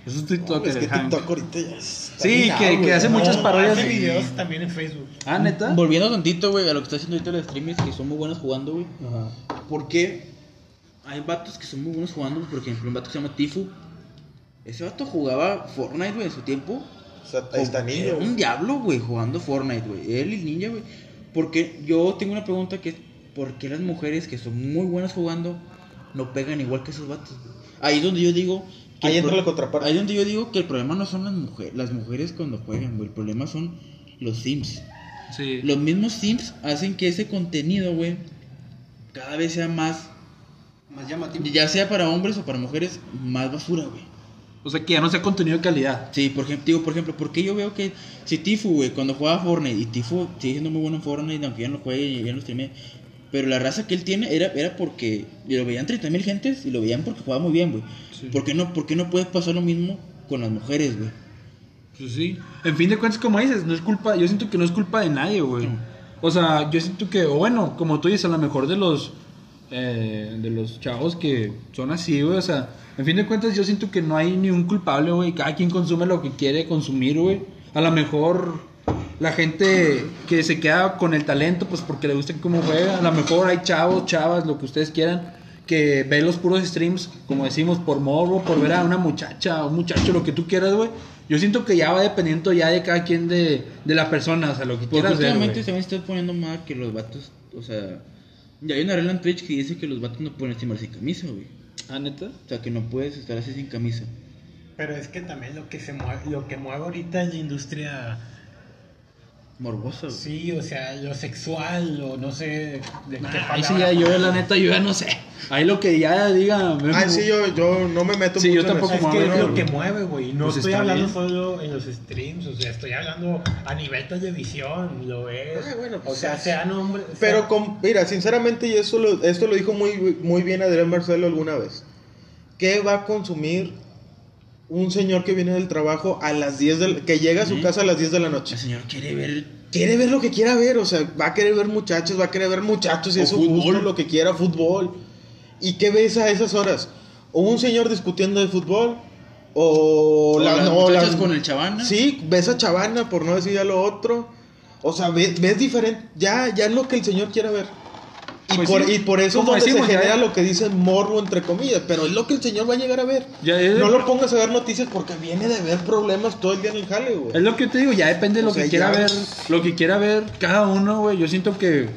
Es un TikToker, es que el Hank. TikTok ahorita ya es- Sí, que- que hace No, muchas No, parodias. Hace videos también en Facebook. Ah, neta. Volviendo tantito, güey, a lo que está haciendo ahorita los streamers, que son muy buenos jugando, güey. Ajá. Porque hay vatos que son muy buenos jugando, por ejemplo, un vato que se llama Tifu. Ese vato jugaba Fortnite, güey, en su tiempo. O sea, ahí está niño. Era un diablo, güey, jugando Fortnite, güey. Él y el ninja, güey. Porque yo tengo una pregunta que es: ¿por qué las mujeres que son muy buenas jugando no pegan igual que esos vatos? Ahí es donde yo digo. que Ahí el entra la contraparte. Ahí es donde yo digo que el problema no son las mujeres, las mujeres cuando juegan, güey. El problema son los sims. Sí. Los mismos sims hacen que ese contenido, güey, cada vez sea más, Más llamativo. ya sea para hombres o para mujeres, más basura, güey. O sea, que ya no sea contenido de calidad. Sí, por ejemplo, digo, por ejemplo, porque yo veo que si Tifu, güey, cuando jugaba Fortnite, y Tifu sigue siendo muy bueno en Fortnite, aunque ya no lo juegue y ya no lo streamee, pero la raza que él tiene era, era porque lo veían 30 mil gentes y lo veían porque jugaba muy bien, güey. Sí. ¿Por, qué no, ¿Por qué no puede pasar lo mismo con las mujeres, güey? Pues sí. En fin de cuentas, como dices, no es culpa, yo siento que no es culpa de nadie, güey. O sea, yo siento que, o bueno, como tú dices, a lo mejor de los eh, de los chavos que son así, güey, o sea, en fin de cuentas yo siento que no hay ni un culpable, güey, cada quien consume lo que quiere consumir, güey. A lo mejor la gente que se queda con el talento, pues porque le gusta cómo juega, a lo mejor hay chavos, chavas, lo que ustedes quieran, que ven los puros streams, como decimos, por morbo, por ver a una muchacha, un muchacho, lo que tú quieras, güey. Yo siento que ya va dependiendo ya de cada quien de, de la persona, o sea, lo que Porque quieras últimamente güey. se me está poniendo mal que los vatos, o sea, ya hay una regla en Twitch que dice que los vatos no pueden streamar sin camisa, güey. ¿Ah, neta? O sea, que no puedes estar así sin camisa. Pero es que también lo que se mueve, lo que mueve ahorita es la industria, Morbosa, güey. sí, o sea, lo sexual, o no sé de qué Ah, Ahí sí, ya, yo la neta, yo ya no sé. Ahí lo que ya diga. Ah, sí, yo, yo no me meto Sí, mucho yo en tampoco eso. Es que es lo que mueve, güey. No Pues estoy hablando bien. solo en los streams, o sea, estoy hablando a nivel televisión, lo ves. Ah, bueno, o pues, sea, sí. sean hombres. Pero, con, mira, sinceramente, y esto lo, esto lo dijo muy, muy bien Adrián Marcelo alguna vez. ¿Qué va a consumir un señor que viene del trabajo a las 10 del, que llega a su casa a las 10 de la noche? El señor quiere ver Quiere ver lo que quiera ver, o sea, va a querer ver muchachos, va a querer ver muchachos y O eso fútbol. lo que quiera, fútbol. ¿Y qué ves a esas horas? O un señor discutiendo de fútbol, o, O la- las no, la- con el chavana. Sí, ves a Chavana, por no decir ya lo otro. O sea, ves, ves diferente, ya, ya es lo que el señor quiera ver. Y, Pues por, sí, y por eso es donde decimos, se ya- genera lo que dicen morbo, entre comillas. Pero es lo que el señor va a llegar a ver. Ya es- no lo pongas a ver noticias porque viene de ver problemas todo el día en el jale, güey. Es lo que te digo, ya depende de O lo sea, que quiera ya- ver, lo que quiera ver cada uno, güey. Yo siento que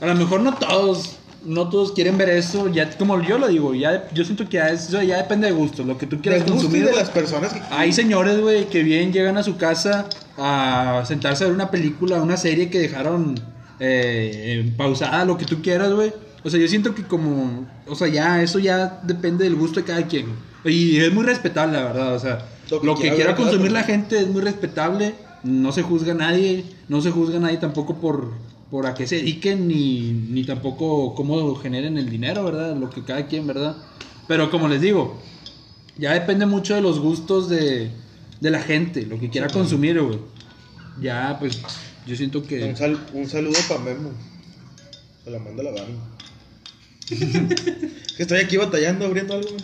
a lo mejor no todos, no todos quieren ver eso, ya como yo lo digo, ya yo siento que ya, eso ya depende de gusto, lo que tú quieras consumir. de las personas que... Hay señores, güey, que bien llegan a su casa a sentarse a ver una película, una serie que dejaron eh, en pausada, lo que tú quieras, güey. O sea, yo siento que como, o sea, ya, eso ya depende del gusto de cada quien. Y es muy respetable, la verdad, o sea. Lo que Lo que quiera consumir la gente es muy respetable. No se juzga a nadie. No se juzga a nadie tampoco por, por a qué se dediquen ni, ni tampoco cómo generen el dinero, ¿verdad? Lo que cada quien, ¿verdad? Pero como les digo, ya depende mucho de los gustos de, de la gente, lo que quiera consumir, güey. Ya, pues, yo siento que... Un, sal- un saludo para Memo. Se la manda la banda. que estoy aquí batallando abriendo algo, güey.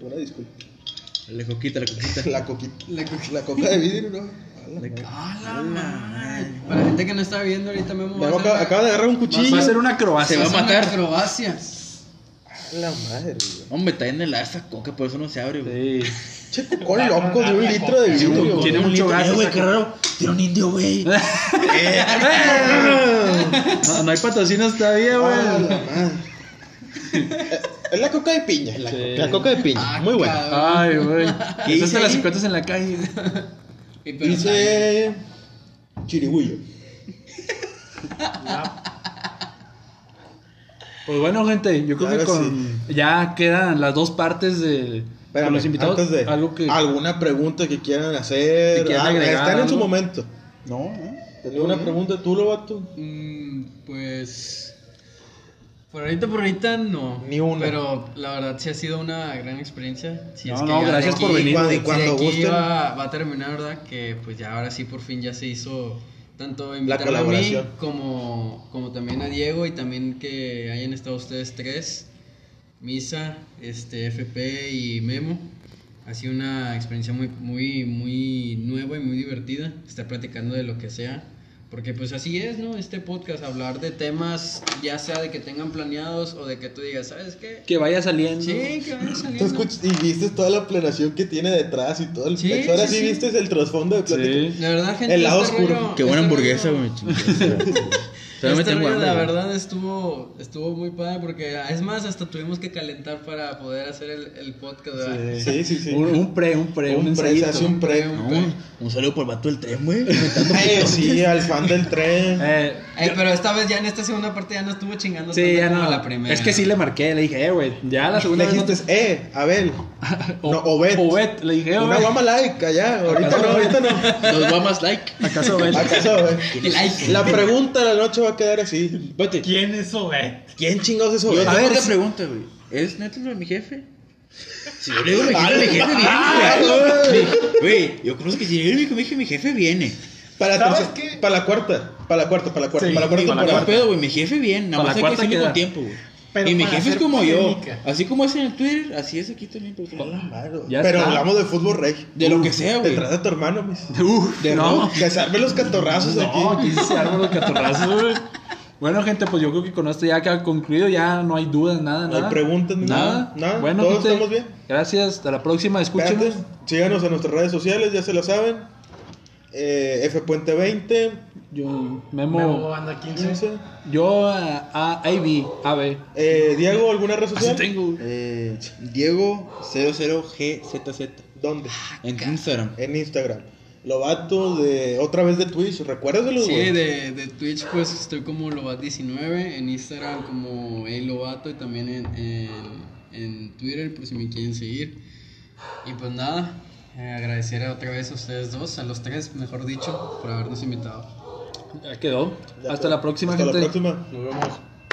Una disculpa. La coquita, la coquita. La coquita. La, coca de vidrio, ¿no? A la madre. ¡Ah! Para la gente que no está viendo ahorita, Memo va a hacer acaba, acaba de agarrar un Va cuchillo. a ser una acrobacia. Se va a matar. acrobacia. A la madre, güey. Hombre, está en el esa coca, por eso no se abre, güey. Sí. Che, con loco de un litro de Tiene vidrio. güey. mucho litro. gas Eh, güey, qué raro. Tiene un indio, güey. No, no hay patrocinios todavía, güey. Ah, la madre. Eh, Es la coca de piña. La, Sí. la coca de piña. Ah, Muy buena. Ay, güey. ¿Qué Esas te las ahí? encuentras en la calle. Dice. Chirigüillo. Pues bueno, gente, yo creo que ya quedan las dos partes de Espérame, con los invitados. antes de algo que alguna pregunta que quieran hacer, Que quieran agregar están en su momento. No, no. ¿Alguna pregunta tú, Lobato? Mm, pues. Por ahorita, por ahorita no. Ni una. Pero la verdad sí ha sido una gran experiencia. Si No, es que no, gracias por venir, Cuando, si y cuando aquí gusten. va, va a terminar, ¿verdad? Que pues ya ahora sí por fin ya se hizo tanto invitarme a mí como, como también a Diego y también que hayan estado ustedes tres, Misa, este, FP y Memo. Ha sido una experiencia muy, muy, muy nueva y muy divertida estar platicando de lo que sea. Porque pues así es, ¿no? Este podcast, hablar de temas, ya sea de que tengan planeados o de que tú digas, ¿sabes qué? que vaya saliendo. Sí, que vayan Tú saliendo. escuchas y viste toda la planeación que tiene detrás y todo el Sí, pecho. Ahora sí, sí, sí. viste el trasfondo de plática. Sí. La verdad, gente. El lado este oscuro. rollo- Qué buena este hamburguesa, güey. Este Solamente hambre, la verdad estuvo estuvo muy padre porque es más hasta tuvimos que calentar para poder hacer el, el podcast ¿verdad? Sí, sí, sí. Un, un pre, un pre, un, Un pre, se ensayito. hace un pre. No, un saludo por el vato del tren, güey. Eh, sí, al fan del tren. Eh, Eh, pero esta vez ya en esta segunda parte ya no estuvo chingando sí, tanto ya como no. la primera Es que sí le marqué, le dije, eh, güey, ya la segunda Le vez no dijiste, eh, Abel. O- no, Obed. Obed, le dije, Una Obed. guama like allá. Ahorita ¿Acaso no, ahorita no. Dos guamas like. ¿Acaso Obed? ¿Acaso, Obed? Like. La pregunta de la noche va a quedar así. Vete. ¿Quién es Obed? ¿Quién chingados es Yo Obed? A ver, otra si- pregunta, güey. ¿Es neta lo de mi jefe? Si yo le digo mi jefe, Vale. mi jefe Ah, viene, güey. Güey, yo conozco que si yo le digo mi jefe, mi jefe viene. Para, la ¿Sabes tercera- qué? para la cuarta. Para la cuarta, para la cuarta. Sí, para la cuarta No pedo, güey, mi jefe viene. Nada Para más la hay que cuarta queda. con tiempo, güey. Pero Y mi jefe es como yo. Así como es en el Twitter, así es aquí también. Pero, Claro. Ya Pero está. hablamos de fútbol rey. de lo que sea, güey. Detrás de tu hermano, mis. Uf, De no. no. Que se armen los catorrazos No, aquí. aquí se arman los catorrazos, güey. Bueno, gente, pues yo creo que con esto ya queda concluido, ya no hay dudas, nada, No hay nada. preguntas ni nada. nada. Nada. Bueno, Todos gente, estamos bien. Gracias, hasta la próxima, escúchenos. Síganos en nuestras redes sociales, ya se lo saben. Eh, F Puente 20, Yo, Memo, Memo anda 15. 15. yo a, a AB, AB. Eh, Diego, ¿alguna red Así social? tengo. güey. Eh, Diego 00GZZ. ¿Dónde? En Instagram. En Instagram. Lobato de otra vez de Twitch, recuérdaselo, Sí, güey. de, de Twitch pues estoy como Lobat19, en Instagram como El Lobato y también en, en, en Twitter por si me quieren seguir. Y pues nada, eh, agradecer otra vez a ustedes dos, a los tres mejor dicho, por habernos invitado. Ya quedó. Ya Hasta quedó. la próxima, Hasta gente. la próxima. Nos vemos.